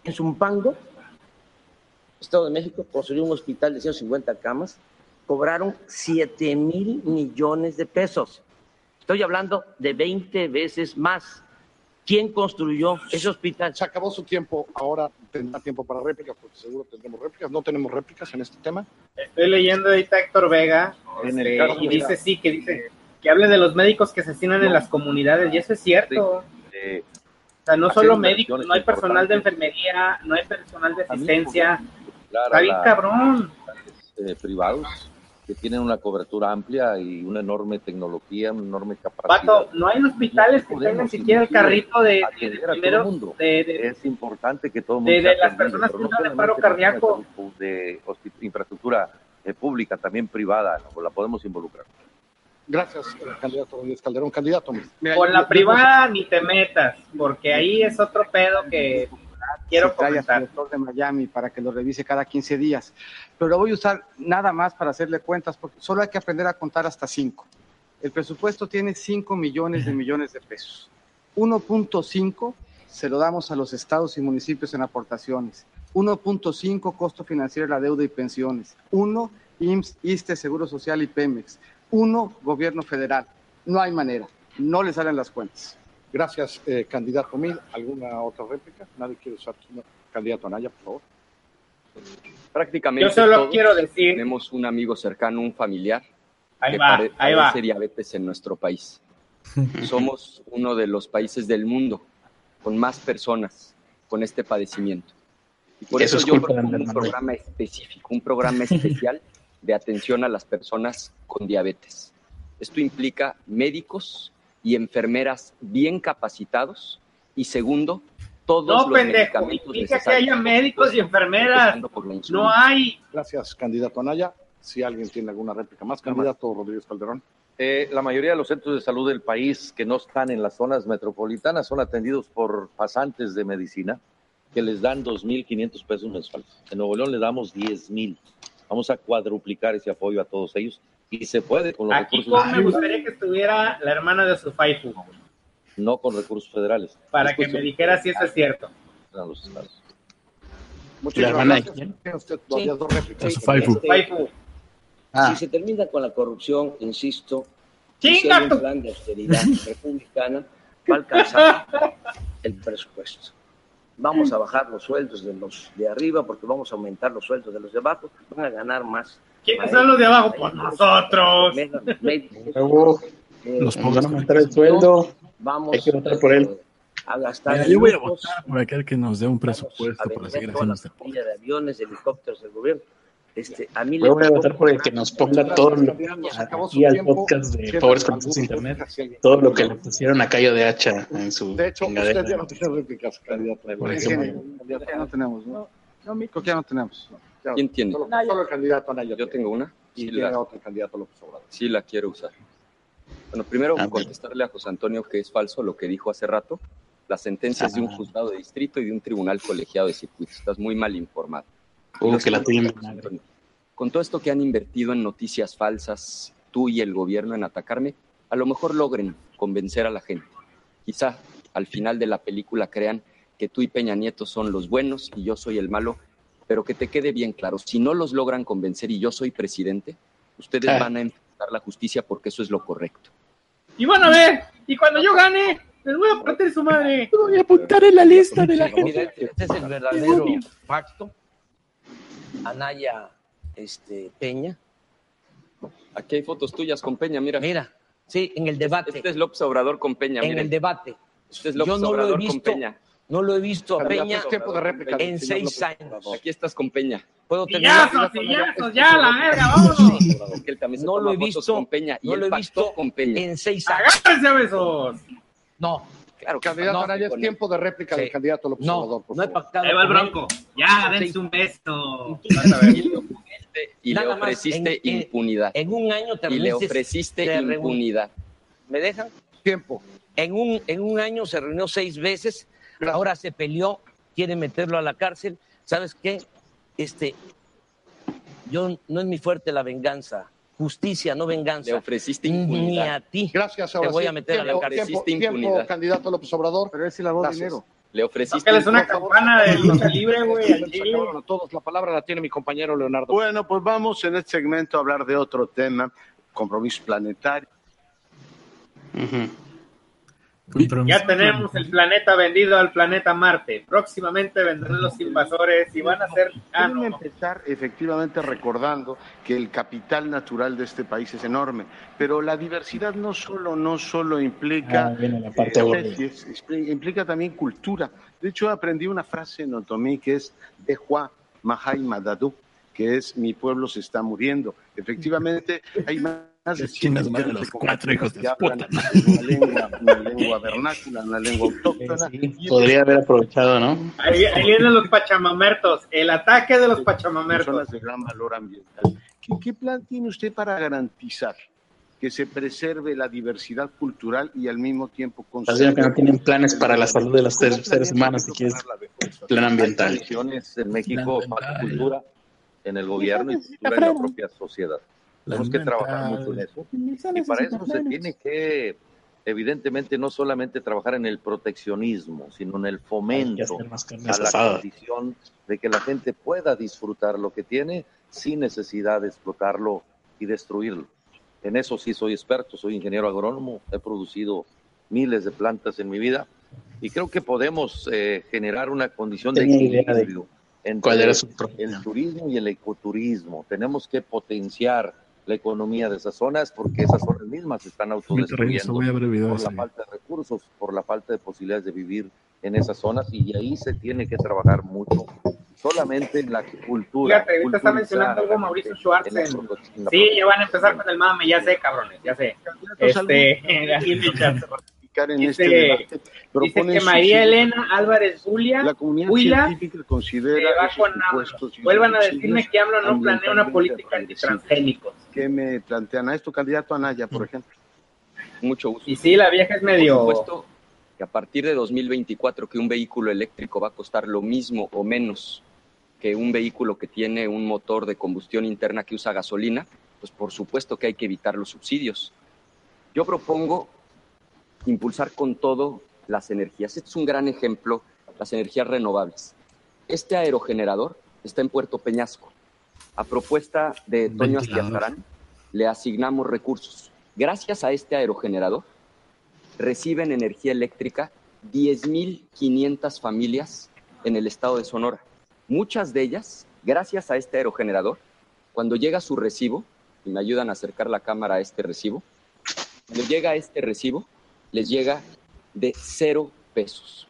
En Zumpango, Estado de México, construyó un hospital de 150 camas, cobraron 7 mil millones de pesos. Estoy hablando de 20 veces más. ¿Quién construyó ese hospital? Se acabó su tiempo, ahora tendrá tiempo para réplicas, porque seguro tendremos réplicas. No tenemos réplicas en este tema. Estoy leyendo ahorita a Héctor Vega En el este, caso, y mira. dice sí, que dice que hable de los médicos que asesinan en las comunidades y eso es cierto. Eh, O sea, no solo médicos, no hay personal de enfermería, no hay personal de asistencia. Claro, Está bien la- cabrón. eh, privados que tienen una cobertura amplia y una enorme tecnología, una enorme capacidad. Pato, no hay hospitales que tengan siquiera el carrito de, de, de a todo el primero mundo. de, de- es importante que todo el mundo de las personas que no están de paro cardíaco. de infraestructura eh, pública, también privada, ¿no? la podemos involucrar. Gracias, eh, candidato Calderón. Candidato. Con la privada ni te metas, porque ahí es otro pedo que quiero comentar. director de Miami para que lo revise cada 15 días. Pero lo voy a usar nada más para hacerle cuentas, porque solo hay que aprender a contar hasta 5. El presupuesto tiene 5 millones de millones de pesos. 1.5 se lo damos a los estados y municipios en aportaciones. 1.5 costo financiero de la deuda y pensiones. 1 IMSS, ISTE, Seguro Social y Pemex. 1 gobierno federal. No hay manera. No le salen las cuentas. Gracias, eh, candidato Mil. ¿Alguna otra réplica? Nadie quiere usar. no. Candidato Anaya, por favor. Prácticamente Yo solo todos quiero decir- tenemos un amigo cercano, un familiar Ahí que va, pare- ahí va. padece diabetes en nuestro país. Somos uno de los países del mundo con más personas con este padecimiento. Y por Eso eso, es yo culpa de propongo un programa específico, un programa especial de atención a las personas con diabetes. Esto implica médicos y enfermeras bien capacitados y segundo, todos No, los pendejo, medicamentos que haya médicos y enfermeras. No hay. Gracias, candidato Anaya. Si alguien tiene alguna réplica más, candidato Rodríguez Calderón. Eh, la mayoría de los centros de salud del país que no están en las zonas metropolitanas son atendidos por pasantes de medicina que les dan 2.500 pesos mensuales. En Nuevo León le damos 10.000. Vamos a cuadruplicar ese apoyo a todos ellos y se puede con los Aquí recursos, me gustaría que estuviera la hermana de su Faifu, no con recursos federales. para Es que me dijera si eso es cierto. de los estados. Muchas ¿La hermana de gracias. usted todavía dos réplicas. Su Faifu. Este, Faifu. Ah. Si se termina con la corrupción, insisto, si ¡Chinga hay un plan de austeridad republicana, va a alcanzar el presupuesto. Vamos a bajar los sueldos de los de arriba porque vamos a aumentar los sueldos de los de abajo, van a ganar más. ¿Quiénes son los de abajo? Pues nosotros. Luego Eh, Los nos pobres. van a aumentar el sueldo. Vamos Hay que votar por él. a gastar Mira, yo voy a votar por aquel que nos dé un presupuesto para seguir haciendo este de aviones, de helicópteros del gobierno. Este, a mí Yo voy a votar por el que nos ponga todo lo aquí al podcast de Pobres con alguna Acceso a Internet. Todo lo que le pusieron a Cayo de Hacha en su De hecho, usted ya no tiene réplicas, candidato. Ya no tenemos, ¿no? No, mi- Creo que ya no tenemos. ¿Quién tiene? Solo, el candidato Anaya. Yo tiene. tengo una. Y Sí tiene la, otro candidato López Obrador. sí la quiero usar. Bueno, primero Ah, contestarle a José Antonio que es falso lo que dijo hace rato. La sentencia es de un Ah. juzgado de distrito y de un tribunal colegiado de circuito. Estás muy mal informado. Uh, Los que la tuya en José vinagre. Antonio, Con todo esto que han invertido en noticias falsas, tú y el gobierno en atacarme, a lo mejor logren convencer a la gente. Quizá al final de la película crean que tú y Peña Nieto son los buenos y yo soy el malo, pero que te quede bien claro, si no los logran convencer y yo soy presidente, ustedes Ah. van a enfrentar la justicia porque eso es lo correcto. Y van a ver, y cuando yo gane, les voy a partir su madre. Voy a apuntar en la lista de la gente. Este, es el verdadero pacto. Anaya este, Peña. Aquí hay fotos tuyas con Peña, mira. Mira, sí, en el debate. Este es López Obrador con Peña, en el debate. Este es López Yo no lo he Obrador con visto, Peña. No lo he visto a Peña en seis años. Aquí estás con Peña. ¿Puedo terminar? Sillazos, sillazos, ya, la verga, vámonos. No lo he visto, con Peña y no lo he visto con Peña. en seis años. Agárrense a besos. No, Claro Candidato No, Anaya, es tiempo de réplica Sí. del candidato López no, Obrador, por no he pactado. Ahí va el bronco. Ya, Sí. dense un beso. Y le Nada ofreciste en- impunidad. En un año te Y le ofreciste impunidad. ¿Me dejan? Tiempo. En un, en un año se reunió seis veces, ahora se peleó, quiere meterlo a la cárcel. ¿Sabes qué? Este, yo no es mi fuerte la venganza, justicia, no venganza. Le ofreciste Ni impunidad. a ti. Gracias, Te ahora voy sí. a meter a la Tiempo, cárcel. tiempo, Ofreciste tiempo, impunidad. candidato López Obrador. Pero él sí lavó Gracias. dinero. Le ofreciste Sácales una campana de lucha libre, güey, todos. La palabra la tiene mi compañero Leonardo. Bueno, pues vamos en este segmento a hablar de otro tema, compromiso planetario. Ya tenemos el planeta vendido al planeta Marte. Próximamente vendrán los invasores y van a ser. Ah, no. empezar efectivamente recordando que el capital natural de este país es enorme, pero la diversidad no solo, no solo implica Ah, la parte eh, implica también cultura. De hecho, aprendí una frase en otomí que es de Juan Mahai Madadu, que es mi pueblo se está muriendo. Efectivamente, hay más de 100 madre los cuatro hijos de puta una lengua, una lengua vernácula, una lengua autóctona. y Podría haber aprovechado, ¿no? Ahí, ahí vienen los pachamamertos. El ataque de los pachamamertos. personas de gran valor ambiental. ¿Qué, qué plan tiene usted para garantizar que se preserve la diversidad cultural y al mismo tiempo viendo que no tienen planes para la salud de los ¿Cómo seres, seres humanos, si quieres, plan Hay ambiental. tradiciones en México para cultura, en el gobierno y cultura en la propia sociedad. Tenemos que trabajar mucho en eso. Y para eso se tiene que, evidentemente, no solamente trabajar en el proteccionismo, sino en el fomento a la condición de que la gente pueda disfrutar lo que tiene sin necesidad de explotarlo y destruirlo. En eso sí soy experto, soy ingeniero agrónomo, he producido miles de plantas en mi vida y creo que podemos eh, generar una condición de equilibrio entre ¿Cuál era su el turismo y el ecoturismo. Tenemos que potenciar la economía de esas zonas porque esas zonas mismas se están autodestruyendo por la falta de recursos, por la falta de posibilidades de vivir en esas zonas y ahí se tiene que trabajar mucho solamente en la cultura. Fíjate, ahorita está mencionando algo Mauricio Schwartz. en en- Sí, ya van a empezar con el mame, ya sé, cabrones, ya sé. Este, ahí en Dice- este debate. Dice Proponen que María. Elena Álvarez Julia, La comunidad Huila, científica considera Vuelvan a decirme que AMLO no planea una política antitransgénicos. ¿Qué me plantean a esto, candidato Anaya, por ejemplo? Mucho gusto. Y sí, la vieja es medio... Por supuesto que a partir de 2024 que un vehículo eléctrico va a costar lo mismo o menos que un vehículo que tiene un motor de combustión interna que usa gasolina, pues por supuesto que hay que evitar los subsidios. Yo propongo impulsar con todo las energías. Este es un gran ejemplo, las energías renovables. Este aerogenerador está en Puerto Peñasco. A propuesta de Toño. Astiazarán, le asignamos recursos. Gracias a este aerogenerador, reciben energía eléctrica 10.500 familias en el estado de Sonora. Muchas de ellas, gracias a este aerogenerador, cuando llega su recibo, y me ayudan a acercar la cámara a este recibo, cuando llega este recibo, les llega de cero pesos.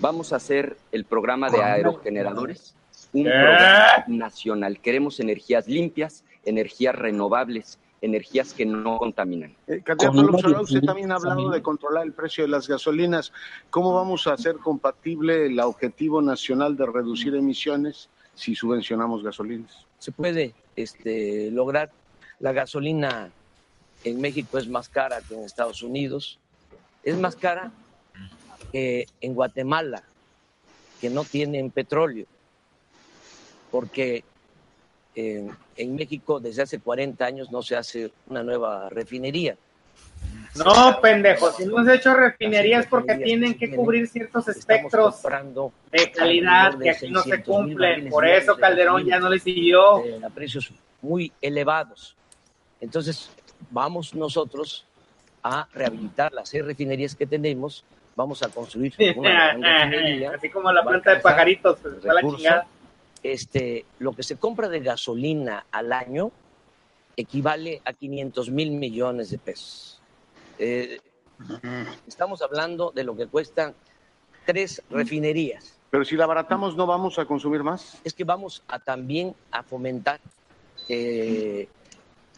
Vamos a hacer el programa de aerogeneradores, un ¿Qué? programa nacional. Queremos energías limpias, energías renovables, energías que no contaminan. Eh, candidato usted también ha hablado de controlar el precio de las gasolinas. ¿Cómo vamos a hacer compatible el objetivo nacional de reducir emisiones si subvencionamos gasolinas? se puede este, lograr. La gasolina en México es más cara que en Estados Unidos. Es más cara que en Guatemala, que no tienen petróleo. Porque eh, en México desde hace 40 años no se hace una nueva refinería. No, pendejo, si no has hecho refinerías porque tienen que cubrir ciertos espectros de calidad que aquí no se cumplen. Por eso Calderón ya no le siguió. eh, a precios muy elevados. Entonces, vamos nosotros a rehabilitar las seis refinerías que tenemos, vamos a construir una gran refinería. Así como la planta de pajaritos, pues, la chingada. Este, lo que se compra de gasolina al año equivale a 500 mil millones de pesos. Eh, Estamos hablando de lo que cuestan tres refinerías. Pero si la abaratamos, ¿no vamos a consumir más? Es que vamos a también a fomentar eh,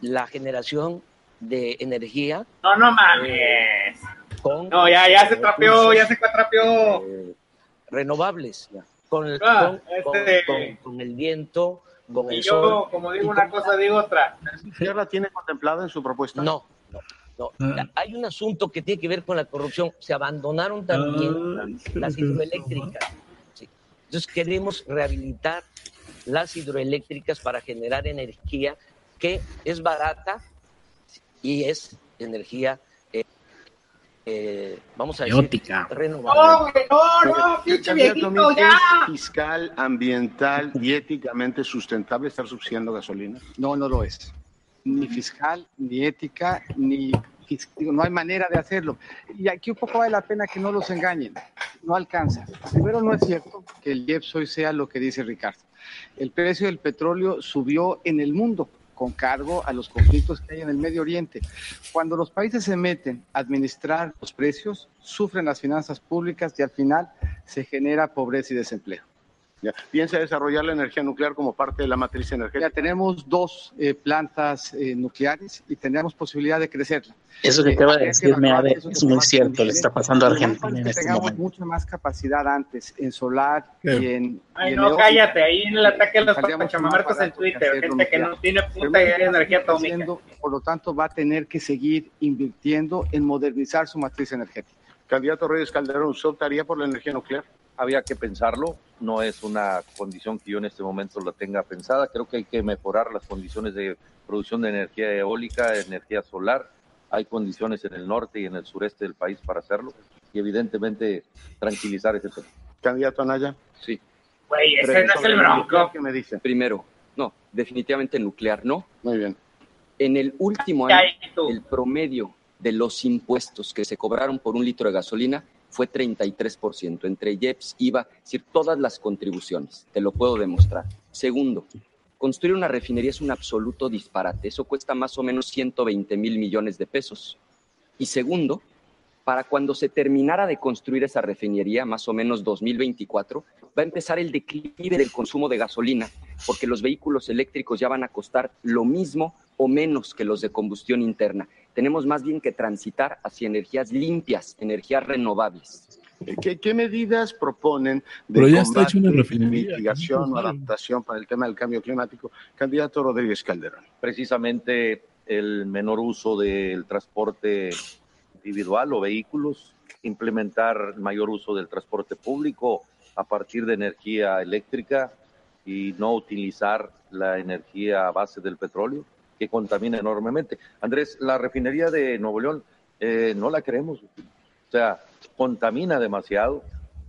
la generación de energía No, no mames. con No, ya, ya se trapeó, ya se trapeó. eh, renovables, con, el- Ah, con- este- con- con el viento, con Y el yo, sol. como digo una cosa, digo otra. ¿Ya la tiene contemplada en su propuesta? No, no, no. Ah. Hay un asunto que tiene que ver con la corrupción. Se abandonaron también las hidroeléctricas. Sí. Entonces queremos rehabilitar las hidroeléctricas para generar energía que es barata y es energía, eh, eh, vamos a decir, renovable. No, no, no, El pinche candidato viejito, Miguel, ya. ¿Es fiscal, ambiental y éticamente sustentable estar subsidiando gasolina? No, no lo es. Ni fiscal, ni ética, ni no hay manera de hacerlo. Y aquí un poco vale la pena que no los engañen. No alcanza. Primero, no es cierto que el IEPS hoy sea lo que dice Ricardo. El precio del petróleo subió en el mundo con cargo a los conflictos que hay en el Medio Oriente. Cuando los países se meten a administrar los precios, sufren las finanzas públicas y al final se genera pobreza y desempleo. Ya. ¿Piensa desarrollar la energía nuclear como parte de la matriz Ya energética? tenemos dos eh, plantas eh, nucleares y tendremos posibilidad de crecerla. Eso que Eh, acaba de decirme Ade eso es muy cierto, le está pasando a Argentina en este tengamos momento. mucha más capacidad antes en solar y en. y Ay, en no, eólica. cállate, ahí en el ataque a los pachamamarcos en Twitter, gente que nuclear. no tiene puta idea de energía atómica. Por lo tanto, va a tener que seguir invirtiendo en modernizar su matriz energética. Candidato Reyes Calderón, ¿usted optaría por la energía nuclear? Había que pensarlo, no es una condición que yo en este momento la tenga pensada. Creo que hay que mejorar las condiciones de producción de energía eólica, energía solar. Hay condiciones en el norte y en el sureste del país para hacerlo y evidentemente tranquilizar ese tema. Candidato Anaya. Sí. Güey, ese no es el bronco. nuclear, ¿Qué me dice? Primero, no, definitivamente nuclear no. Muy bien. En el último año, el promedio de los impuestos que se cobraron por un litro de gasolina fue 33%, entre IEPS, IVA, es decir, todas las contribuciones, te lo puedo demostrar. Segundo, construir una refinería es un absoluto disparate, eso cuesta más o menos 120 mil millones de pesos. Y segundo, para cuando se terminara de construir esa refinería, más o menos 2024, va a empezar el declive del consumo de gasolina, porque los vehículos eléctricos ya van a costar lo mismo o menos que los de combustión interna. Tenemos más bien que transitar hacia energías limpias, energías renovables. ¿Qué, qué medidas proponen de Pero ya está combate, hecho una mitigación o adaptación para el tema del cambio climático? Candidato Rodríguez Calderón. Precisamente el menor uso del transporte individual o vehículos, implementar mayor uso del transporte público a partir de energía eléctrica y no utilizar la energía a base del petróleo, que contamina enormemente. Andrés, la refinería de Nuevo León eh, no la queremos, o sea, contamina demasiado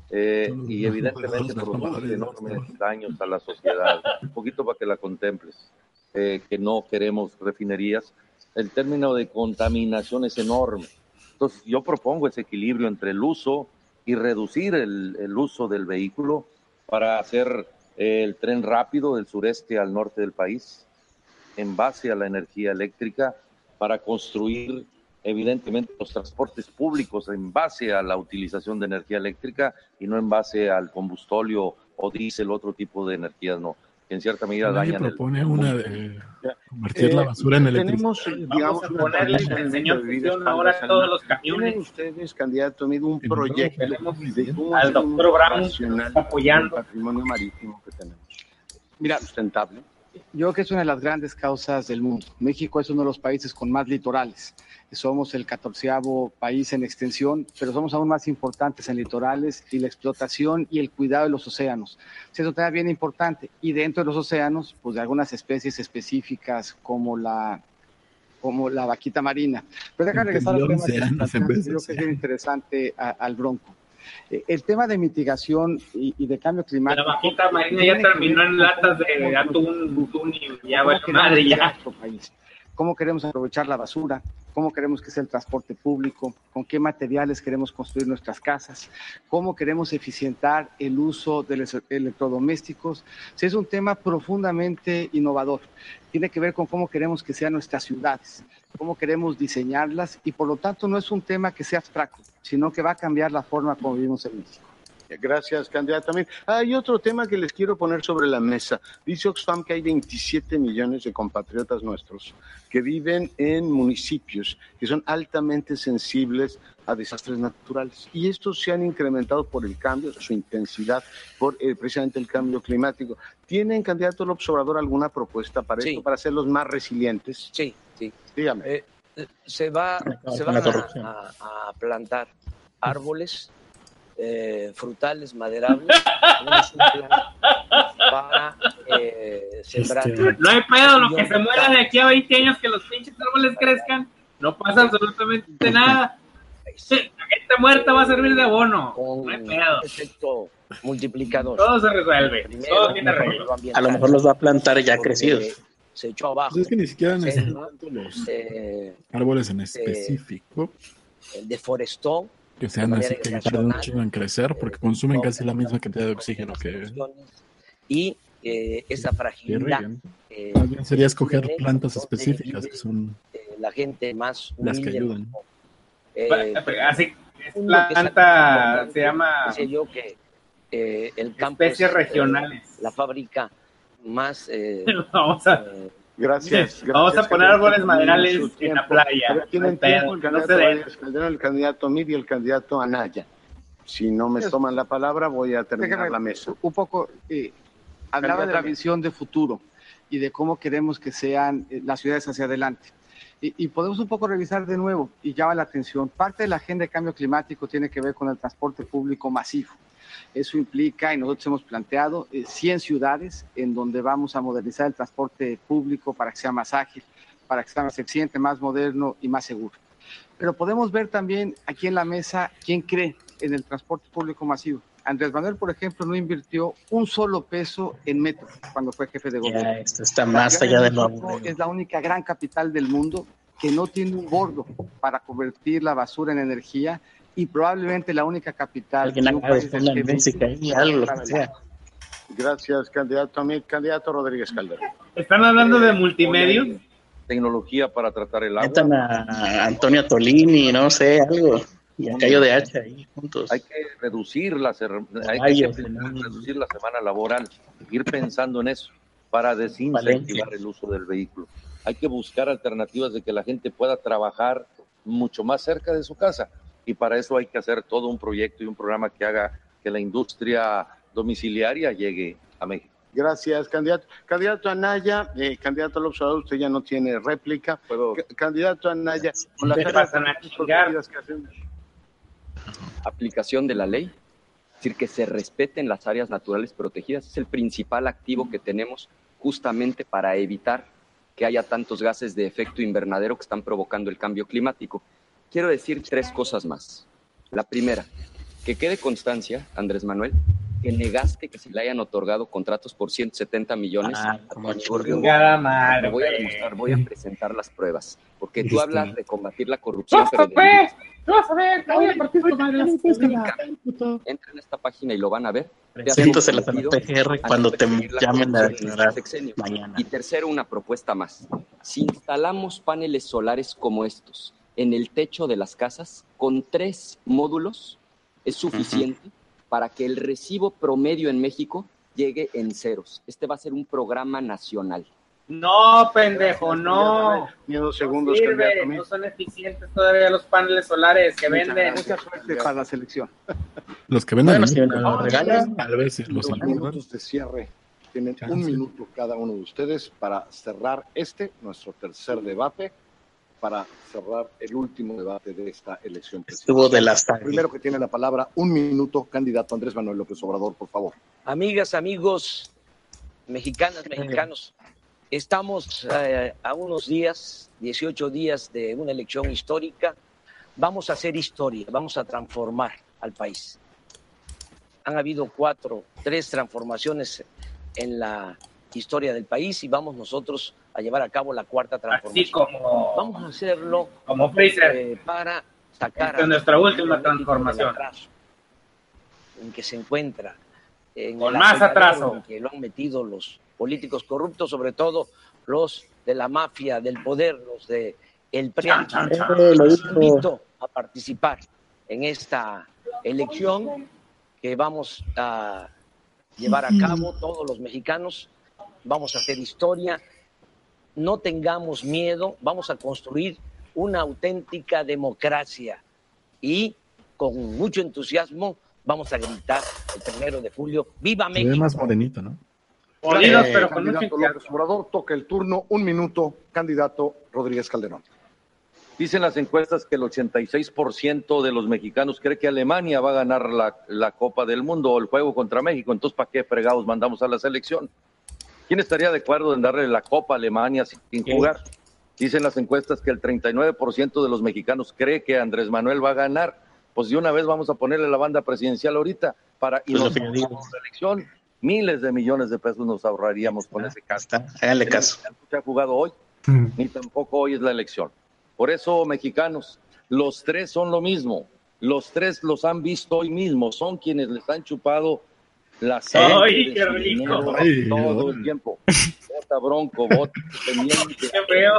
eh, y evidentemente produce enormes daños a la sociedad. Un poquito para que la contemples, eh, que no queremos refinerías. El término de contaminación es enorme. Entonces, yo propongo ese equilibrio entre el uso y reducir el, el uso del vehículo para hacer eh, el tren rápido del sureste al norte del país en base a la energía eléctrica para construir evidentemente los transportes públicos en base a la utilización de energía eléctrica y no en base al combustóleo o diésel, otro tipo de energías, no, que en cierta medida Nadie dañan el... propone una de convertir la basura en electricidad. Tenemos, eh, digamos, Vamos a ponerle el señor para ahora a todos los camiones. ¿Tienen ustedes, candidato, amigo, un proyecto Tenemos de cómo al doctor Brown nacional apoyando. del patrimonio marítimo que tenemos? Mira, Sustentable. Yo creo que es una de las grandes causas del mundo. México es uno de los países con más litorales. Somos el catorceavo país en extensión, pero somos aún más importantes en litorales y la explotación y el cuidado de los océanos. Es un tema bien importante. Y dentro de los océanos, pues de algunas especies específicas como la como la vaquita marina. Pero déjame regresar al tema que es bien interesante a- al bronco. Eh, El tema de mitigación y, y de cambio climático. La vaquita marina ya terminó en latas de atún, y ya queremos madre ya. país, cómo queremos aprovechar la basura, cómo queremos que sea el transporte público, con qué materiales queremos construir nuestras casas, cómo queremos eficientar el uso de los electrodomésticos. Sí, es un tema profundamente innovador. Tiene que ver con cómo queremos que sean nuestras ciudades, cómo queremos diseñarlas y por lo tanto no es un tema que sea abstracto, sino que va a cambiar la forma como vivimos en México. Gracias, candidato. También hay otro tema que les quiero poner sobre la mesa. Dice Oxfam que hay 27 millones de compatriotas nuestros que viven en municipios que son altamente sensibles a desastres naturales. Y estos se han incrementado por el cambio, su intensidad, por eh, precisamente el cambio climático. ¿Tienen, candidato López Obrador, alguna propuesta para Sí. esto, para hacerlos más resilientes? Sí, sí. Dígame. Eh, se va, se van a, corrupción. a- a plantar árboles eh, frutales, maderables. Para eh, sembrar. No hay pedo, lo que se muera de aquí a 20 años que los pinches árboles crezcan, no pasa absolutamente nada. Sí, La gente muerta va a servir de abono. No hay pedo. efecto multiplicador. Todo se resuelve. Primero, Todo tiene arreglo. A lo mejor los va a plantar ya porque crecidos. Se echó abajo. Pues es que ni siquiera necesitan los eh, árboles en eh, específico deforestó que sean así que tarden un chingo en crecer porque consumen casi la misma cantidad de oxígeno que, y eh, esa fragilidad. eh, Más bien sería escoger plantas específicas que son eh, la gente más las que ayudan. eh, Así, planta se llama yo que eh, el campo especies es, eh, regionales. la fábrica más eh, Vamos a, Gracias. Vamos gracias, a poner árboles maderales en tiempo. la playa. Tienen No tiempo el que no candidato se den. Valles Calderón, el candidato Mid y el candidato Anaya. Si no me toman la palabra, voy a terminar Déjame la mesa. Un poco, eh, hablaba de la visión de futuro y de cómo queremos que sean eh, las ciudades hacia adelante. Y, y podemos un poco revisar de nuevo, y llama la atención, parte de la agenda de cambio climático tiene que ver con el transporte público masivo. Eso implica, y nosotros hemos planteado, eh, 100 ciudades en donde vamos a modernizar el transporte público para que sea más ágil, para que sea más eficiente, más moderno y más seguro. Pero podemos ver también aquí en la mesa quién cree en el transporte público masivo. Andrés Manuel, por ejemplo, no invirtió un solo peso en metro cuando fue jefe de gobierno. Ya, esto está más allá de lo. Es la única gran capital del mundo que no tiene un bordo para convertir la basura en energía y probablemente la única capital de un país del en música G20 y algo, lo que para sea. Gracias, candidato Mid. Candidato Rodríguez Calderón. Están hablando de multimedios. Tecnología para tratar el agua. Metan a Antonio Tolini, no sé, algo. Y a Cayo de Hacha ahí juntos. Hay que reducir la, hay que Rayos, reducir la semana laboral, ir pensando en eso para desincentivar el uso del vehículo. Hay que buscar alternativas de que la gente pueda trabajar mucho más cerca de su casa y para eso hay que hacer todo un proyecto y un programa que haga que la industria domiciliaria llegue a México. Gracias, candidato. Candidato Anaya, eh, candidato López Obrador, usted ya no tiene réplica. Candidato Anaya, con las ¿Qué áreas pasan a protegidas chingar? que hacemos. aplicación de la ley, es decir, que se respeten las áreas naturales protegidas, es el principal activo que tenemos justamente para evitar que haya tantos gases de efecto invernadero que están provocando el cambio climático. Quiero decir tres cosas más. La primera, que quede constancia, Andrés Manuel, que negaste que se le hayan otorgado contratos por 170 millones Ah, como madre, Te voy a demostrar, voy a presentar las pruebas, porque tú Dijiste- hablas de combatir la corrupción. ¡Tú vas a ver! ¡Te voy a partir tu madre! entren a esta página y lo van a ver. En la a cuando no te llamen a este declarar sexenio. mañana. Y tercero, una propuesta más. Si instalamos paneles solares como estos en el techo de las casas, con tres módulos, es suficiente para que el recibo promedio en México llegue en ceros. Este va a ser un programa nacional. No, pendejo, no. Ni dos No segundos, sirve, Mid. no son eficientes todavía los paneles solares que Muchas venden. Mucha suerte para la selección. Los que venden Bueno, en si México, me lo regalan, tal vez sí los minutos de cierre. Tienen Chance. un minuto cada uno de ustedes para cerrar este, nuestro tercer debate, para cerrar el último debate de esta elección Estuvo de presidencial. las Primero que tiene la palabra, un minuto, candidato Andrés Manuel López Obrador, por favor. Amigas, amigos, mexicanas, mexicanos, estamos eh, a unos días, 18 días de una elección histórica. Vamos a hacer historia, vamos a transformar al país. Han habido cuatro, tres transformaciones en la historia del país y vamos nosotros a llevar a cabo la cuarta Así transformación. como, Vamos a hacerlo como Freezer. eh, para sacar a nuestra última transformación. atraso en que se encuentra en Con el más atraso. en que lo han metido los políticos corruptos, sobre todo los de la mafia del poder, los de el PRI. Los invito a participar en esta elección que vamos a llevar a cabo todos los mexicanos. Vamos a hacer historia. No tengamos miedo. Vamos a construir una auténtica democracia y con mucho entusiasmo vamos a gritar el primero de julio, ¡Viva Se ve México! más morenito, ¿no? Jodidos, Eh, pero con candidato. López Obrador, toca el turno, un minuto, candidato Rodríguez Calderón. Dicen las encuestas que el 86% de los mexicanos cree que Alemania va a ganar la, la Copa del Mundo o el juego contra México. Entonces, ¿para qué fregados mandamos a la selección? ¿Quién estaría de acuerdo en darle la Copa a Alemania sin jugar? Dicen las encuestas que el 39% de los mexicanos cree que Andrés Manuel va a ganar. Pues de una vez vamos a ponerle la banda presidencial ahorita para y Pues lo nos que yo digo. ahorramos la elección. Miles de millones de pesos nos ahorraríamos con ese caso. Háganle caso. se ha jugado hoy, ni tampoco hoy es la elección. Por eso, mexicanos, los tres son lo mismo. Los tres los han visto hoy mismo. Son quienes les han chupado la sangre ¡Ay, qué rico! dinero Ay, todo el tiempo. Vota bronco, vota independiente. Qué feo.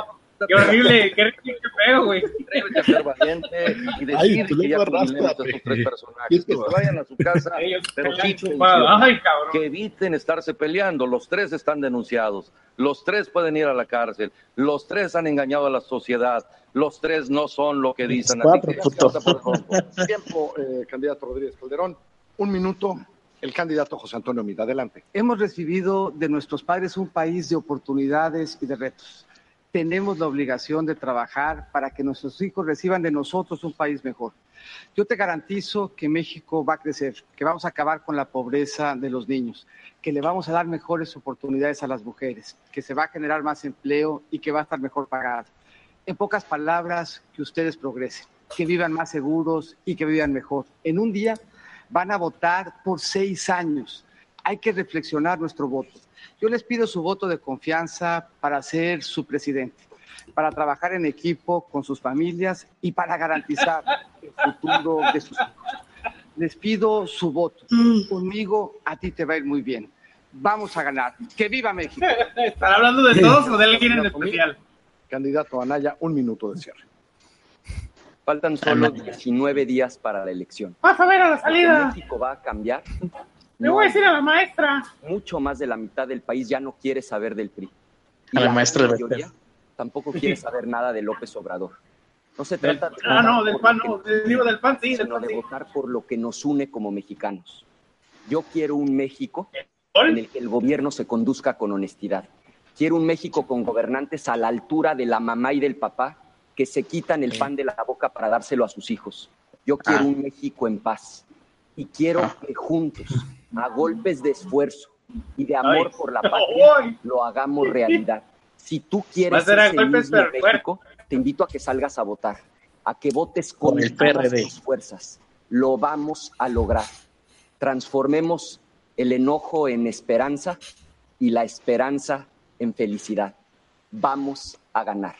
Qué horrible. Qué, qué feo, güey. Atrévete a ser valiente y decir Ay, que ya jubilemos a estos tres personajes. Que se vayan a su casa, pero sí chupado. Ay, cabrón. que eviten estarse peleando. Los tres están denunciados. Los tres pueden ir a la cárcel. Los tres han engañado a la sociedad. Los tres no son lo que dicen. Así Cuatro, que. Tiempo, eh, candidato Rodríguez Calderón. Un minuto, el candidato José Antonio Mida. Adelante. Hemos recibido de nuestros padres un país de oportunidades y de retos. Tenemos la obligación de trabajar para que nuestros hijos reciban de nosotros un país mejor. Yo te garantizo que México va a crecer, que vamos a acabar con la pobreza de los niños, que le vamos a dar mejores oportunidades a las mujeres, que se va a generar más empleo y que va a estar mejor pagado. En pocas palabras, que ustedes progresen, que vivan más seguros y que vivan mejor. En un día van a votar por seis años. Hay que reflexionar nuestro voto. Yo les pido su voto de confianza para ser su presidente, para trabajar en equipo con sus familias y para garantizar el futuro de sus hijos. Les pido su voto. Conmigo a ti te va a ir muy bien. Vamos a ganar. ¡Que viva México! ¿Están hablando de todos o de alguien en especial? Candidato Anaya, un minuto de cierre. Faltan solo 19 días para la elección. Vas a ver a la salida. México va a cambiar. Le No voy a decir a la maestra. mucho más de la mitad del país ya no quiere saber del PRI. Y A la la maestra de mayoría tampoco quiere saber nada de López Obrador. No se trata de Ah, no, del pan no. del- Digo del pan, sí, del sino pan de sí. votar por lo que nos une como mexicanos. Yo quiero un México en el que el gobierno se conduzca con honestidad. Quiero un México con gobernantes a la altura de la mamá y del papá que se quitan el pan de la boca para dárselo a sus hijos. Yo quiero Ah. un México en paz y quiero Ah. que juntos, a golpes de esfuerzo y de amor Ay. por la patria, lo hagamos realidad. Si tú quieres ese mismo México, te invito a que salgas a votar, a que votes con, Con el todas tus fuerzas. Lo vamos a lograr. Transformemos el enojo en esperanza y la esperanza en felicidad. Vamos a ganar.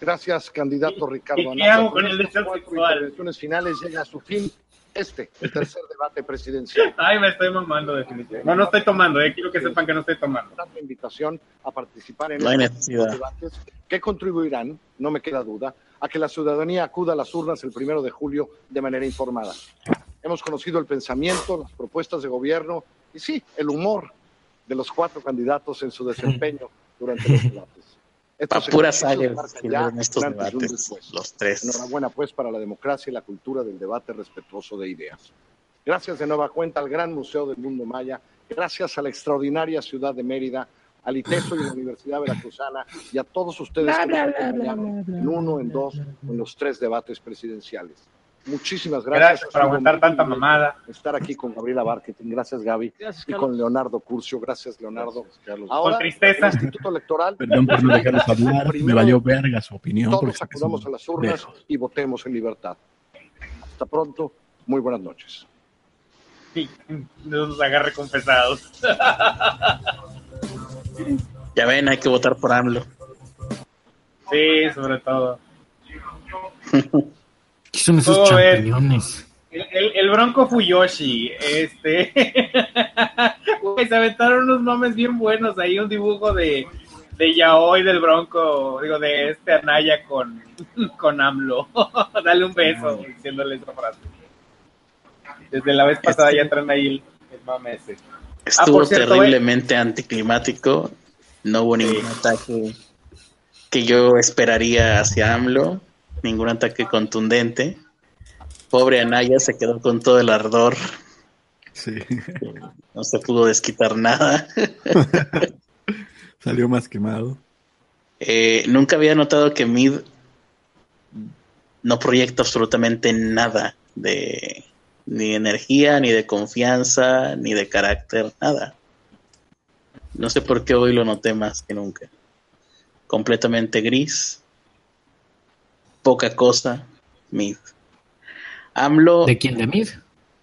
Gracias, candidato Ricardo ¿Y qué hago con el deseo sexual? finales llega a su fin este, el tercer debate presidencial. Ay, me estoy mamando definitivamente. No, no estoy tomando, eh. Quiero que sepan que no estoy tomando. Dando invitación a participar en No hay estos necesidad. debates que contribuirán, no me queda duda, a que la ciudadanía acuda a las urnas el primero de julio de manera informada. Hemos conocido el pensamiento, las propuestas de gobierno y sí, el humor de los cuatro candidatos en su desempeño durante los debates. Pura sangre dieron estos debates, después. los tres. Enhorabuena pues para la democracia y la cultura del debate respetuoso de ideas. Gracias de nueva cuenta al Gran Museo del Mundo Maya, gracias a la extraordinaria ciudad de Mérida, al ITESO y a la Universidad Veracruzana y a todos ustedes que nos acompañaron en uno, en dos, en los tres debates presidenciales. Muchísimas gracias. Gracias por aguantar tanta mamada. Estar aquí con Gabriela Barquetin, gracias Gaby, Gracias, y con Leonardo Curcio, gracias Leonardo. Con Ahora, tristeza. el Instituto Electoral, Perdón por no dejarlos hablar. Me valió verga su opinión. todos acudamos a las urnas y votemos en libertad. Hasta pronto, muy buenas noches. Sí, nos agarre confesados. Ya ven, hay que votar por AMLO. Sí, sobre todo. ¿Qué son esos champiñones? El, el, el Bronco Fuyoshi, este. Güey, se aventaron unos mames bien buenos ahí, un dibujo de, de Yaoi del Bronco, digo, de este Anaya con, con AMLO. Dale un beso diciéndole esa frase. Desde la vez pasada ya traen ahí el, el mame ese. Ah, Estuvo cierto, terriblemente anticlimático. No hubo ningún ataque que yo esperaría hacia AMLO, ningún ataque contundente. Pobre Anaya se quedó con todo el ardor. Sí. No se pudo desquitar nada. Salió más quemado. Eh, nunca había notado que Mid no proyecta absolutamente nada de ni de energía, ni de confianza, ni de carácter, nada. No sé por qué hoy lo noté más que nunca. Completamente gris. Poca cosa. Mid. AMLO. ¿De quién? ¿De Mid?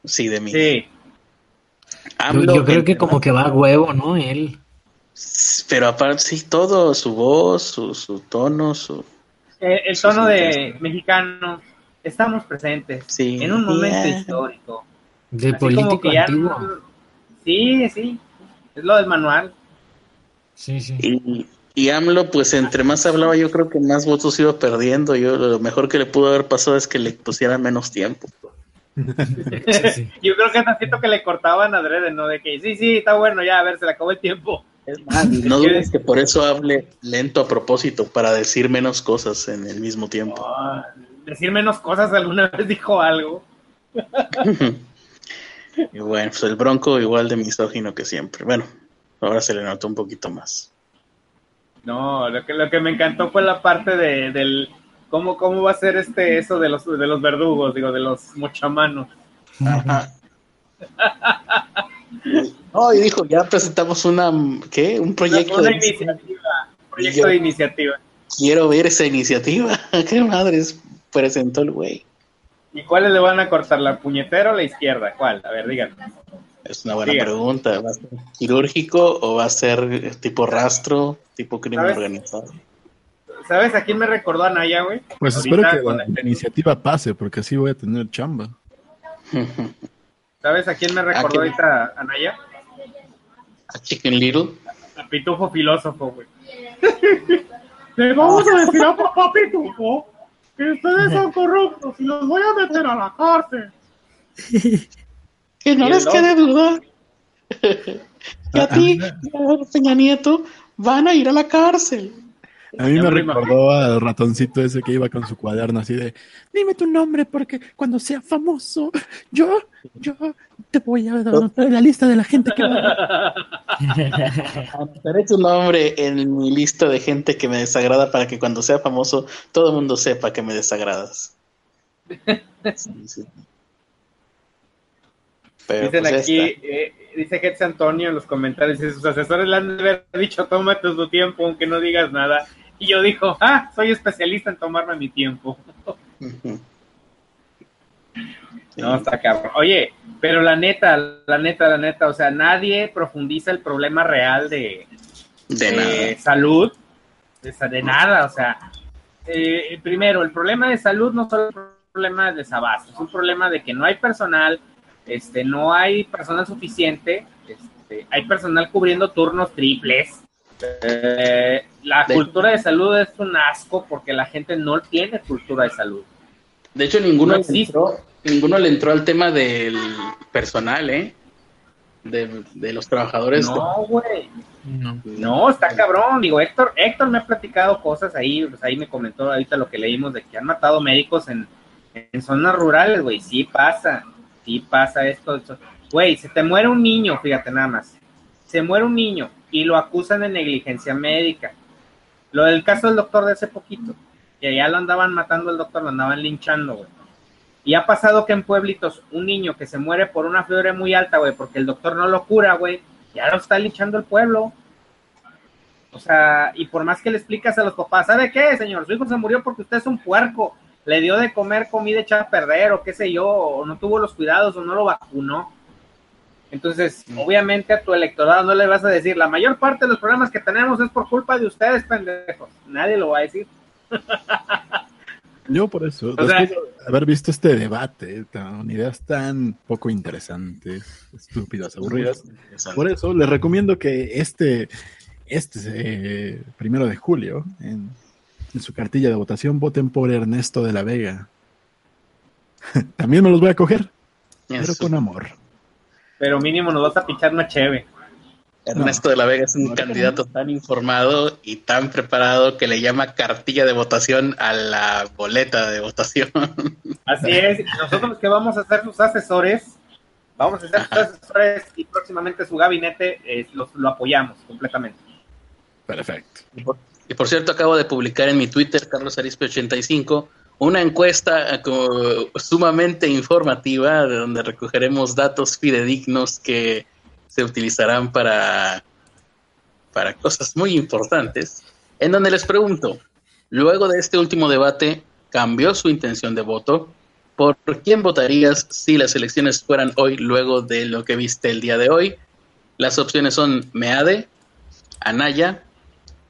Sí, de Mid. Sí. Yo, AMLO, yo creo que como que va a huevo, ¿no? Él. pero aparte sí, todo, su voz, su, su tono, su... Eh, el tono de mexicano, estamos presentes Sí. en un momento Yeah. histórico. De Así político antiguo. no- Sí, sí, es lo del manual. Sí, sí. Y, y AMLO, pues entre más hablaba, yo creo que más votos iba perdiendo. Yo lo mejor que le pudo haber pasado es que le pusieran menos tiempo. Yo creo que necesito que le cortaban adrede, ¿no? De que sí, sí, está bueno, ya, a ver, se le acabó el tiempo. No dudes que por eso hable lento a propósito, para decir menos cosas en el mismo tiempo. Ah, decir menos cosas, alguna vez dijo algo. Y bueno, pues el Bronco igual de misógino que siempre. Bueno, ahora se le notó un poquito más. No, lo que, lo que me encantó fue la parte de, del cómo, cómo va a ser este eso de los de los verdugos, digo, de los mochamanos. No, y dijo, ya presentamos una, ¿qué? Un proyecto Una de... iniciativa, un proyecto Yo- de iniciativa. Quiero ver esa iniciativa. ¿Qué madres presentó el güey? ¿Y cuáles le van a cortar, la puñetera o la izquierda? ¿Cuál? A ver, díganme. Es una buena Diga. pregunta. ¿Va a ser quirúrgico o va a ser tipo rastro, tipo crimen ¿Sabes? organizado? ¿Sabes a quién me recordó a Naya, güey? Pues Ahorita espero que con la, la iniciativa pase, porque así voy a tener chamba. ¿Sabes a quién me recordó quién? ahorita a Naya? A Chicken Little. A Pitufo Filósofo, güey. Le vamos a decir a papá Pitufo que ustedes son corruptos y los voy a meter a la cárcel. Que no ¿Y les quede duda. que a ti, y a Peña Nieto, van a ir a la cárcel. A mí me recordó al ratoncito ese que iba con su cuaderno así de, dime tu nombre porque cuando sea famoso, yo, yo te voy a en la lista de la gente que va Anotaré tu nombre en mi lista de gente que me desagrada para que cuando sea famoso todo el mundo sepa que me desagradas. Sí, sí. Pero, Dicen pues, aquí, eh, dice Getz Antonio en los comentarios, dice, sus asesores le han de haber dicho, tómate tu tiempo, aunque no digas nada. Y yo dijo, ah, soy especialista en tomarme mi tiempo. No, está cabrón. Oye, pero la neta, la neta, la neta, o sea, nadie profundiza el problema real de, De de salud, de, de nada, o sea, eh, primero, el problema de salud no solo es un problema de desabasto, es un problema de que no hay personal, este, no hay personal suficiente, este, hay personal cubriendo turnos triples. Eh, la De- cultura de salud es un asco porque la gente no tiene cultura de salud. De hecho, ninguno, No le existe. entró, ninguno le entró al tema del personal, ¿eh? De, de los trabajadores. No, güey. No. No, está cabrón. Digo, Héctor, Héctor me ha platicado cosas ahí, pues ahí me comentó ahorita lo que leímos de que han matado médicos en, en zonas rurales, güey. Sí pasa, sí pasa esto, esto. Güey, se te muere un niño, fíjate nada más. Se muere un niño y lo acusan de negligencia médica. Lo del caso del doctor de hace poquito, que ya lo andaban matando el doctor, lo andaban linchando, güey. Y ha pasado que en pueblitos un niño que se muere por una fiebre muy alta, güey, porque el doctor no lo cura, güey, ya lo está linchando el pueblo. O sea, y por más que le explicas a los papás, ¿sabe qué, señor? Su hijo se murió porque usted es un puerco. Le dio de comer comida echada a perder, o qué sé yo, o no tuvo los cuidados, o no lo vacunó. Entonces, obviamente a tu electorado no le vas a decir, la mayor parte de los problemas que tenemos es por culpa de ustedes, pendejos. Nadie lo va a decir. Yo por eso, O sea- después de haber visto este debate, con ideas tan poco interesantes, estúpidas, aburridas, por eso les recomiendo que este, este eh, primero de julio, en, en su cartilla de votación, voten por Ernesto de la Vega. También me los voy a coger, pero con amor. Pero mínimo nos vas a pichar una cheve. Ernesto de la Vega es un candidato tan informado y tan preparado que le llama cartilla de votación a la boleta de votación. Así es. Nosotros que vamos a ser sus asesores, vamos a ser sus asesores y próximamente su gabinete eh, los- lo apoyamos completamente. Perfecto. Y por, cierto, acabo de publicar en mi Twitter, Carlos Arispe85, una encuesta eh, sumamente informativa de donde recogeremos datos fidedignos que se utilizarán para, para cosas muy importantes, en donde les pregunto, luego de este último debate, ¿cambió su intención de voto? ¿Por quién votarías si las elecciones fueran hoy luego de lo que viste el día de hoy? Las opciones son Meade, Anaya,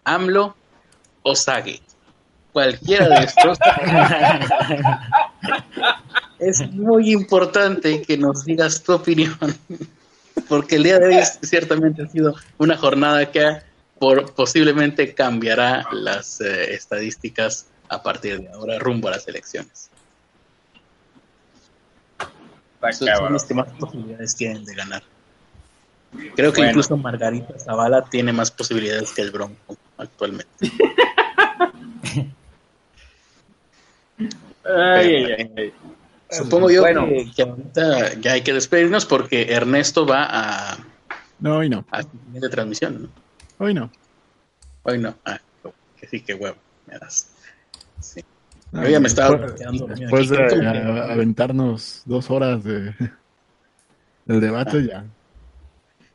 AMLO o Sage. Cualquiera de estos. es muy importante que nos digas tu opinión, porque el día de hoy ciertamente ha sido una jornada que por, posiblemente cambiará las eh, estadísticas a partir de ahora rumbo a las elecciones. Son, son los que más posibilidades tienen de ganar. Creo que Bueno. incluso Margarita Zavala tiene más posibilidades que el Bronco actualmente. Ay, ay, ay. Supongo yo Bueno. que, que ahorita ya hay que despedirnos porque Ernesto va a, No, hoy no. a siguiente transmisión. ¿no? Hoy no. Hoy no. Ah, que sí, que huevo. Me das. Sí. Yo ya me estaba después- quedando de a- aventarnos dos horas de, del debate, ya.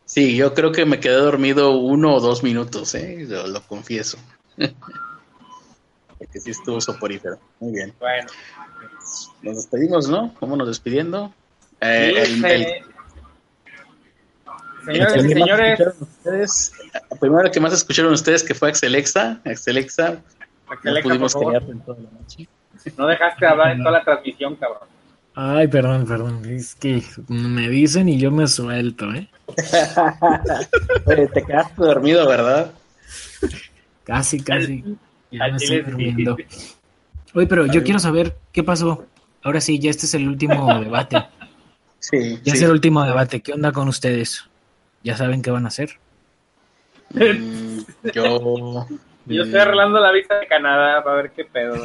Sí, yo creo que me quedé dormido uno o dos minutos, ¿eh? Lo, lo confieso. Porque sí estuvo soporífero. Muy bien. Bueno. Nos despedimos, ¿no? Vámonos despidiendo. Eh, Sí, el- se- el- Señores el y que señores, ustedes, primero que más escucharon ustedes que fue Axelexa. Axelexa, no Axelexa, pudimos por favor. callar en toda la noche. no dejaste hablar en toda la transmisión, cabrón. Ay, perdón, perdón. Es que me dicen y yo me suelto, ¿eh? Oye, te quedaste dormido, ¿verdad? Casi, casi. Ya me estoy durmiendo. Oye, pero yo quiero saber qué pasó. Ahora sí, ya este es el último debate. Sí. Ya es el último debate. ¿Qué onda con ustedes? ¿Ya saben qué van a hacer? Mm, yo. Yo estoy arreglando la visa de Canadá para ver qué pedo.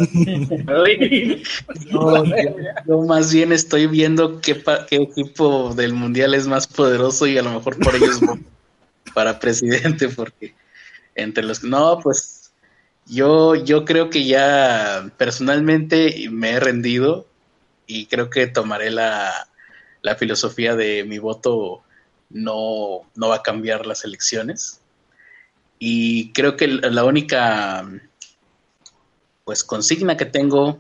No, yo, yo más bien estoy viendo qué, pa- qué equipo del mundial es más poderoso y a lo mejor por ellos voy para presidente, porque entre los no, pues yo, yo creo que ya personalmente me he rendido y creo que tomaré la, la filosofía de mi voto no, no va a cambiar las elecciones. Y creo que la única pues consigna que tengo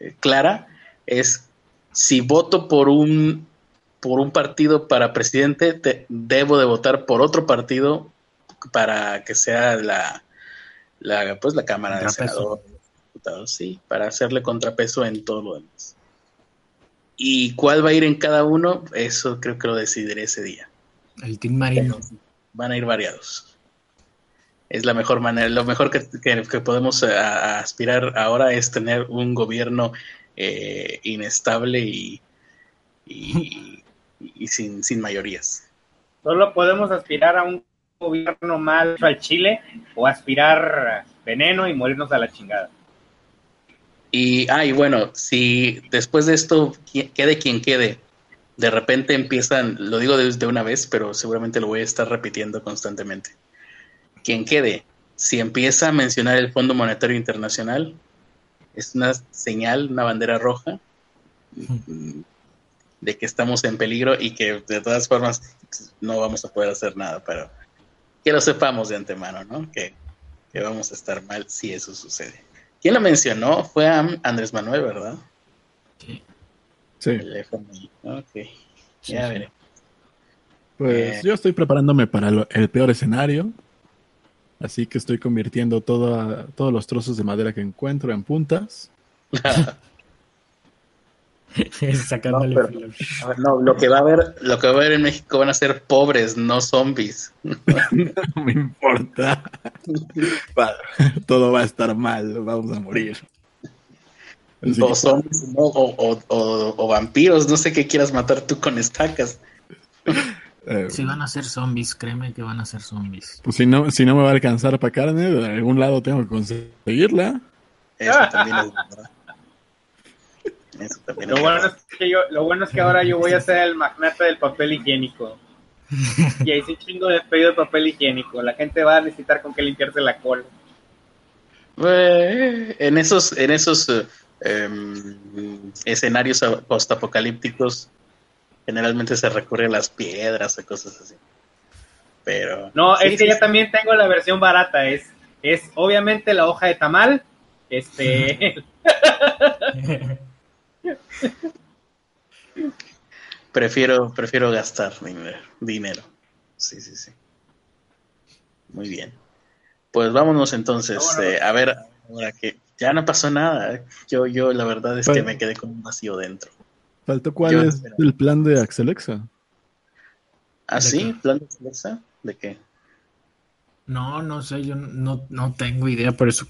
eh, clara es si voto por un por un partido para presidente te- debo de votar por otro partido para que sea la, la pues la cámara de senadores diputados sí para hacerle contrapeso en todo lo demás y cuál va a ir en cada uno eso creo que lo decidiré ese día El Team Marino. van a ir variados. Es la mejor manera, lo mejor que, que- que podemos eh, a- a aspirar ahora es tener un gobierno eh, inestable y, y, y sin, sin mayorías. Solo podemos aspirar a un gobierno mal al Chile o aspirar veneno y morirnos a la chingada. Y, ah, y bueno, si después de esto quede quien quede, de repente empiezan, lo digo desde una vez, pero seguramente lo voy a estar repitiendo constantemente. Quien quede, si empieza a mencionar el Fondo Monetario Internacional, es una señal, una bandera roja de que estamos en peligro y que de todas formas no vamos a poder hacer nada, pero que lo sepamos de antemano, ¿no? Que, que vamos a estar mal si eso sucede. ¿Quién lo mencionó? Fue a Andrés Manuel, ¿verdad? Sí. El FMI. Ok. Ya sí. veré. Pues Eh. yo estoy preparándome para lo- el peor escenario. Así que estoy convirtiendo toda- todos los trozos de madera que encuentro en puntas. Sacándole No, pero- lo que va a haber, lo que va a haber en México van a ser pobres, no zombies. No me importa. Todo va a estar mal, vamos a morir. Así o que- zombies, no, o, o- o- o vampiros, no sé qué quieras matar tú con estacas. eh, Si van a ser zombies, créeme que van a ser zombies. pues si no, si no me va a alcanzar para carne, de algún lado tengo que conseguirla. Eso también es verdad. Eso también Lo es bueno, es que yo, lo bueno es que ahora yo voy a ser el magnate del papel higiénico. Y ahí sí chingo de pedido de papel higiénico. La gente va a necesitar con qué limpiarse la cola. Eh, en esos, en esos eh, em, escenarios postapocalípticos, generalmente se recurre a las piedras o cosas así. Pero. No, sí, es que sí, ya sí. también tengo la versión barata. Es, es obviamente la hoja de tamal. Este. Prefiero, prefiero gastar dinero, dinero. Sí, sí, sí. Muy bien. Pues vámonos entonces. eh, a ver, ahora que ya no pasó nada. eh. Yo, yo, la verdad es que me quedé con un vacío dentro. Faltó cuál Yo- es el plan de Axelexa. ¿Ah, sí? ¿Plan de Alexa? ¿De qué? No, no sé, yo no, no tengo idea, por eso.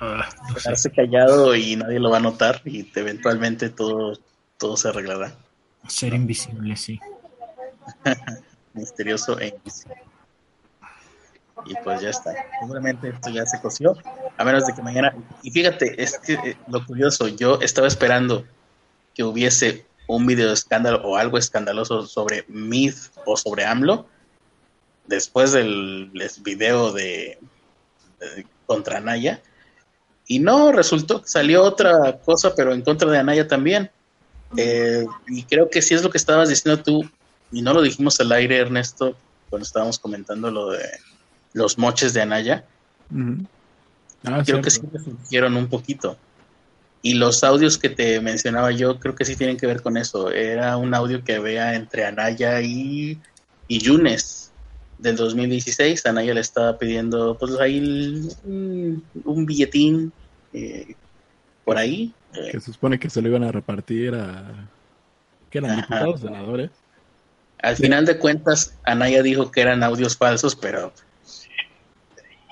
Ah, no sé. Quedarse callado y nadie lo va a notar y te- eventualmente todo, todo se arreglará. Ser invisible, sí. Misterioso e invisible. Y pues ya está. Seguramente esto ya se coció. A menos de que mañana. Y fíjate, es que eh, lo curioso, yo estaba esperando que hubiese un video de escándalo o algo escandaloso sobre Myth o sobre AMLO después del video de, de- contra Anaya. Y no, resultó que salió otra cosa, pero en contra de Anaya también. Eh, y creo que sí es lo que estabas diciendo tú, y no lo dijimos al aire, Ernesto, cuando estábamos comentando lo de los moches de Anaya. Ah, creo que sí me fingieron un poquito. Y los audios que te mencionaba yo, creo que sí tienen que ver con eso. Era un audio que había entre Anaya y, y Yunes del 2016. Anaya le estaba pidiendo, pues ahí, un billetín eh, por ahí. eh, Que se supone que se lo iban a repartir a. que eran Ajá. diputados, senadores. Al final de cuentas, Anaya dijo que eran audios falsos, pero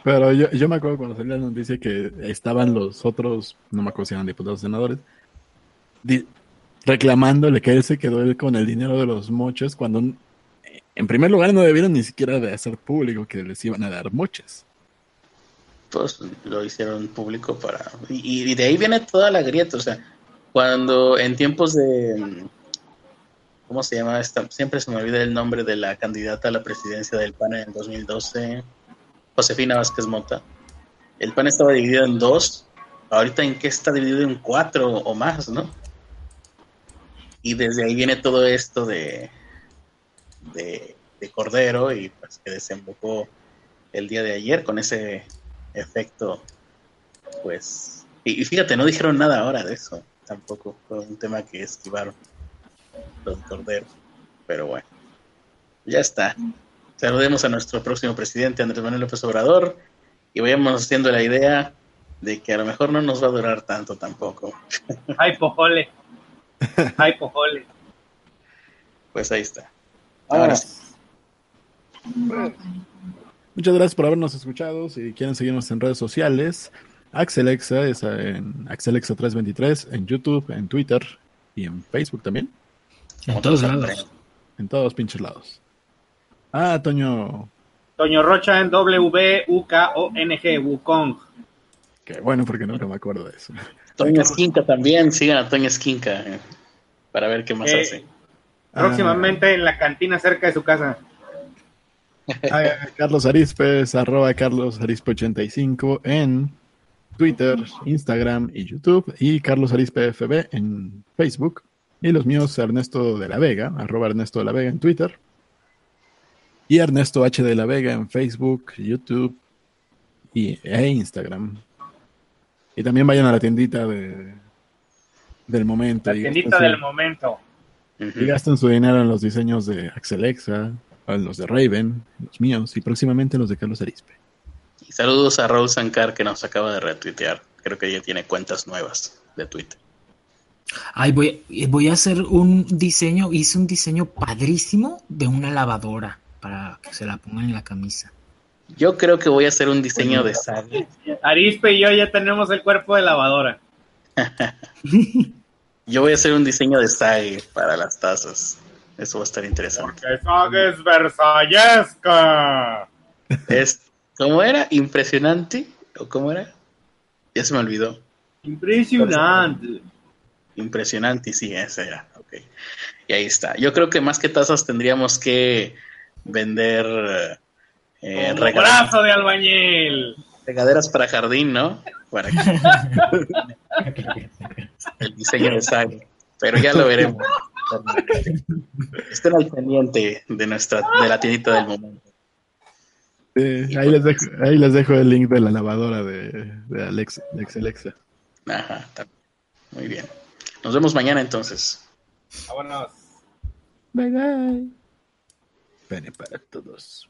Pero yo, yo me acuerdo cuando salió la noticia que estaban los otros, no me acuerdo si eran diputados senadores, di- reclamándole que él se quedó él con el dinero de los moches cuando en primer lugar no debieron ni siquiera de hacer público que les iban a dar moches. Pues lo hicieron público para... Y, de ahí viene toda la grieta, o sea, cuando en tiempos de... ¿Cómo se llama esta? Siempre se me olvida el nombre de la candidata a la presidencia del PAN en el 2012, Josefina Vázquez Mota. El PAN estaba dividido en dos, ahorita en qué está dividido en cuatro o más, ¿no? Y desde ahí viene todo esto de, de, de Cordero y pues que desembocó el día de ayer con ese efecto, pues... Y, y fíjate, no dijeron nada ahora de eso, tampoco, fue un tema que esquivaron los Cordero, pero bueno, ya está. Saludemos a nuestro próximo presidente, Andrés Manuel López Obrador, y vayamos haciendo la idea de que a lo mejor no nos va a durar tanto tampoco. Ay, pojole. Ay, pojole. Pues ahí está. Ah. Ahora sí. Muchas gracias por habernos escuchado. Si quieren seguirnos en redes sociales, Axelexa es en Axelexa323, en YouTube, en Twitter y en Facebook también. En todos lados. En todos pinches lados. Ah, Toño, Toño Rocha en W-U-K-O-N-G, Wukong. que bueno, porque nunca me acuerdo de eso. Toño Esquinca también, sigan a Toño Esquinca eh, para ver qué más Eh, hace. Próximamente en la cantina cerca de su casa. Carlos Arispe, arroba Carlos Arispe 85 en Twitter, Instagram y YouTube. Y Carlos Arispe FB en Facebook. Y los míos, Ernesto de la Vega, arroba Ernesto de la Vega en Twitter. Y Ernesto H de la Vega en Facebook, YouTube y, e Instagram. Y también vayan a la tiendita de, del momento. La tiendita gasten del su- momento. y gasten su dinero en los diseños de Axelexa, los de Raven, los míos y próximamente en los de Carlos Arispe. Y saludos a Raúl Sankar que nos acaba de retuitear. Creo que ya tiene cuentas nuevas de Twitter. Ay, voy, voy a hacer un diseño, hice un diseño padrísimo de una lavadora para que se la pongan en la camisa. Yo creo que voy a hacer un diseño de sal. Arispe y yo ya tenemos el cuerpo de lavadora. Yo voy a hacer un diseño de Sage para las tazas. Eso va a estar interesante. Que Sage es versallesca. Es, ¿Cómo era? ¿Impresionante? ¿O cómo era? Ya se me olvidó. Impresionante. Impresionante, sí, ese era. Ok. Y ahí está. Yo creo que más que tazas tendríamos que vender eh, brazo de albañil. regaderas para jardín, ¿no? Para que- el diseño de Sage. Pero ya lo veremos. Estén al pendiente de nuestra de la tiendita del momento. Eh, ahí, les dejo, ahí les dejo el link de la lavadora de, de Alexa, Ex Alexa. Ajá, muy bien. Nos vemos mañana entonces. Vámonos. Bye bye. Pene para todos.